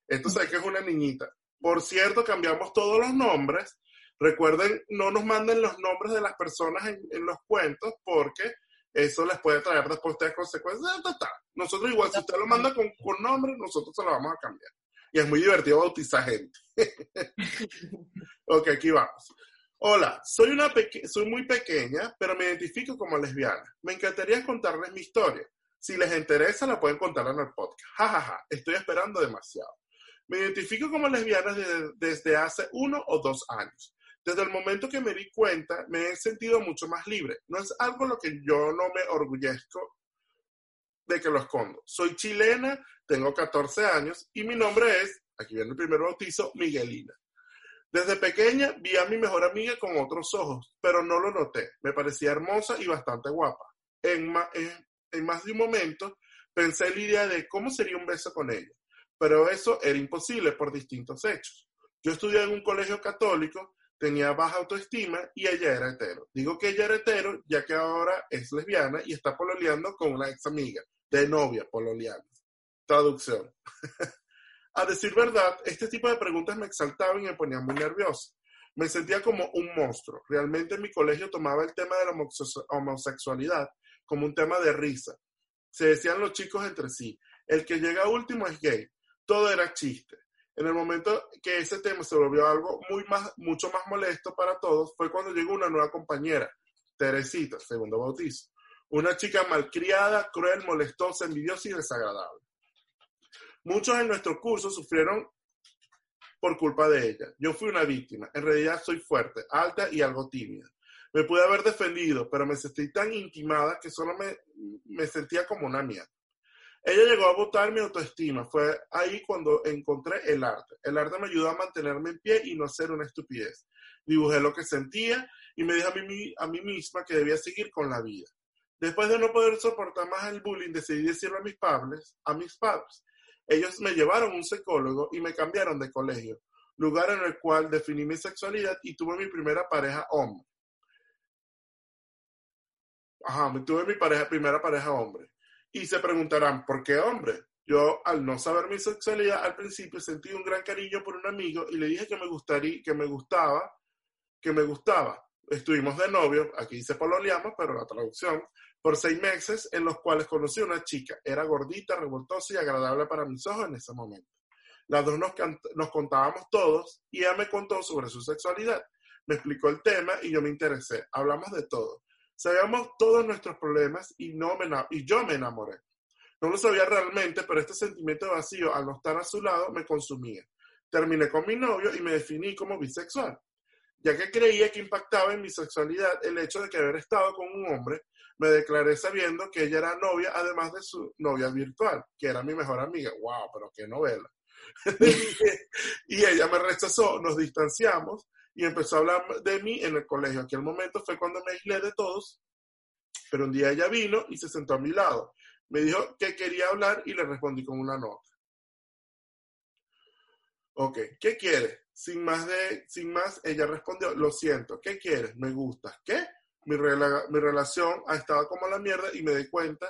Esto sé que es una niñita. Por cierto, cambiamos todos los nombres. Recuerden, no nos manden los nombres de las personas en, los cuentos porque eso les puede traer después de consecuencias. Ta. Nosotros igual, si usted lo manda con, con nombre, nosotros se lo vamos a cambiar. Y es muy divertido bautizar gente. [LAUGHS] ok, aquí vamos. Hola, soy, una soy muy pequeña, pero me identifico como lesbiana. Me encantaría contarles mi historia. Si les interesa, la pueden contar en el podcast. Ja, ja, ja. Estoy esperando demasiado. Me identifico como lesbiana desde, desde hace uno o dos años. Desde el momento que me di cuenta, me he sentido mucho más libre. No es algo lo que yo no me orgullezco de que lo escondo. Soy chilena, tengo 14 años y mi nombre es, aquí viene el primer bautizo, Miguelina. Desde pequeña vi a mi mejor amiga con otros ojos, pero no lo noté. Me parecía hermosa y bastante guapa. En, ma- en- en más de un momento pensé en la idea de cómo sería un beso con ella, pero eso era imposible por distintos hechos. Yo estudié en un colegio católico, tenía baja autoestima y ella era hetero. Digo que ella era hetero ya que ahora es lesbiana y está pololeando con una ex amiga, de novia pololeando. Traducción. [LAUGHS] A decir verdad, este tipo de preguntas me exaltaban y me ponían muy nervioso. Me sentía como un monstruo. Realmente en mi colegio tomaba el tema de la homose- homosexualidad como un tema de risa. Se decían los chicos entre sí, el que llega último es gay. Todo era chiste. En el momento que ese tema se volvió algo muy más, mucho más molesto para todos, fue cuando llegó una nueva compañera, Teresita, segundo bautizo. Una chica malcriada, cruel, molestosa, envidiosa y desagradable. Muchos en nuestro curso sufrieron por culpa de ella. Yo fui una víctima. En realidad soy fuerte, alta y algo tímida. Me pude haber defendido, pero me sentí tan intimada que solo me, sentía como una mierda. Ella llegó a botar mi autoestima. Fue ahí cuando encontré el arte. El arte me ayudó a mantenerme en pie y no hacer una estupidez. Dibujé lo que sentía y me dije a mí, misma que debía seguir con la vida. Después de no poder soportar más el bullying, decidí decirle a mis a mis padres. Ellos me llevaron un psicólogo y me cambiaron de colegio, lugar en el cual definí mi sexualidad y tuve mi primera pareja hombre. Ajá, tuve mi pareja, primera pareja hombre. Y se preguntarán, ¿por qué hombre? Yo, al no saber mi sexualidad, al principio sentí un gran cariño por un amigo y le dije que me gustaría, que me gustaba, que me gustaba. Estuvimos de novio, aquí dice pololeamos, pero la traducción, por seis meses en los cuales conocí a una chica. Era gordita, revoltosa y agradable para mis ojos en ese momento. Las dos nos, contábamos todos y ella me contó sobre su sexualidad. Me explicó el tema y yo me interesé. Hablamos de todo. Sabíamos todos nuestros problemas y, no me, y yo me enamoré. No lo sabía realmente, pero este sentimiento de vacío al no estar a su lado me consumía. Terminé con mi novio y me definí como bisexual, ya que creía que impactaba en mi sexualidad el hecho de que haber estado con un hombre, me declaré sabiendo que ella era novia, además de su novia virtual, que era mi mejor amiga. ¡Wow! Pero qué novela. [LAUGHS] y ella me rechazó, nos distanciamos y empezó a hablar de mí en el colegio. Aquel momento fue cuando me aislé de todos, pero un día ella vino y se sentó a mi lado. Me dijo que quería hablar y le respondí con una nota. Ok, ¿qué quieres? Sin más, de, sin más, ella respondió, lo siento, ¿qué quieres? Me gustas. ¿Qué? Mi, rela- mi relación ha estado como la mierda y me di cuenta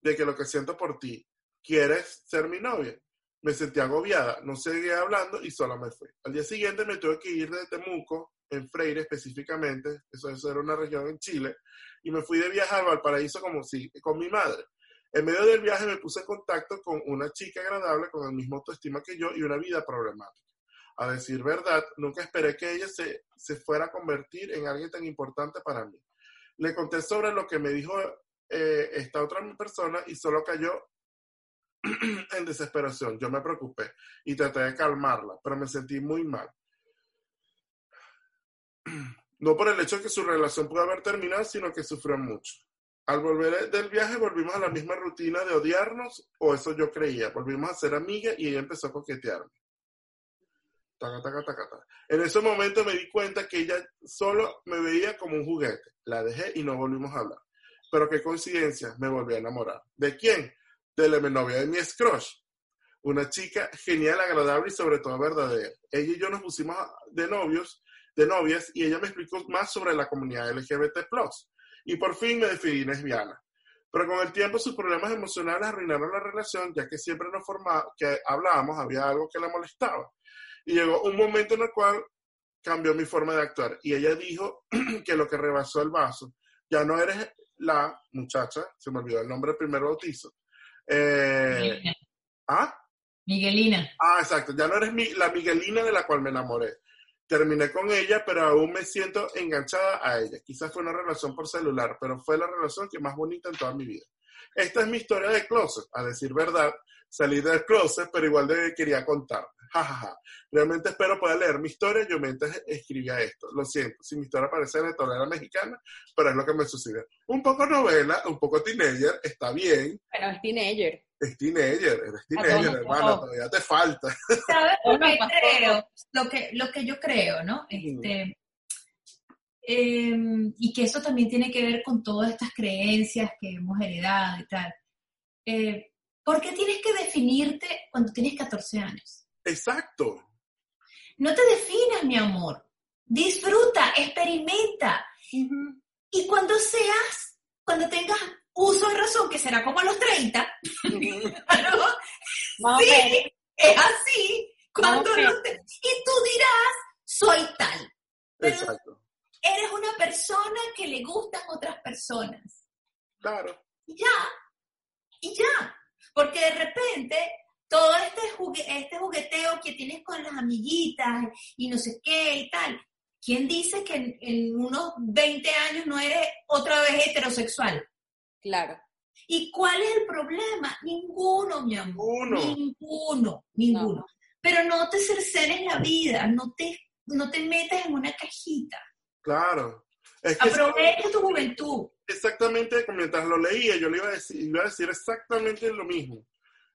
de que lo que siento por ti, ¿quieres ser mi novia? Me sentí agobiada, no seguí hablando y solo me fui. Al día siguiente me tuve que ir de Temuco, en Freire específicamente, eso, era una región en Chile, y me fui de viaje a Valparaíso como si, con mi madre. En medio del viaje me puse en contacto con una chica agradable con el mismo autoestima que yo y una vida problemática. A decir verdad, nunca esperé que ella se, se fuera a convertir en alguien tan importante para mí. Le conté sobre lo que me dijo eh, esta otra persona y solo cayó [CLEARS THROAT] en desesperación. Yo me preocupé y traté de calmarla, pero me sentí muy mal. [CLEARS THROAT] No por el hecho de que su relación pudo haber terminado, sino que sufrió mucho. Al volver del viaje volvimos a la misma rutina de odiarnos, o eso yo creía. Volvimos a ser amigas y ella empezó a coquetearme. Taca, taca, taca, taca. En ese momento me di cuenta que ella solo me veía como un juguete. La dejé y no volvimos a hablar. Pero qué coincidencia, me volví a enamorar. ¿De quién? De la novia de mi crush. Una chica genial, agradable y sobre todo verdadera. Ella y yo nos pusimos de novios, de novias, y ella me explicó más sobre la comunidad LGBT+. Y por fin me definí lesbiana. Pero con el tiempo sus problemas emocionales arruinaron la relación, ya que siempre nos formaba, que hablábamos, había algo que la molestaba. Y llegó un momento en el cual cambió mi forma de actuar. Y ella dijo [CLEARS THROAT] que lo que rebasó el vaso, ya no eres la muchacha, se me olvidó el nombre del primer bautizo. Eh, ¿Ah? Miguelina. Ah, exacto. Ya no eres mi, la Miguelina de la cual me enamoré. Terminé con ella, pero aún me siento enganchada a ella. Quizás fue una relación por celular, pero fue la relación que más bonita en toda mi vida. Esta es mi historia de closet. A decir verdad, salí del closet, pero igual de, quería contar. Ja, Realmente espero poder leer mi historia. Yo mientras escribía esto. Lo siento, si mi historia parece de tonera mexicana, pero es lo que me sucede. Un poco novela, un poco teenager, está bien. Pero es teenager. Es teenager, eres teenager, hermano, todavía te falta. ¿Sabes lo que creo? Lo que, lo que yo creo, ¿no? Este, em, y que eso también tiene que ver con todas estas creencias que hemos heredado y tal. Eh, ¿Por qué tienes que definirte cuando tienes 14 años? Exacto. No te definas, mi amor. Disfruta, experimenta. Y cuando seas, cuando tengas uso de razón, que será como a los 30, [LAUGHS] sí, es así. Cuando no te... Y tú dirás, soy tal. Exacto. Eres una persona que le gustan otras personas. Claro. Y ya. Y ya. Porque de repente todo este, este jugueteo que tienes con las amiguitas y no sé qué y tal, ¿quién dice que en, unos 20 años no eres otra vez heterosexual? Claro. ¿Y cuál es el problema? Ninguno, mi amor. Ninguno, ninguno. Pero no te cercenes la vida, no te, no te metas en una cajita. Claro. Aprovecha tu juventud. Exactamente, mientras lo leía, yo le iba a decir, iba a decir exactamente lo mismo.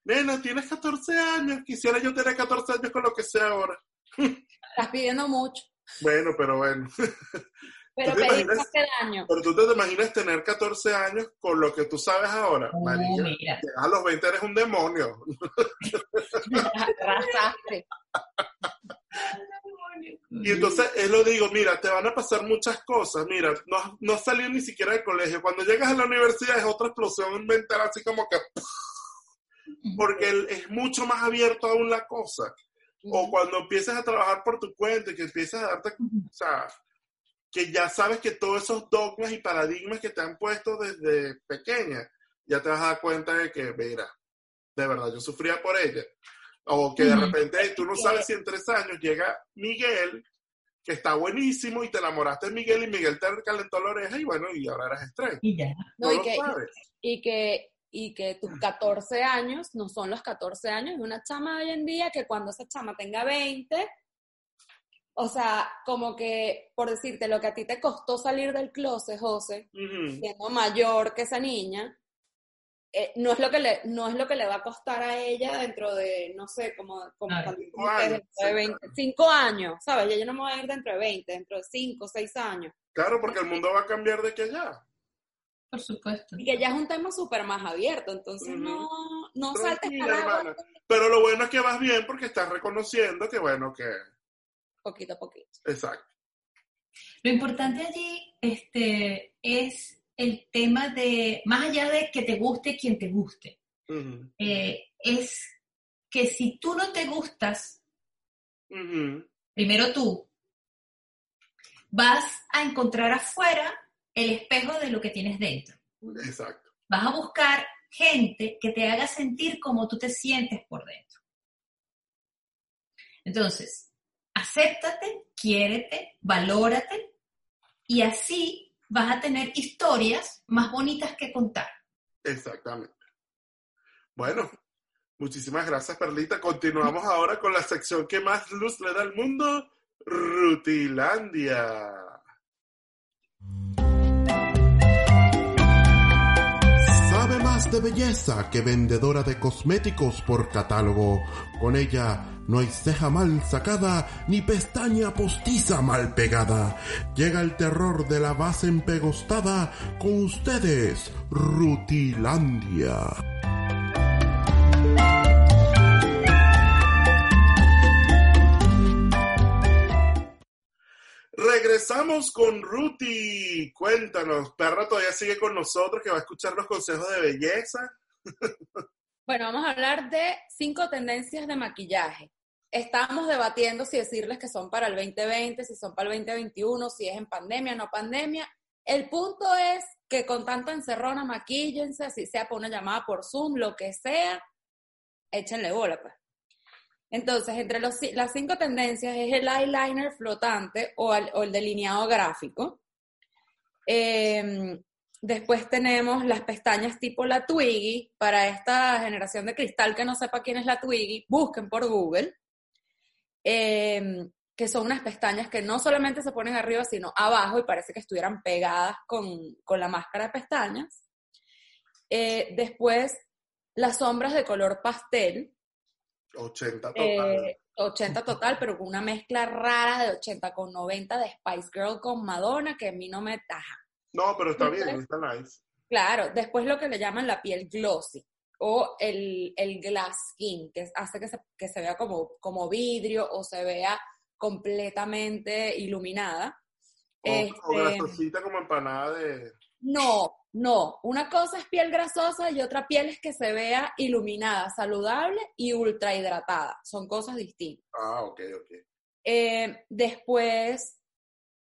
Nena, tienes 14 años, quisiera yo tener 14 años con lo que sea ahora. Estás pidiendo mucho. Bueno, pero bueno. [LAUGHS] Pero pedir más que daño. Pero tú te imaginas tener 14 años con lo que tú sabes ahora. Uh, María, a los 20 eres un demonio. [LAUGHS] [LAUGHS] Y entonces él lo digo, mira, te van a pasar muchas cosas, mira, no, no salir ni siquiera del colegio. Cuando llegas a la universidad es otra explosión mental así como que... Porque es mucho más abierto aún la cosa. O cuando empiezas a trabajar por tu cuenta y que empiezas a darte, o sea, que ya sabes que todos esos dogmas y paradigmas que te han puesto desde pequeña, ya te vas a dar cuenta de que, mira, de verdad, yo sufría por ella. O que de repente tú no sabes si en tres años llega Miguel, que está buenísimo, y te enamoraste de Miguel y Miguel te calentó la oreja y bueno, y ahora eres estrés. Y ya. No, y, que, y, que, y que tus 14 años no son los 14 años de una chama de hoy en día, que cuando esa chama tenga 20, o sea, como que, por decirte, lo que a ti te costó salir del closet, José, siendo mayor que esa niña, eh, no, es lo que le, no es lo que le va a costar a ella dentro de, no sé, como, como cinco, años, de 25 años, ¿sabes? Yo no me voy a ir dentro de 20, dentro de 5, 6 años. Claro, porque el mundo va a cambiar de que allá. Por supuesto. Y que ya es un tema súper más abierto, entonces no, no saltes para Pero lo bueno es que vas bien porque estás reconociendo que, bueno, que... Poquito a poquito. Exacto. Lo importante allí este, es el tema de, más allá de que te guste quien te guste, eh, es que si tú no te gustas, primero tú, vas a encontrar afuera el espejo de lo que tienes dentro. Exacto. Vas a buscar gente que te haga sentir como tú te sientes por dentro. Entonces, acéptate, quiérete, valórate y así vas a tener historias más bonitas que contar. Exactamente. Bueno, muchísimas gracias, Perlita. Continuamos ahora con la sección que más luz le da al mundo, Rutilandia. Más de belleza que vendedora de cosméticos por catálogo. Con ella no hay ceja mal sacada ni pestaña postiza mal pegada. Llega el terror de la base empegostada con ustedes, Rutilandia. Con Ruti. Cuéntanos, perra todavía sigue con nosotros que va a escuchar los consejos de belleza. Bueno, vamos a hablar de cinco tendencias de maquillaje. Estamos debatiendo si decirles que son para el 2020, si son para el 2021, si es en pandemia, no pandemia. El punto es que con tanta encerrona, maquíllense, así sea por una llamada por Zoom, lo que sea, échenle bola, pues. Entonces, entre las cinco tendencias es el eyeliner flotante o el, delineado gráfico. Eh, después tenemos las pestañas tipo la Twiggy. Para esta generación de cristal que no sepa quién es la Twiggy, busquen por Google. Eh, que son unas pestañas que no solamente se ponen arriba, sino abajo y parece que estuvieran pegadas con, con la máscara de pestañas. Eh, después, las sombras de color pastel, 80 total. eh, 80 total, pero con una mezcla rara de 80 con 90 de Spice Girl con Madonna, que a mí no me taja. no, pero está bien, está nice. Claro, después lo que le llaman la piel glossy o el, el glass skin, que hace que se, que se vea como, como vidrio o se vea completamente iluminada. O, o Este, grasosita como empanada de... no, no. Una cosa es piel grasosa y otra piel es que se vea iluminada, saludable y ultra hidratada. Son cosas distintas. Ah, ok, ok. Eh, después,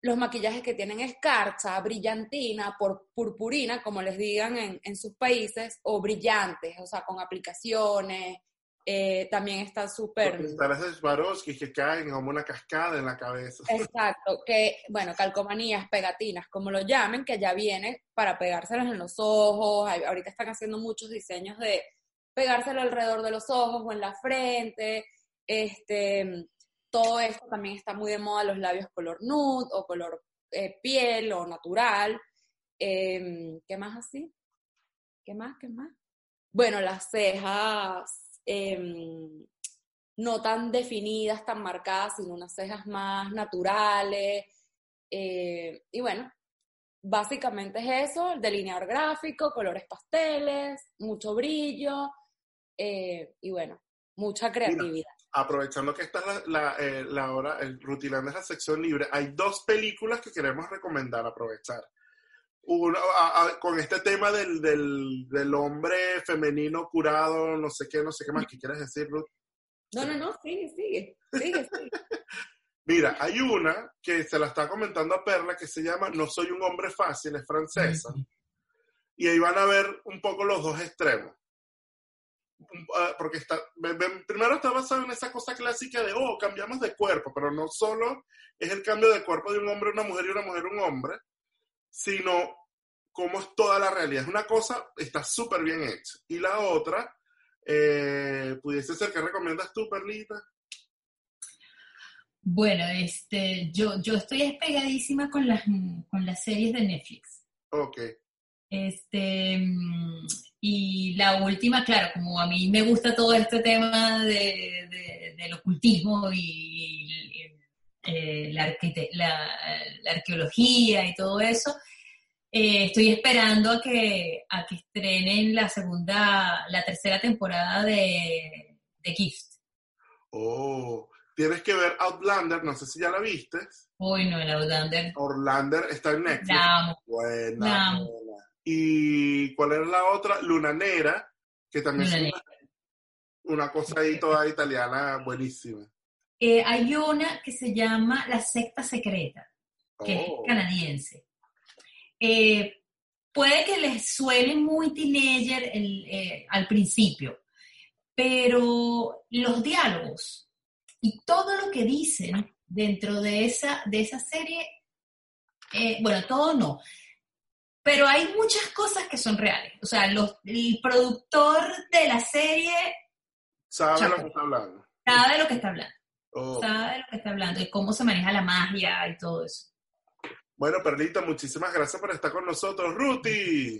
los maquillajes que tienen escarcha, brillantina, por purpurina, como les digan en, en sus países, o brillantes, o sea, con aplicaciones. Eh, también están Los súper... cristales Swarovski que caen como una cascada en la cabeza. Exacto, que, bueno, calcomanías, pegatinas, como lo llamen, que ya viene para pegárselas en los ojos. Ahorita están haciendo muchos diseños de pegárselo alrededor de los ojos o en la frente. Este, todo esto también está muy de moda, los labios color nude o color eh, piel o natural. Em, ¿Qué más así? ¿Qué más? ¿Qué más? Bueno, las cejas em, no tan definidas, tan marcadas, sino unas cejas más naturales. eh, y bueno, básicamente es eso, el delineador gráfico, colores pasteles, mucho brillo eh, y bueno, mucha creatividad. Aprovechando que esta es la, la, eh, la hora, el Rutilando es la sección libre, hay dos películas que queremos recomendar, aprovechar. Uno, a- a- con este tema del, del, del hombre femenino curado, no sé qué, no sé qué más, ¿qué quieres decir, Ruth? No, no, no, sigue, sigue, sigue, sigue. [LAUGHS] Mira, hay una que se la está comentando a Perla que se llama No soy un hombre fácil, es francesa. Y ahí van a ver un poco los dos extremos. Ah, Porque está, primero está basado en esa cosa clásica de, oh, cambiamos de cuerpo, pero no solo es el cambio de cuerpo de un hombre a una mujer y una mujer a un hombre, sino cómo es toda la realidad. Es una cosa, está súper bien hecha. Y la otra, eh, pudiese ser, ¿qué recomiendas tú, Perlita? Bueno, este, yo, yo estoy espegadísima con las, con las series de Netflix. Ok. Este, y la última, claro, como a mí me gusta todo este tema de, de- del ocultismo y, y, eh, la, la- la arqueología y todo eso, eh, estoy esperando a que, a que estrenen la segunda, la tercera temporada de, de Gift. Oh, tienes que ver Outlander, no sé si ya la viste. Uy, no, el Outlander, Outlander está en Netflix. amo. Buena. ¿Y cuál era la otra? Luna Negra, que también Luna es una, una cosa ahí toda italiana buenísima. Eh, hay una que se llama La Secta Secreta. que Oh, es canadiense. Eh, puede que les suene muy teenager el, eh, al principio, pero los diálogos y todo lo que dicen dentro de esa, de esa serie, eh, bueno, todo no, pero hay muchas cosas que son reales. O sea, los, el productor de la serie ¿Sabe Chapo. lo que está hablando? sabe de lo que está hablando, Oh. sabe de lo que está hablando y cómo se maneja la magia y todo eso. Bueno, Perlita, muchísimas gracias por estar con nosotros. Ruti,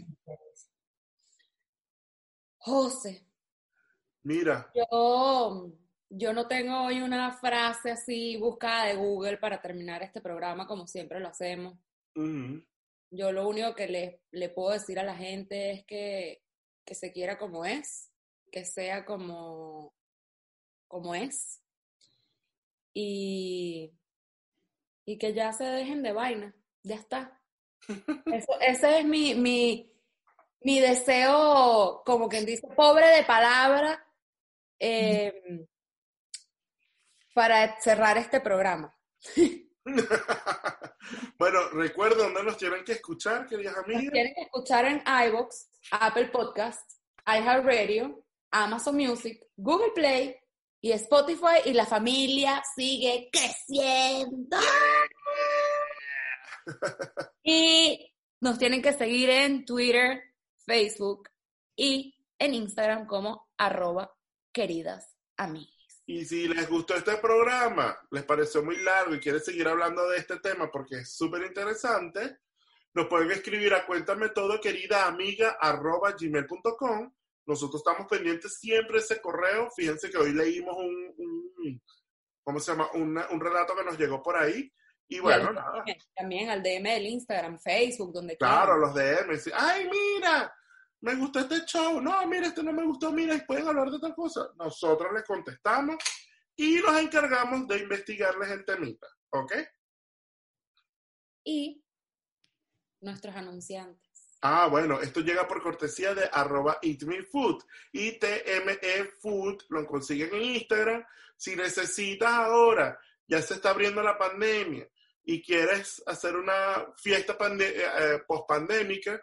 José, mira, yo, yo no tengo hoy una frase así buscada de Google para terminar este programa como siempre lo hacemos. Yo lo único que le, le puedo decir a la gente es que, que se quiera como es, que sea como, como es. Y, y que ya se dejen de vaina, ya está. [LAUGHS] Eso- ese es mi, mi, mi deseo, como quien dice, pobre de palabra, eh, para cerrar este programa. [LAUGHS] bueno, recuerda dónde nos tienen que escuchar, queridas Nos amigas. tienen que escuchar en iVoox, Apple Podcasts, iHeartRadio, Amazon Music, Google Play y Spotify y la familia sigue creciendo. Y nos tienen que seguir en Twitter, Facebook y en Instagram como arroba queridas amigas. Y si les gustó este programa, les pareció muy largo y quieren seguir hablando de este tema porque es súper interesante, nos pueden escribir a cuéntame todo, querida amiga, arroba gmail.com. Nosotros estamos pendientes siempre de ese correo. Fíjense que hoy leímos un, ¿cómo se llama? Una- un relato que nos llegó por ahí. Y bueno, nada. También al DM del Instagram, Facebook, donde Claro, quieran. los DM. sí, Ay, mira, me gustó este show. No, mira, este no me gustó. Mira, y pueden hablar de tal cosa. Nosotros les contestamos y nos encargamos de investigarles el temita. ¿Ok? Y nuestros anunciantes. Ah, bueno, esto llega por cortesía de arroba eatmefood. ITME Food, lo consiguen en Instagram. Si necesitas ahora, ya se está abriendo la pandemia y quieres hacer una fiesta eh, eh, post-pandémica,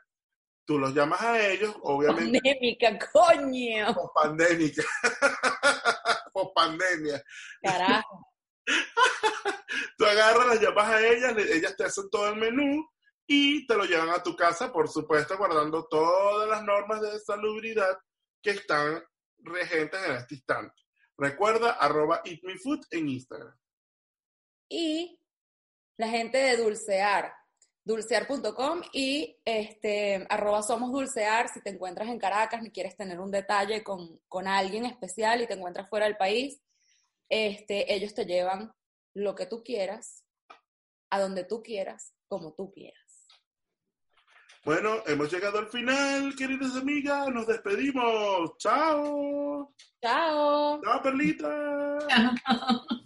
tú los llamas a ellos, obviamente Pandémica, coño. post-pandémica. [LAUGHS] post-pandemia. Carajo. Tú agarras, las llamas a ellas, ellas te hacen todo el menú y te lo llevan a tu casa, por supuesto, guardando todas las normas de salubridad que están regentes en este instante. Recuerda, arroba eatmefood en Instagram. Y la gente de Dulcear, dulcear.com y este, arroba somos dulcear si te encuentras en Caracas y quieres tener un detalle con, con alguien especial y te encuentras fuera del país, este, ellos te llevan lo que tú quieras, a donde tú quieras, como tú quieras. Bueno, hemos llegado al final, queridas amigas. Nos despedimos. Chao. Chao. Chao, Perlita. Chao. [LAUGHS]